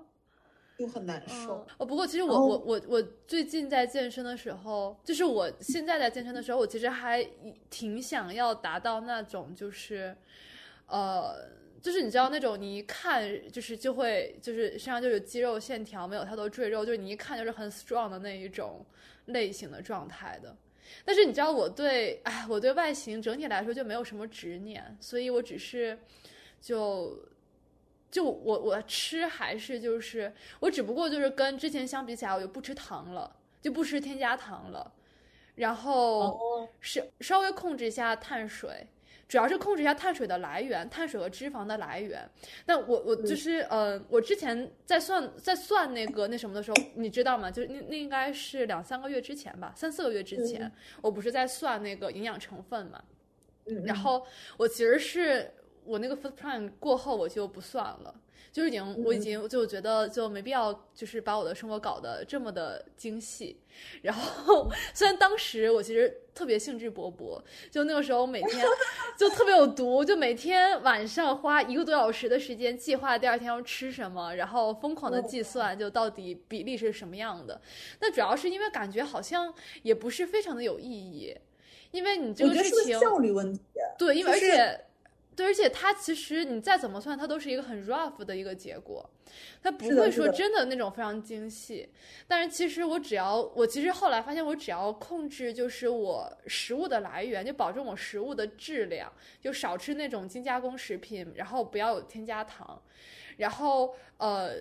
就很难受。哦，不过其实我我我我最近在健身的时候，就是我现在在健身的时候，我其实还挺想要达到那种就是，呃，就是你知道那种你一看就是就会就是身上就有肌肉线条，没有太多赘肉，就是你一看就是很 strong 的那一种类型的状态的。但是你知道我对，哎，我对外形整体来说就没有什么执念，所以我只是，就，就我我吃还是就是我只不过就是跟之前相比起来，我就不吃糖了，就不吃添加糖了，然后是稍微控制一下碳水。主要是控制一下碳水的来源，碳水和脂肪的来源。那我我就是呃，我之前在算在算那个那什么的时候，你知道吗？就是那那应该是两三个月之前吧，三四个月之前，我不是在算那个营养成分嘛。然后我其实是我那个 food plan 过后我就不算了。就已经，我已经就觉得就没必要，就是把我的生活搞得这么的精细。然后，虽然当时我其实特别兴致勃勃，就那个时候每天就特别有毒，就每天晚上花一个多小时的时间计划第二天要吃什么，然后疯狂的计算就到底比例是什么样的。那主要是因为感觉好像也不是非常的有意义，因为你这个事情效率问题。对，因为而且。对，而且它其实你再怎么算，它都是一个很 rough 的一个结果，它不会说真的那种非常精细。但是其实我只要，我其实后来发现，我只要控制就是我食物的来源，就保证我食物的质量，就少吃那种精加工食品，然后不要有添加糖，然后呃，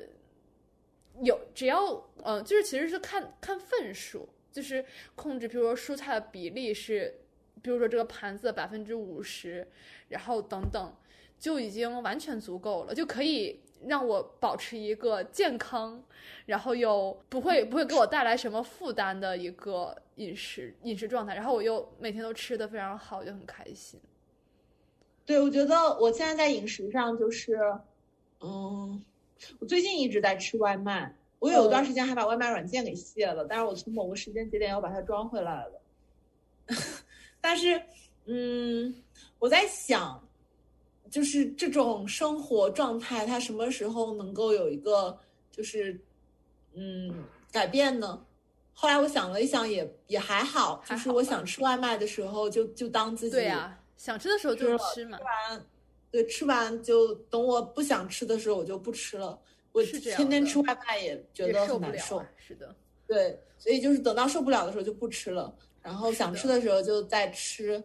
有只要呃，就是其实是看看份数，就是控制，比如说蔬菜的比例是，比如说这个盘子的百分之五十。然后等等，就已经完全足够了，就可以让我保持一个健康，然后又不会不会给我带来什么负担的一个饮食饮食状态。然后我又每天都吃的非常好，就很开心。对，我觉得我现在在饮食上就是，嗯，我最近一直在吃外卖，我有一段时间还把外卖软件给卸了，但是我从某个时间节点又把它装回来了。但是，嗯。我在想，就是这种生活状态，它什么时候能够有一个就是嗯改变呢？后来我想了一想，也也还好，就是我想吃外卖的时候，就就当自己对呀，想吃的时候就吃嘛。吃完，对，吃完就等我不想吃的时候，我就不吃了。我天天吃外卖也觉得很难受，是的，对，所以就是等到受不了的时候就不吃了，然后想吃的时候就在吃，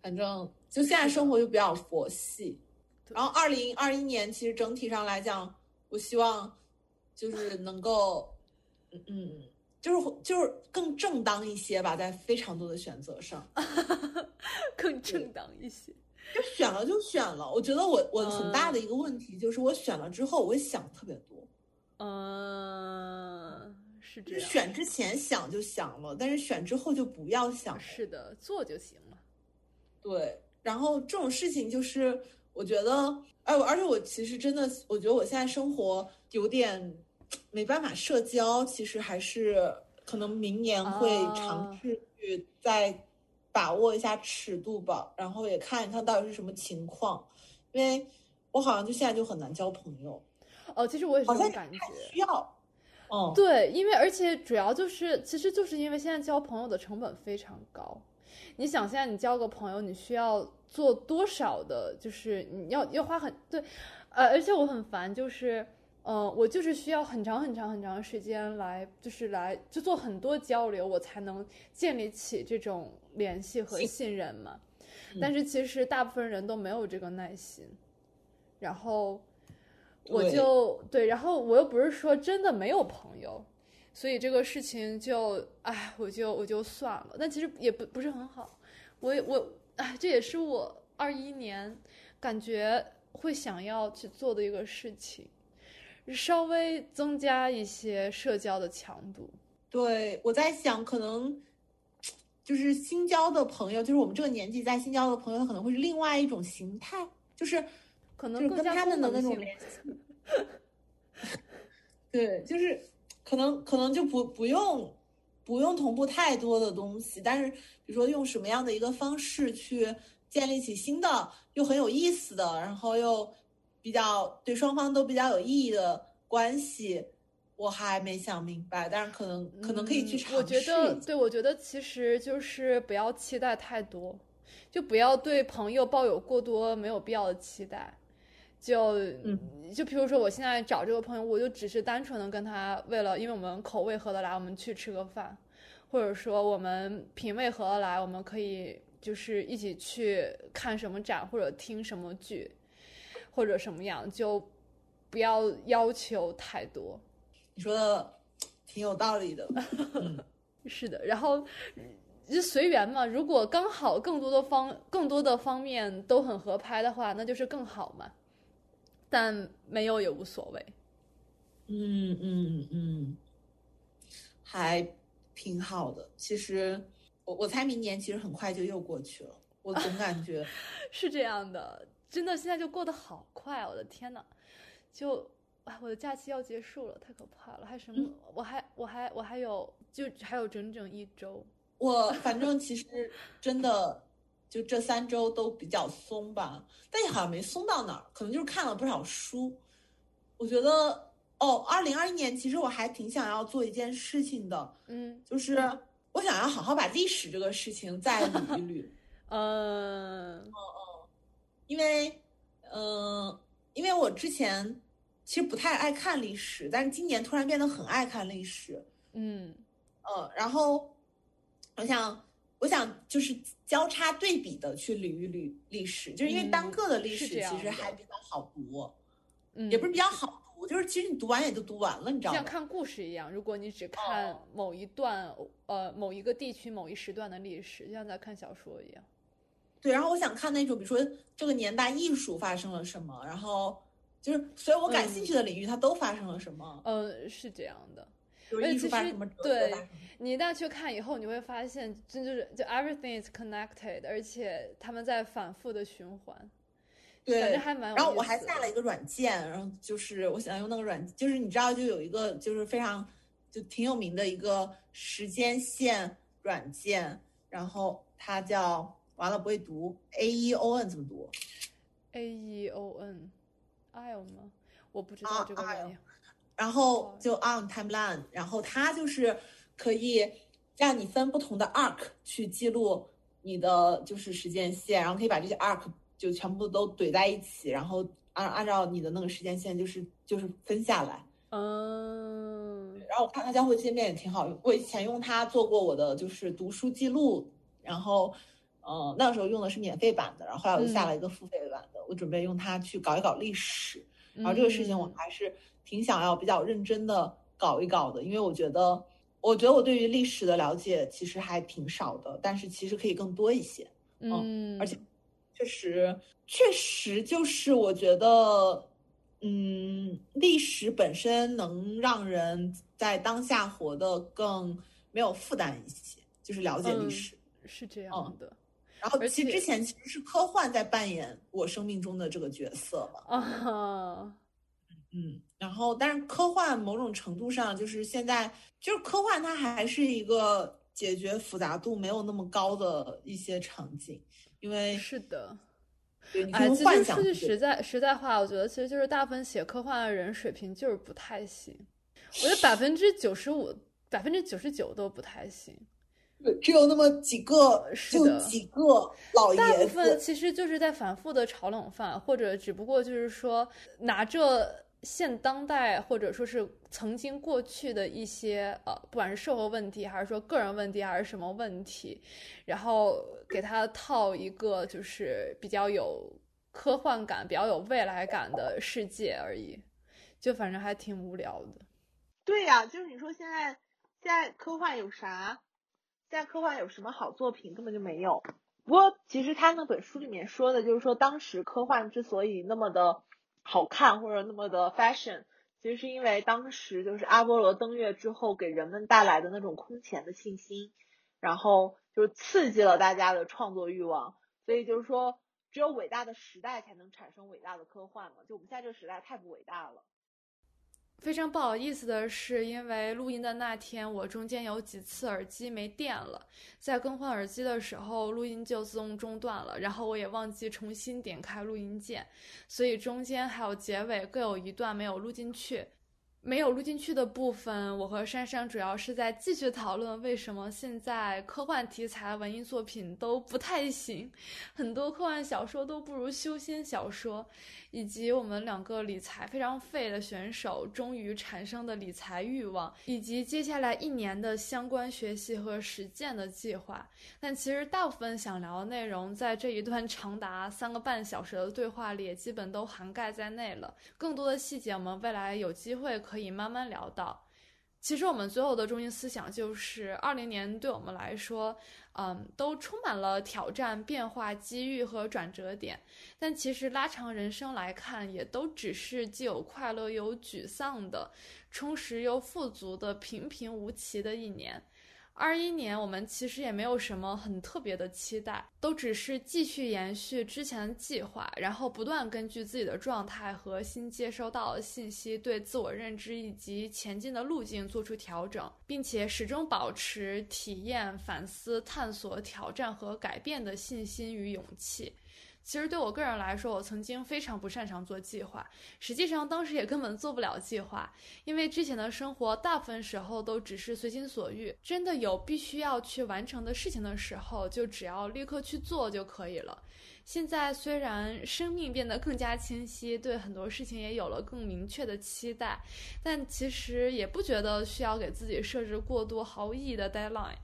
反正。就现在生活就比较佛系，然后二零二一年其实整体上来讲，我希望就是能够，嗯嗯，就是就是更正当一些吧，在非常多的选择上，更正当一些。就选了就选了，我觉得我我很大的一个问题就是我选了之后我会想特别多，嗯，是这样。选之前想就想了，但是选之后就不要想。是的，做就行了。对。然后这种事情就是，我觉得，哎，而且我其实真的，我觉得我现在生活有点没办法社交，其实还是可能明年会尝试去再把握一下尺度吧，然后也看一看到底是什么情况，因为我好像就现在就很难交朋友。哦，其实我也是这种感觉。需要。哦。对，因为而且主要就是，其实就是因为现在交朋友的成本非常高。你想现在你交个朋友，你需要做多少的？就是你要要花很对，呃，而且我很烦，就是，嗯，我就是需要很长很长很长时间来，就是来就做很多交流，我才能建立起这种联系和信任嘛。但是其实大部分人都没有这个耐心，然后我就对，然后我又不是说真的没有朋友，所以这个事情就哎，我就我就算了。但其实也不不是很好，我我哎，这也是我二一年感觉会想要去做的一个事情，稍微增加一些社交的强度。对，我在想，可能就是新交的朋友，就是我们这个年纪在新交的朋友，他可能会是另外一种形态，就是可能跟他们的那种联系。对，就是可能可能就不不用不用同步太多的东西，但是比如说用什么样的一个方式去建立起新的又很有意思的，然后又比较对双方都比较有意义的关系，我还没想明白，但是可能可能可以去尝试。我觉得，对，我觉得其实就是不要期待太多，就不要对朋友抱有过多没有必要的期待。就就比如说，我现在找这个朋友，我就只是单纯的跟他为了，因为我们口味合得来，我们去吃个饭，或者说我们品味合得来，我们可以就是一起去看什么展，或者听什么剧，或者什么样，就不要要求太多。你说的挺有道理的，是的。然后就随缘嘛，如果刚好更多的方更多的方面都很合拍的话，那就是更好嘛。但没有也无所谓，嗯嗯嗯，还挺好的。其实我我猜明年其实很快就又过去了，我总 感觉是这样的，真的现在就过得好快，我的天呐，就啊，我的假期要结束了，太可怕了，还什么？我还我还我还有就还有整整一周，我反正其实真的。就这三周都比较松吧，但也好像没松到哪儿，可能就是看了不少书。我觉得哦，二零二一年其实我还挺想要做一件事情的，嗯，就是我想要好好把历史这个事情再捋一捋。嗯哦哦，因为嗯，因为我之前其实不太爱看历史，但是今年突然变得很爱看历史。嗯呃，然后我想。我想就是交叉对比的去捋一捋历史，就是因为单个的历史其实还比较好读，嗯，也不是比较好读，就是其实你读完也就读完了，你知道吗？像看故事一样，如果你只看某一段，呃，某一个地区某一时段的历史，就像在看小说一样。对，然后我想看那种，比如说这个年代艺术发生了什么，然后就是所有我感兴趣的领域它都发生了什么。嗯，是这样的。其实对，你一旦去看以后，你会发现，真就是就 everything is connected，而且他们在反复的循环。对，反正还蛮。然后我还下了一个软件，然后就是我想用那个软，就是你知道，就有一个就是非常就挺有名的一个时间线软件，然后它叫完了不会读 A E O N 怎么读？A E O N，Ion 吗？我不知道这个软件。然后就 on timeline，然后它就是可以让你分不同的 arc 去记录你的就是时间线，然后可以把这些 arc 就全部都怼在一起，然后按按照你的那个时间线就是就是分下来。嗯。然后我看它交互界面也挺好用，我以前用它做过我的就是读书记录，然后嗯那个时候用的是免费版的，然后后来我就下了一个付费版的，我准备用它去搞一搞历史，然后这个事情我还是。挺想要比较认真的搞一搞的，因为我觉得，我觉得我对于历史的了解其实还挺少的，但是其实可以更多一些。嗯，而且确实，确实就是我觉得，嗯，历史本身能让人在当下活得更没有负担一些，就是了解历史是这样的。然后，其实之前其实是科幻在扮演我生命中的这个角色嘛。啊。嗯，然后，但是科幻某种程度上就是现在就是科幻，它还是一个解决复杂度没有那么高的一些场景，因为是的，对，哎，其实说句实在实在话，我觉得其实就是大部分写科幻的人水平就是不太行，我觉得百分之九十五、百分之九十九都不太行，只有那么几个，就几个老爷子，大部分其实就是在反复的炒冷饭，或者只不过就是说拿着。现当代或者说是曾经过去的一些呃，不管是社会问题，还是说个人问题，还是什么问题，然后给他套一个就是比较有科幻感、比较有未来感的世界而已。就反正还挺无聊的。对呀，就是你说现在现在科幻有啥？现在科幻有什么好作品？根本就没有。不过其实他那本书里面说的，就是说当时科幻之所以那么的好看或者那么的 fashion，其实是因为当时就是阿波罗登月之后给人们带来的那种空前的信心，然后就是刺激了大家的创作欲望。所以就是说，只有伟大的时代才能产生伟大的科幻嘛。就我们现在这个时代太不伟大了。非常不好意思的是，因为录音的那天，我中间有几次耳机没电了，在更换耳机的时候，录音就自动中断了，然后我也忘记重新点开录音键，所以中间还有结尾各有一段没有录进去。没有录进去的部分，我和珊珊主要是在继续讨论为什么现在科幻题材文艺作品都不太行，很多科幻小说都不如修仙小说，以及我们两个理财非常废的选手终于产生的理财欲望，以及接下来一年的相关学习和实践的计划。但其实大部分想聊的内容，在这一段长达三个半小时的对话里，也基本都涵盖在内了。更多的细节，我们未来有机会。可可以慢慢聊到。其实我们最后的中心思想就是，二零年对我们来说，嗯，都充满了挑战、变化、机遇和转折点。但其实拉长人生来看，也都只是既有快乐又有沮丧的，充实又富足的平平无奇的一年。二一年，我们其实也没有什么很特别的期待，都只是继续延续之前的计划，然后不断根据自己的状态和新接收到的信息，对自我认知以及前进的路径做出调整，并且始终保持体验、反思、探索、挑战和改变的信心与勇气。其实对我个人来说，我曾经非常不擅长做计划。实际上，当时也根本做不了计划，因为之前的生活大部分时候都只是随心所欲。真的有必须要去完成的事情的时候，就只要立刻去做就可以了。现在虽然生命变得更加清晰，对很多事情也有了更明确的期待，但其实也不觉得需要给自己设置过多毫无意义的 deadline。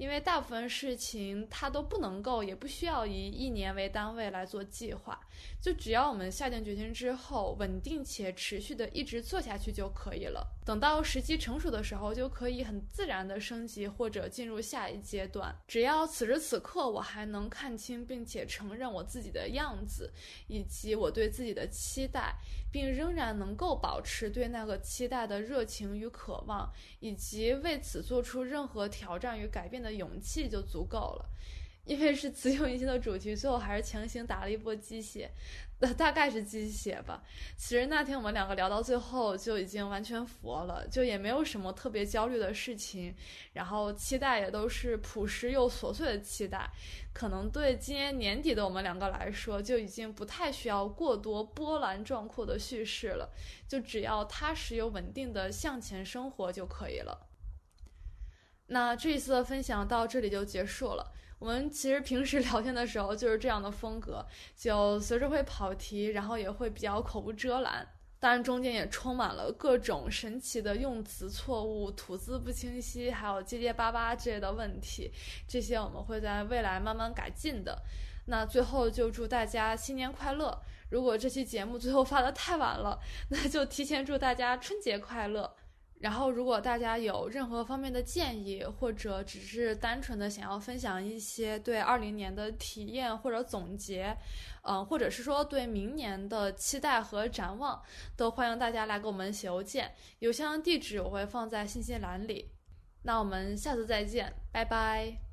因为大部分事情它都不能够，也不需要以一年为单位来做计划，就只要我们下定决心之后，稳定且持续的一直做下去就可以了。等到时机成熟的时候，就可以很自然的升级或者进入下一阶段。只要此时此刻我还能看清并且承认我自己的样子，以及我对自己的期待，并仍然能够保持对那个期待的热情与渴望，以及为此做出任何挑战与改变的。勇气就足够了，因为是雌雄异性的主题，最后还是强行打了一波鸡血，大概是鸡血吧。其实那天我们两个聊到最后就已经完全佛了，就也没有什么特别焦虑的事情，然后期待也都是朴实又琐碎的期待，可能对今年年底的我们两个来说，就已经不太需要过多波澜壮阔的叙事了，就只要踏实又稳定的向前生活就可以了。那这一次的分享到这里就结束了。我们其实平时聊天的时候就是这样的风格，就随时会跑题，然后也会比较口无遮拦。当然中间也充满了各种神奇的用词错误、吐字不清晰，还有结结巴巴之类的问题。这些我们会在未来慢慢改进的。那最后就祝大家新年快乐！如果这期节目最后发的太晚了，那就提前祝大家春节快乐。然后，如果大家有任何方面的建议，或者只是单纯的想要分享一些对二零年的体验或者总结，嗯，或者是说对明年的期待和展望，都欢迎大家来给我们写邮件，邮箱地址我会放在信息栏里。那我们下次再见，拜拜。